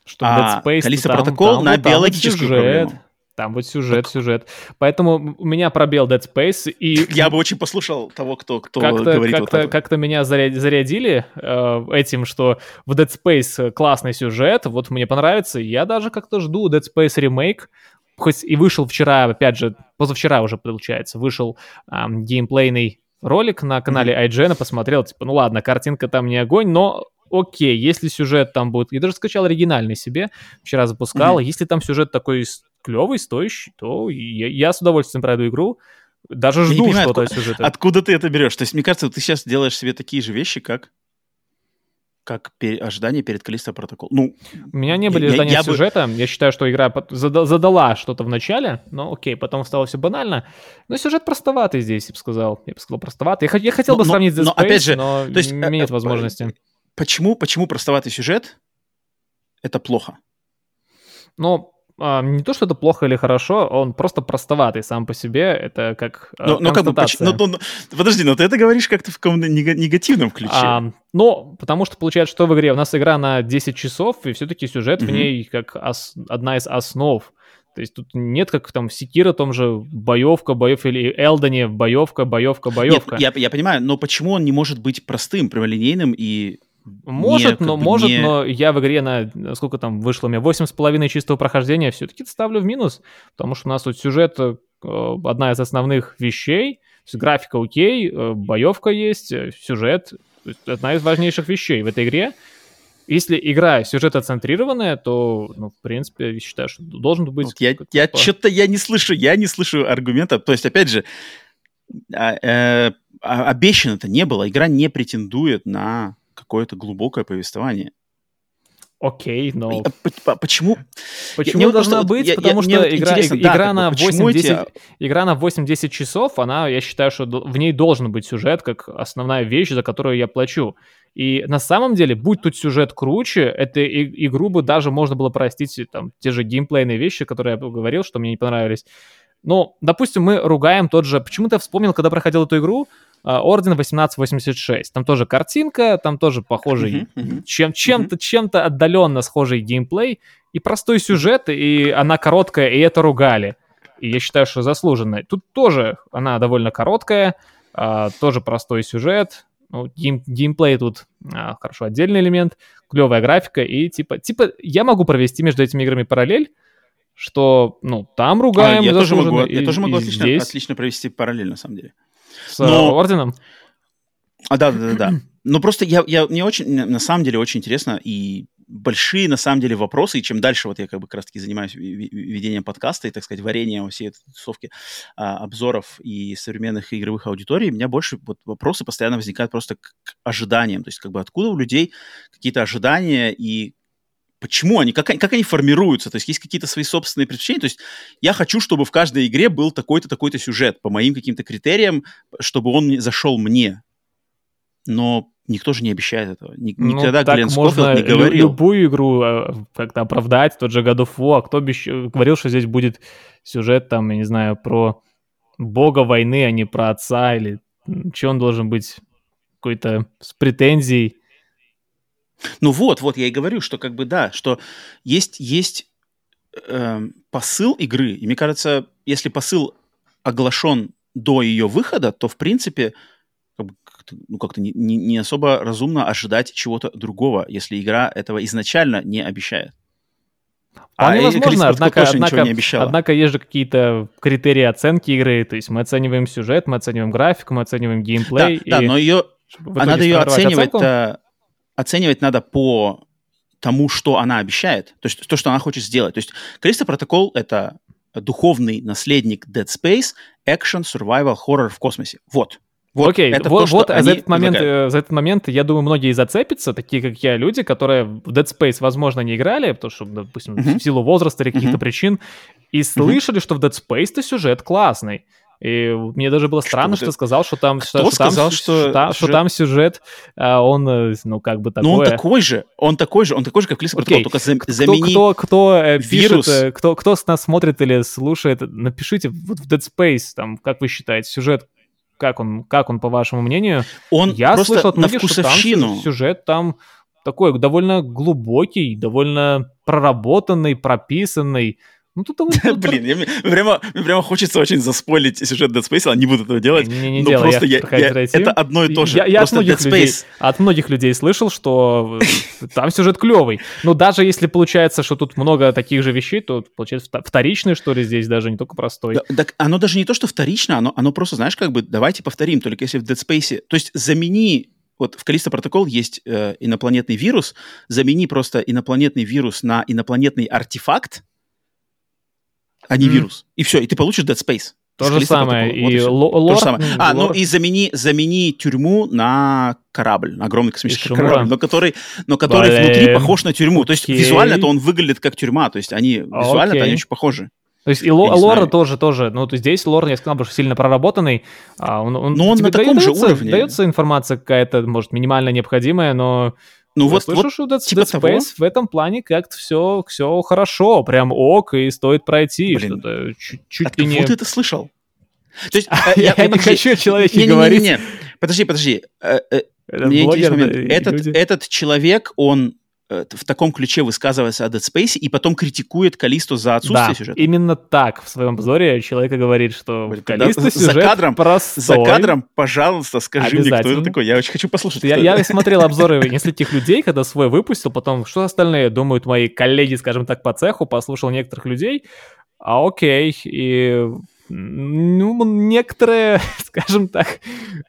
что а Dead Space, Callisto там, Protocol там, на там биологическую сюжет. проблему. Там вот сюжет, так. сюжет. Поэтому у меня пробел Dead Space. И... Я бы очень послушал того, кто, кто как говорит как вот. Как-то меня зарядили э, этим, что в Dead Space классный сюжет, вот мне понравится. Я даже как-то жду Dead Space ремейк. Хоть и вышел вчера, опять же, позавчера уже, получается, вышел эм, геймплейный ролик на канале IGN, посмотрел, типа, ну ладно, картинка там не огонь, но окей, если сюжет там будет... Я даже скачал оригинальный себе, вчера запускал. Mm-hmm. Если там сюжет такой клевый, стоящий, то я, я с удовольствием пройду игру. Даже жду что-то от сюжета. Откуда ты это берешь? То есть, мне кажется, ты сейчас делаешь себе такие же вещи, как как пер... ожидание перед Калисто протокол. Ну, у меня не были ожидания я, я сюжета. Бы... Я считаю, что игра задала что-то в начале, но окей, потом стало все банально. Но сюжет простоватый здесь, я бы сказал. Я бы сказал, простоватый. Я, я хотел но, бы сравнить с Dead Space, но, опять же, но то есть, нет э, возможности. Почему, почему простоватый сюжет это плохо? Ну, а, не то, что это плохо или хорошо, он просто простоватый сам по себе, это как а, но, но как бы, ну, ну, ну, Подожди, но ты это говоришь как-то в каком-то негативном ключе. А, ну, потому что получается, что в игре у нас игра на 10 часов, и все-таки сюжет mm-hmm. в ней как ос- одна из основ. То есть тут нет, как там в Секира том же боевка, боев или Элдоне боевка, боевка, боевка. Нет, я, я понимаю, но почему он не может быть простым, прямолинейным и может, не, но может, не... но я в игре на сколько там вышло у меня восемь с половиной чистого прохождения все-таки ставлю в минус, потому что у нас тут сюжет э, одна из основных вещей, графика окей, э, боевка есть, э, сюжет одна из важнейших вещей в этой игре. Если игра сюжетоцентрированная, то, ну, в принципе, я считаю, что должен быть... Вот я я что-то я не слышу, я не слышу аргумента. То есть, опять же, а, э, а, обещано-то не было. Игра не претендует на какое-то глубокое повествование. Окей, но... А почему? Почему я, должна просто, быть? Я, Потому я, что игра, игра, да, на 8-10, эти... игра на 8-10 часов, она, я считаю, что в ней должен быть сюжет как основная вещь, за которую я плачу. И на самом деле, будь тут сюжет круче, эту игру бы даже можно было простить там те же геймплейные вещи, которые я говорил, что мне не понравились. Ну, допустим, мы ругаем тот же... Почему-то вспомнил, когда проходил эту игру, Орден 1886. Там тоже картинка, там тоже похожий, чем, чем-то, чем-то отдаленно схожий геймплей и простой сюжет, и она короткая, и это ругали. И я считаю, что заслуженно. Тут тоже она довольно короткая, а, тоже простой сюжет, ну, гейм, геймплей тут а, хорошо отдельный элемент, клевая графика и типа, типа я могу провести между этими играми параллель, что, ну, там ругаем а, я, тоже могу, и, я тоже могу отлично, здесь... отлично провести параллель, на самом деле. С Но... орденом? А, да, да, да, да. Ну, просто я, я, мне очень, на самом деле, очень интересно и большие, на самом деле, вопросы, и чем дальше вот я как бы как раз-таки занимаюсь ведением подкаста и, так сказать, вареньем всей этой тусовки а, обзоров и современных игровых аудиторий, у меня больше вот вопросы постоянно возникают просто к ожиданиям, то есть как бы откуда у людей какие-то ожидания и почему они, как, они, как они формируются, то есть есть какие-то свои собственные предпочтения, то есть я хочу, чтобы в каждой игре был такой-то, такой-то сюжет по моим каким-то критериям, чтобы он зашел мне, но никто же не обещает этого. Никогда ну, Глен Скофилд не говорил. любую игру э, как-то оправдать, тот же God of War, кто обещ... говорил, что здесь будет сюжет, там, я не знаю, про бога войны, а не про отца, или что он должен быть какой-то с претензией. Ну вот, вот, я и говорю, что как бы да, что есть, есть э, посыл игры, и мне кажется, если посыл оглашен до ее выхода, то, в принципе, как-то, ну, как-то не, не, не особо разумно ожидать чего-то другого, если игра этого изначально не обещает. Вполне а возможно, однако, однако, однако есть же какие-то критерии оценки игры, то есть мы оцениваем сюжет, мы оцениваем графику, мы оцениваем геймплей. Да, и да но ее, а надо ее оценивать, -то, оценивать надо по тому, что она обещает, то есть то, что она хочет сделать. То есть Callisto Protocol — это духовный наследник Dead Space, экшен, survival, хоррор в космосе. Вот. Вот, Окей, это вот, то, вот за, этот момент, э, за этот момент, я думаю, многие зацепятся, такие как я, люди, которые в Dead Space, возможно, не играли, потому что, допустим, uh-huh. в силу возраста или каких-то uh-huh. причин, и слышали, uh-huh. что в Dead Space-то сюжет классный. И мне даже было странно, что, что сказал, что там, Кто что, сказал, что, что, что, что там сюжет, а он, э, ну, как бы такое... Ну, он такой же, он такой же, он такой же, как Клисс okay. только зам, замени кто, кто, кто э, вирус. Пишет, кто, кто с нас смотрит или слушает, напишите вот в Dead Space, там, как вы считаете, сюжет как он, как он, по вашему мнению? Он Я просто слышал от многих, что там сюжет там такой довольно глубокий, довольно проработанный, прописанный. Ну, тут довольно... Блин, я, мне, прямо, мне прямо хочется очень заспойлить сюжет Dead Space, а не буду этого делать. Не, не, но делай, просто я, я, я, это одно и то же. Я, я от, многих людей, от многих людей слышал, что там сюжет клевый. Но даже если получается, что тут много таких же вещей, то получается вторичный, что ли, здесь даже не только простой. Да, так оно даже не то, что вторично, оно, оно просто, знаешь, как бы, давайте повторим, только если в Dead Space... То есть замени вот в Калисто протокол есть э, инопланетный вирус, замени просто инопланетный вирус на инопланетный артефакт, а не mm. вирус. И все, и ты получишь Dead Space. То же самое. Вот и, и лор... То же самое. А, ну и замени, замени тюрьму на корабль, на огромный космический корабль, но который, но который Блин. внутри похож на тюрьму. То есть визуально-то он выглядит как тюрьма, то есть они визуально-то они очень похожи. То есть и ло- лора тоже, тоже, ну, то есть здесь лор, я сказал, что сильно проработанный. А он, он, но он на таком дается, же уровне. Дается информация какая-то, может, минимально необходимая, но ну Я вот, слышу, вот что Dead, типа Dead Space того? в этом плане как-то все, все хорошо, прям ок, и стоит пройти. Блин, что-то чуть, От не... ты это слышал? То есть, а, я, я не хочу о человеке говорить. Не, не, не, подожди, подожди. Э, э, этот, этот человек, он Э, в таком ключе высказывается о Dead Space и потом критикует Калисту за отсутствие да, сюжета. именно так в своем обзоре человек говорит, что да, сюжет за кадром, простой. За кадром, пожалуйста, скажи мне, кто это такой. Я очень хочу послушать. Я, я смотрел обзоры нескольких людей, когда свой выпустил, потом, что остальные думают мои коллеги, скажем так, по цеху, послушал некоторых людей, а окей, и ну, некоторые, скажем так,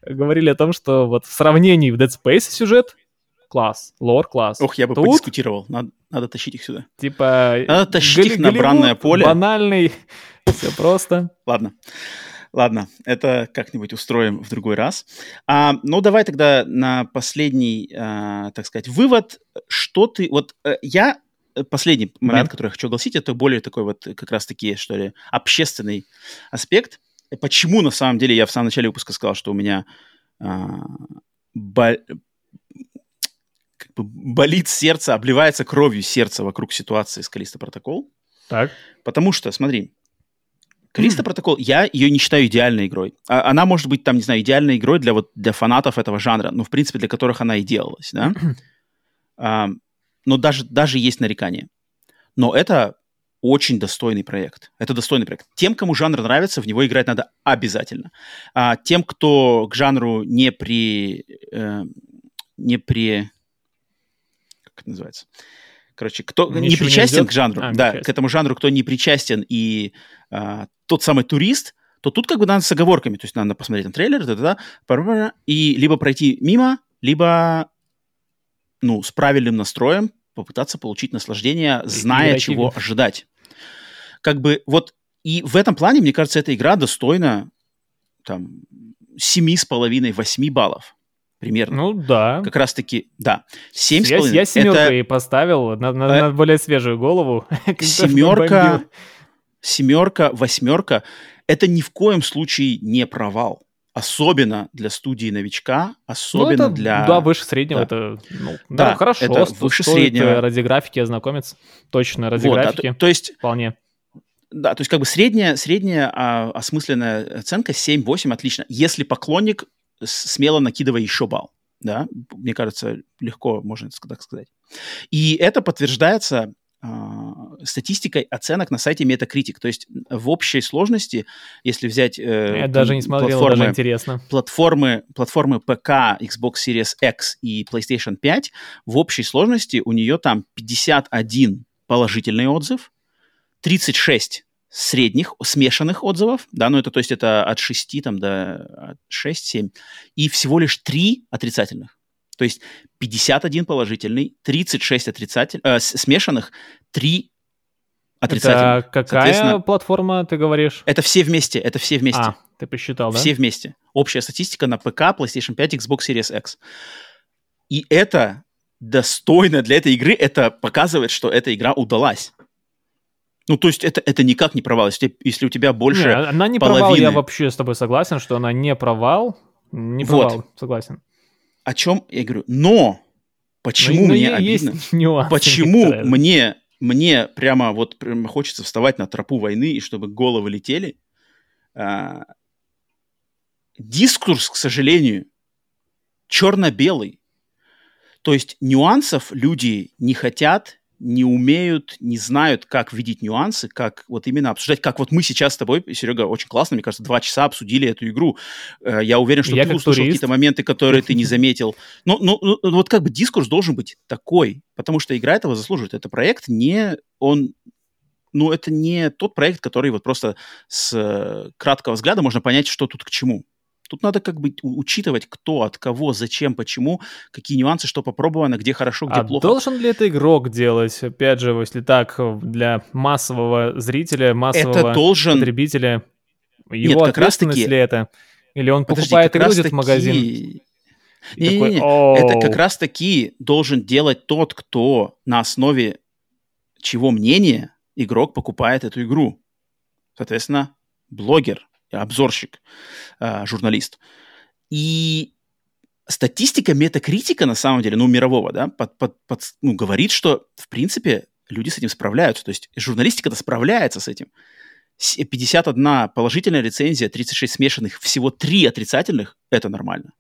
говорили о том, что вот в сравнении в Dead Space сюжет класс, лор класс. Ох, я бы Тут, подискутировал. Надо, надо тащить их сюда. Типа... Надо тащить их на бранное поле. Банальный, все просто. Ладно. Ладно, это как-нибудь устроим в другой раз. А, ну, давай тогда на последний, а, так сказать, вывод. Что ты... Вот а, я... Э, последний момент, да. который я хочу огласить, это более такой вот как раз-таки, что ли, общественный аспект. Почему, на самом деле, я в самом начале выпуска сказал, что у меня а, бы болит сердце, обливается кровью сердце вокруг ситуации с Калиста Протокол. Так. Потому что, смотри, Калиста Протокол, я ее не считаю идеальной игрой. А, она может быть, там, не знаю, идеальной игрой для, вот, для фанатов этого жанра, ну, в принципе, для которых она и делалась, да? а, но даже, даже есть нарекания. Но это очень достойный проект. Это достойный проект. Тем, кому жанр нравится, в него играть надо обязательно. А тем, кто к жанру не при... Э, не при как это называется, Короче, кто Ничего не причастен не к жанру, а, да, к этому жанру, кто не причастен и а, тот самый турист, то тут как бы надо с оговорками, то есть надо посмотреть на трейлер, да, да, да, и либо пройти мимо, либо ну с правильным настроем попытаться получить наслаждение, зная, чего ожидать. Как бы вот и в этом плане, мне кажется, эта игра достойна там семи с половиной, восьми баллов примерно. Ну да. Как раз-таки, да. Семь с половиной. Я семерку это... и поставил на, на, на более свежую голову. Семерка, семерка, восьмерка. Это ни в коем случае не провал. Особенно для студии новичка, особенно ну, это, для... Да, выше среднего, да. это, ну, да, да, хорошо. Это выше среднего. Ради графики ознакомиться. Точно, ради вот, графики. Да, то, то есть... Вполне. Да, то есть как бы средняя, средняя а, осмысленная оценка 7-8, отлично. Если поклонник, смело накидывай еще балл. Да, мне кажется, легко можно так сказать. И это подтверждается а, статистикой оценок на сайте Metacritic. То есть в общей сложности, если взять... Э, Я даже не смотрел, платформы, даже интересно. Платформы, платформы ПК, Xbox Series X и PlayStation 5, в общей сложности у нее там 51 положительный отзыв, 36 средних, смешанных отзывов, да, ну это, то есть это от 6 там до 6-7, и всего лишь 3 отрицательных. То есть 51 положительный, 36 отрицательных, э, смешанных, 3 отрицательных. Это какая платформа, ты говоришь? Это все вместе, это все вместе. А, ты посчитал, да? Все вместе. Общая статистика на ПК, PlayStation 5, Xbox Series X. И это достойно для этой игры, это показывает, что эта игра удалась. Ну, то есть это, это никак не провал. Если, если у тебя больше не, Она не половины... провал, я вообще с тобой согласен, что она не провал. Не провал, вот. согласен. О чем я говорю? Но почему но, мне но обидно? Нюансы почему мне, мне прямо вот прямо хочется вставать на тропу войны, и чтобы головы летели? А, дискурс, к сожалению, черно-белый. То есть нюансов люди не хотят, не умеют, не знают, как видеть нюансы, как вот именно обсуждать, как вот мы сейчас с тобой, Серега, очень классно, мне кажется, два часа обсудили эту игру. Э, я уверен, что Я ты услышал какие-то моменты, которые ты не заметил. Но, но, но вот как бы дискурс должен быть такой, потому что игра этого заслуживает. Это проект не... Он ну, это не тот проект, который вот просто с э, краткого взгляда можно понять, что тут к чему. Тут надо как бы учитывать, кто, от кого, зачем, почему, какие нюансы, что попробовано, где хорошо, где а плохо. должен ли это игрок делать, опять же, если так, для массового зрителя, массового это должен... потребителя? Его Нет, как раз таки... ли это? Или он Подожди, покупает игру, идет в магазин? Не-не-не, это как раз таки должен делать тот, кто на основе чего мнения игрок покупает эту игру. Соответственно, блогер, обзорщик, э, журналист. И статистика метакритика, на самом деле, ну, мирового, да, под, под, под, ну, говорит, что, в принципе, люди с этим справляются. То есть журналистика-то справляется с этим. 51 положительная рецензия, 36 смешанных, всего 3 отрицательных – это нормально.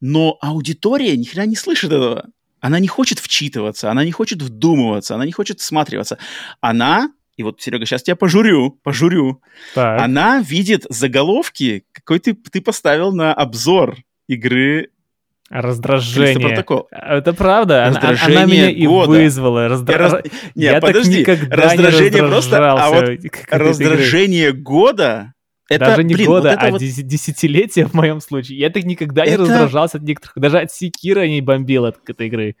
Но аудитория ни хрена не слышит этого. Она не хочет вчитываться, она не хочет вдумываться, она не хочет всматриваться. Она и вот, Серега, сейчас тебя пожурю, пожурю. Так. Она видит заголовки, какой ты, ты поставил на обзор игры Раздражение. Протокол. Это правда. Раздражение она, она меня года. и вызвала. Раздра... Я, раз... не, я подожди. так никогда раздражение не просто, а вот раздражение года. Это, Даже не блин, года, вот а вот... десятилетия в моем случае. Я так никогда это... не раздражался от некоторых. Даже от Секира не бомбил от этой игры.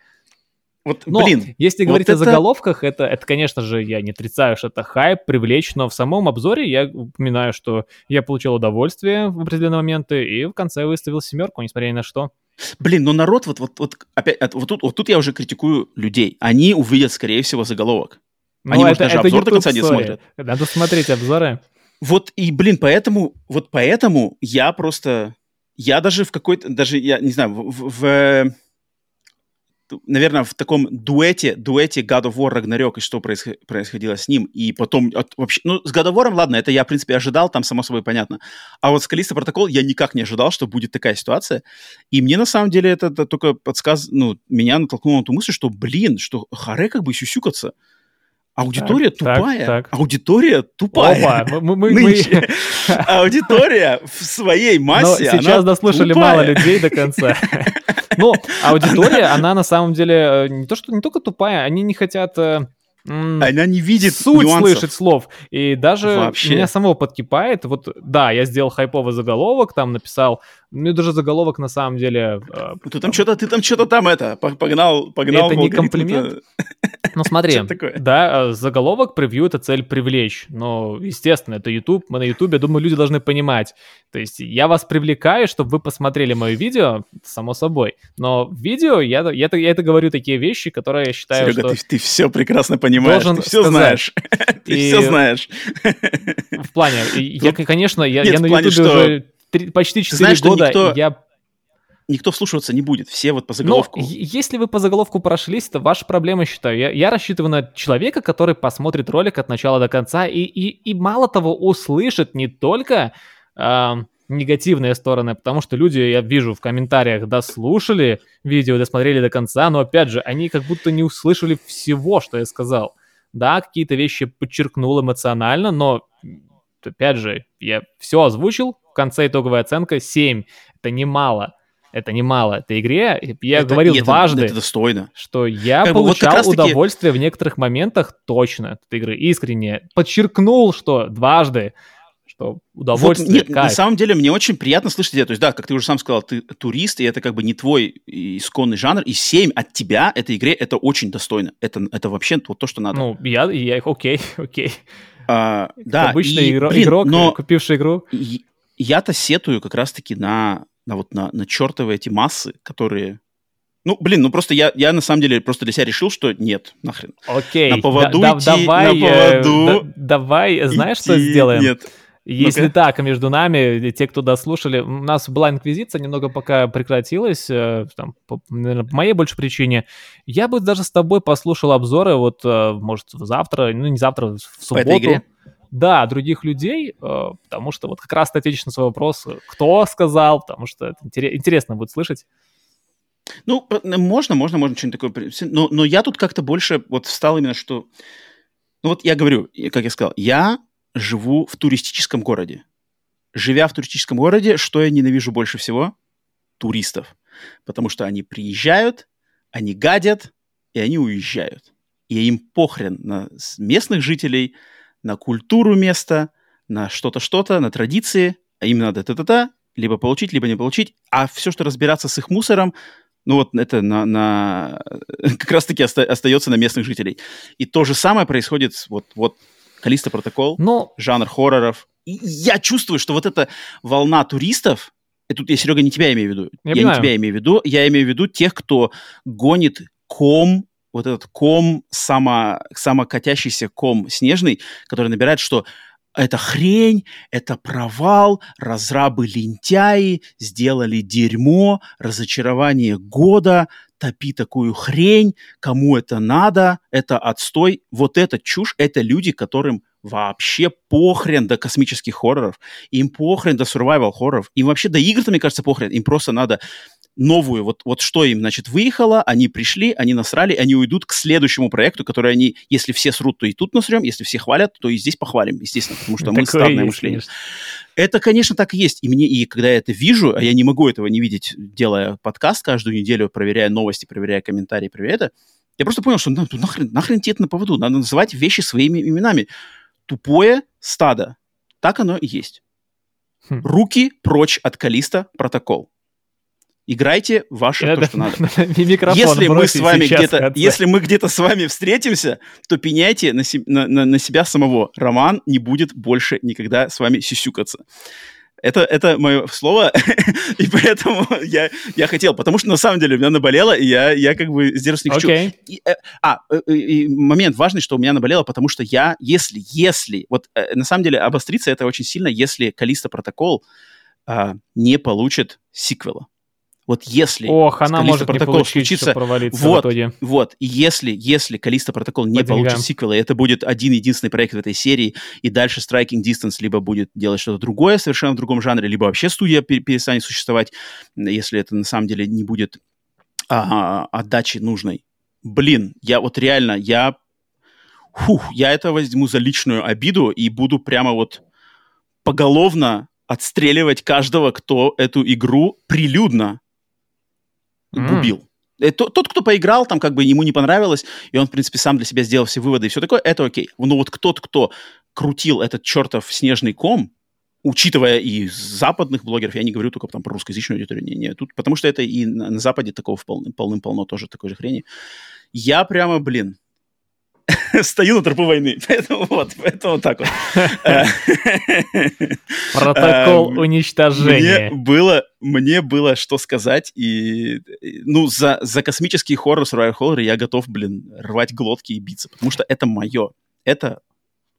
Вот, но, блин. Если вот говорить это... о заголовках, это, это, конечно же, я не отрицаю, что это хайп, привлечь, но в самом обзоре я упоминаю, что я получил удовольствие в определенные моменты и в конце выставил семерку, несмотря ни на что. Блин, но народ, вот, вот, вот опять, вот тут, вот тут я уже критикую людей. Они увидят, скорее всего, заголовок. Ну, Они, это, может, даже это обзор до конца не смотрят. Надо смотреть обзоры. Вот и, блин, поэтому, вот поэтому я просто, я даже в какой-то, даже, я не знаю, в, в наверное, в таком дуэте, дуэте God of War Ragnarok и что происход- происходило с ним, и потом от, вообще, ну, с God of War, ладно, это я, в принципе, ожидал, там, само собой, понятно. А вот с Калиста Протокол я никак не ожидал, что будет такая ситуация. И мне, на самом деле, это, это только подсказ, ну, меня натолкнуло на ту мысль, что, блин, что харе как бы сюсюкаться. Аудитория так, тупая. Так, так. Аудитория тупая. Опа, мы, мы, мы, аудитория в своей массе, Но сейчас дослушали мало людей до конца. Ну, аудитория, она на самом деле э, не то, что не только тупая, они не хотят э, она не видит суть нюансов. слышать слов. И даже Вообще. меня самого подкипает. Вот, да, я сделал хайповый заголовок, там написал, ну даже заголовок на самом деле... Э, Ты там что-то, ты там что-то там это, по- погнал, погнал. Это не комплимент? это- Ну смотри, да, э, заголовок превью — это цель привлечь. Но, естественно, это YouTube. Мы на YouTube, я думаю, люди должны понимать. То есть я вас привлекаю, чтобы вы посмотрели мое видео, само собой. Но в видео я, я, это- я это говорю такие вещи, которые я считаю, Серега, что ты, все прекрасно понимаешь, должен ты все сказать. знаешь. Ты И- все знаешь. в плане... Я, Тут- конечно, я, Нет, я на плане, YouTube что уже три- почти 4 знаешь, года, никто- я Никто вслушиваться не будет, все вот по Ну, заголовку. е- если вы по заголовку прошлись, это ваша проблема, считаю. Я, я рассчитываю на человека, который посмотрит ролик от начала до конца и, и, и мало того, услышит не только ам, негативные стороны, потому что люди, я вижу в комментариях, дослушали видео, досмотрели до конца, но опять же, они как будто не услышали всего, что я сказал. Да, какие-то вещи подчеркнул эмоционально, но опять же, я все озвучил, в конце итоговая оценка 7. Это немало. Это немало. Этой игре я Это- говорил это- дважды, Это достойно. что я Как вот получал раз-таки- удовольствие в некоторых моментах точно от этой игры. Искренне. Подчеркнул, что дважды, что Вот, удовольствие, нет, на кайф. самом деле мне очень приятно слышать это. То есть, да, как ты уже сам сказал, ты турист, и это как бы не твой исконный жанр, и 7 от тебя этой игре это очень достойно. Это, это вообще вот то, что надо. Ну, я, я окей, окей. А, да, Обычный и, игро- блин, игрок, но купивший игру. я-то сетую как раз-таки на, на вот на, на чертовы эти массы, которые... Ну, блин, ну просто я, я на самом деле просто для себя решил, что нет, нахрен. Окей. На поводу да- идти, давай, на э, поводу да- давай, знаешь, что Идти- сделаем? Нет. Если Ну-ка. так, между нами, те, кто дослушали, у нас была инквизиция, немного пока прекратилась, э, там, по, наверное, по моей больше причине. Я бы даже с тобой послушал обзоры, вот, э, может, завтра, ну, не завтра, в субботу. этой игре? Да, других людей, э, потому что вот как раз ответишь на свой вопрос, э, кто сказал, потому что это интере- интересно будет слышать. Ну, можно, можно, можно что-нибудь такое... Но, но я тут как-то больше вот встал именно, что... Ну вот я говорю, как я сказал, я живу в туристическом городе. Живя в туристическом городе, что я ненавижу больше всего? Туристов. Потому что они приезжают, они гадят, и они уезжают. И им похрен на местных жителей, на культуру места, на что-то, что-то, на традиции, а им надо та-та-та, либо получить, либо не получить. А все, что разбираться с их мусором, ну вот это на, на как раз-таки оста- остается на местных жителей. И то же самое происходит вот, вот Калиста Протокол, Ну, жанр хорроров. И я чувствую, что вот эта волна туристов, и тут я, Серега, не тебя имею в виду, Я я, не тебя имею в виду, я имею в виду тех, кто гонит ком, вот этот ком, само, самокатящийся ком снежный, который набирает, что это хрень, это провал, разрабы лентяи, сделали дерьмо, разочарование года, топи такую хрень, кому это надо, это отстой. Вот это чушь, это люди, которым вообще похрен до космических хорроров, им похрен до survival хорроров, им вообще до игр-то, мне кажется, похрен, им просто надо новую, вот, вот что им, значит, выехало, они пришли, они насрали, они уйдут к следующему проекту, который они, если все срут, то и тут насрем, если все хвалят, то и здесь похвалим, естественно, потому что мы есть, мышление. конечно. Это, конечно, так и есть. И мне, и когда я это вижу, а я не могу этого не видеть, делая подкаст каждую неделю, проверяя новости, проверяя комментарии, проверяя это, я просто понял, что ну, нахрен, нахрен тебе это на поводу. Надо называть вещи своими именами. Тупое стадо. Так оно и есть. Хм. Руки прочь от Калиста протокол. Играйте ваше то, что надо. Микрофон Если мы с вами где-то, если мы где-то с вами встретимся, то пеняйте на, се- на- на- на себя самого. Роман не будет больше никогда с вами сюсюкаться. Это, это мое слово, и поэтому я, я хотел, потому что на самом деле у меня наболело, и я, я как бы сдерживаться не хочу. Окей. И, э, а, э, э, и момент важный, что у меня наболело, потому что я, если, если, вот э, на самом деле обостриться это очень сильно, если Калиста Протокол а, не получит сиквела. Вот если Ох, она может не Protocol получить, случится- провалиться вот, в итоге. вот, и если, если Калиста Протокол не По получит сиквела, и это будет один единственный проект в этой серии, и дальше Striking Distance либо будет делать что-то другое, совершенно в другом жанре, либо вообще студия пе- перестанет существовать, если это на самом деле не будет а, отдачи нужной. Блин, я вот реально, я, фух, я это возьму за личную обиду и буду прямо вот поголовно отстреливать каждого, кто эту игру прилюдно. Губил. Э, тот, кто поиграл, там как бы ему не понравилось, и он, в принципе, сам для себя сделал все выводы и все такое, это окей. Но вот кто-то, кто крутил этот чертов снежный ком, учитывая и западных блогеров, я не говорю только там про русскоязычную аудиторию, не, не, тут, потому что это и на, на Западе такого полным, полным-полно тоже такой же хрени. Я прямо, блин, стою на тропу войны. Поэтому вот, поэтому вот так вот. Протокол эм, уничтожения. Мне было, мне было что сказать, и, ну, за, за космический хоррор Survivor Horror я готов, блин, рвать глотки и биться, потому что это мое. Это,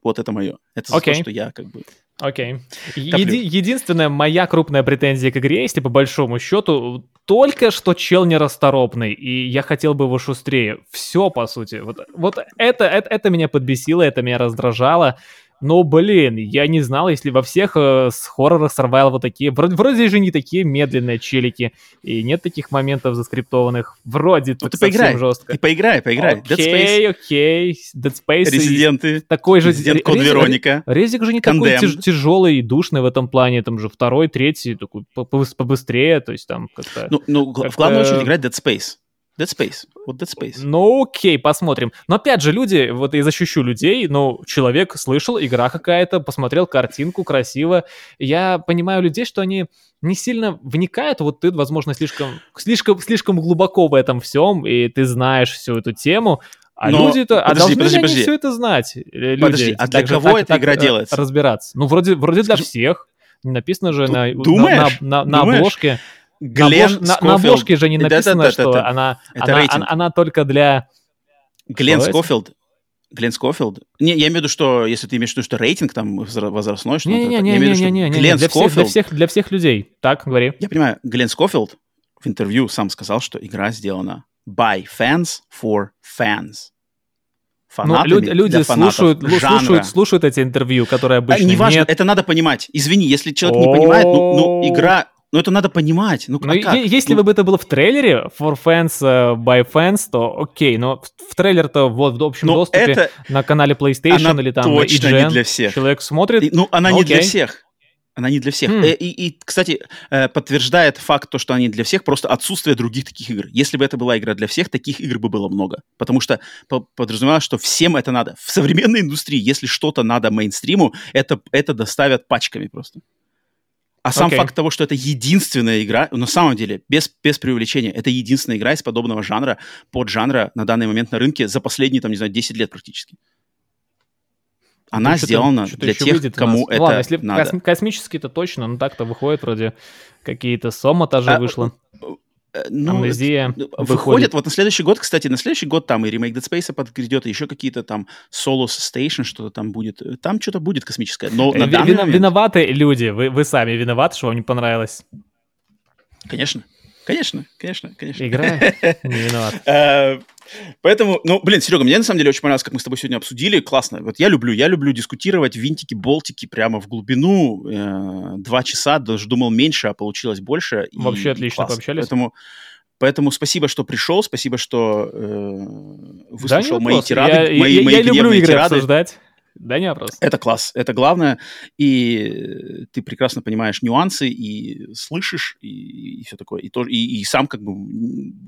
вот это мое. Это okay. то, что я как бы Окей. Еди- единственная моя крупная претензия к игре, если по большому счету, только что чел нерасторопный, и я хотел бы его шустрее. Все, по сути. Вот, вот это, это, это меня подбесило, это меня раздражало. Но, блин, я не знал, если во всех э, с хоррорах survival вот такие, вроде, вроде же не такие медленные челики, и нет таких моментов заскриптованных, вроде ну, ты поиграй, жестко. Ты поиграй, поиграй. Окей, окей, Dead Space. Резиденты. Такой же... Резидент Код Вероника. Резик же не Condemned. такой тяж, тяжелый и душный в этом плане, там же второй, третий, такой побыстрее, то есть там как-то... Ну, ну в главную очередь играть Dead Space. Dead Space. Вот Dead Space. Ну окей, посмотрим. Но опять же, люди, вот я защищу людей, ну, человек слышал, игра какая-то, посмотрел картинку, красиво. Я понимаю людей, что они не сильно вникают, вот ты, возможно, слишком, слишком, слишком глубоко в этом всем, и ты знаешь всю эту тему, а Но, люди-то, а должны подожди, ли подожди. они все это знать? Э, люди, подожди, а для кого так, эта так, игра так, делается? Разбираться. Ну, вроде, вроде для всех. Написано же на, на, на, на обложке. Глен на, на, обложке же не написано, да, да, да, что она, она, она, она только для... Глен Скофилд. Глен Скофилд? Не, я имею в виду, что если ты имеешь в виду, что рейтинг там возрастной, что Не-не-не, Глен Скофилд... Для, всех, для всех людей. Так, говори. Я понимаю, Глен Скофилд в интервью сам сказал, что игра сделана by fans for fans. Фанатами ну, люди, люди слушают, слушают, слушают эти интервью, которые обычно а, неважно, нет. это надо понимать. Извини, если человек не понимает, ну, ну игра ну, это надо понимать. Ну, ну а если ну... бы это было в трейлере, for fans, uh, by fans, то окей, но в, в трейлер-то вот в общем но доступе это... на канале PlayStation она или там точно IGN, не для всех. человек смотрит. И, ну, она окей. не для всех. Она не для всех. Mm. И, и, кстати, э, подтверждает факт то, что они для всех, просто отсутствие других таких игр. Если бы это была игра для всех, таких игр бы было много. Потому что подразумевалось, что всем это надо. В современной индустрии, если что-то надо мейнстриму, это, это доставят пачками просто. А сам okay. факт того, что это единственная игра, на самом деле, без, без преувеличения, это единственная игра из подобного жанра, под жанра на данный момент на рынке за последние, там, не знаю, 10 лет практически. Она ну, сделана для тех, кому это Ладно, если надо. космический-то точно, но так-то выходит вроде какие-то Сома тоже а, вышла. Э, ну, Амнезия ну, выходит. выходит. Вот на следующий год, кстати, на следующий год там и ремейк Dead Space подгрядет, и еще какие-то там Solo Station, что-то там будет. Там что-то будет космическое. Но на Вина- момент... Виноваты люди, вы, вы сами виноваты, что вам не понравилось. Конечно. Конечно, конечно, конечно. Игра не виноват. Э, поэтому, ну, блин, Серега, мне на самом деле очень понравилось, как мы с тобой сегодня обсудили. Классно. Вот я люблю, я люблю дискутировать винтики, болтики прямо в глубину. Э, два часа, даже думал меньше, а получилось больше. Вообще отлично пообщались. Поэтому Поэтому спасибо, что пришел, спасибо, что э, выслушал да, мои тирады, я, мои, я, мои я люблю игры тирады. обсуждать. Да, не вопрос. Это класс, это главное. И ты прекрасно понимаешь нюансы и слышишь, и, и все такое. И, то, и, и сам как бы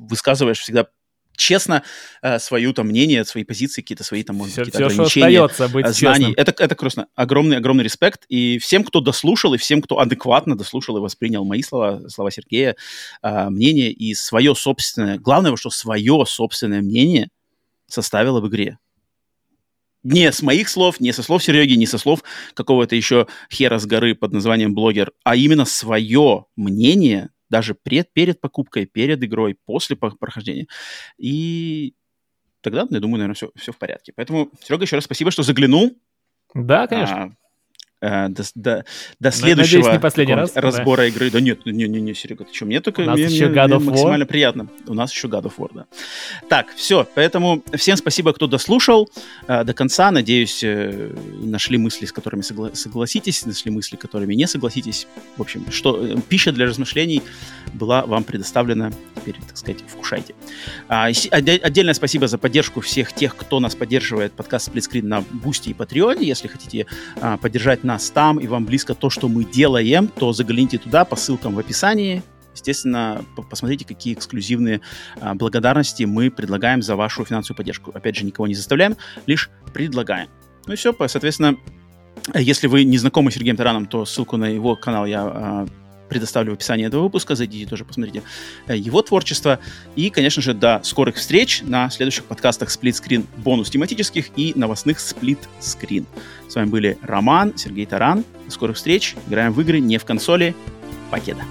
высказываешь всегда честно э, свое там мнение, свои позиции, какие-то свои там, может, все, какие-то все, ограничения, что остается быть знаний. Честным. Это, это просто огромный, огромный респект. И всем, кто дослушал, и всем, кто адекватно дослушал и воспринял мои слова, слова Сергея, э, мнение и свое собственное, главное, что свое собственное мнение составило в игре. Не с моих слов, не со слов Сереги, не со слов какого-то еще хера с горы под названием блогер, а именно свое мнение, даже пред, перед покупкой, перед игрой, после прохождения. И тогда, я думаю, наверное, все, все в порядке. Поэтому, Серега, еще раз спасибо, что заглянул. Да, конечно. А, э, до, до, до следующего Надеюсь, не последний раз, разбора да. игры. Да нет, не, не, не, Серега, ты что, мне только У нас мне, еще мне, God of мне War. максимально приятно. У нас еще God of War, да. Так, все, поэтому всем спасибо, кто дослушал э, до конца. Надеюсь, э, нашли мысли, с которыми согла- согласитесь, нашли мысли, с которыми не согласитесь. В общем, что э, пища для размышлений была вам предоставлена. Теперь, так сказать, вкушайте. А, отдельное спасибо за поддержку всех тех, кто нас поддерживает подкаст Сплитскрин на Boosty и Patreon е. Если хотите а, поддержать нас нас там и вам близко то, что мы делаем, то загляните туда по ссылкам в описании. Естественно, посмотрите, какие эксклюзивные а, благодарности мы предлагаем за вашу финансовую поддержку. Опять же, никого не заставляем, лишь предлагаем. Ну и все, соответственно, если вы не знакомы с Сергеем Тараном, то ссылку на его канал я а, предоставлю в описании этого выпуска. Зайдите тоже, посмотрите э, его творчество. И, конечно же, до скорых встреч на следующих подкастах Screen бонус тематических и новостных Screen. С вами были Роман, Сергей Таран. До скорых встреч. Играем в игры не в консоли. Покеда.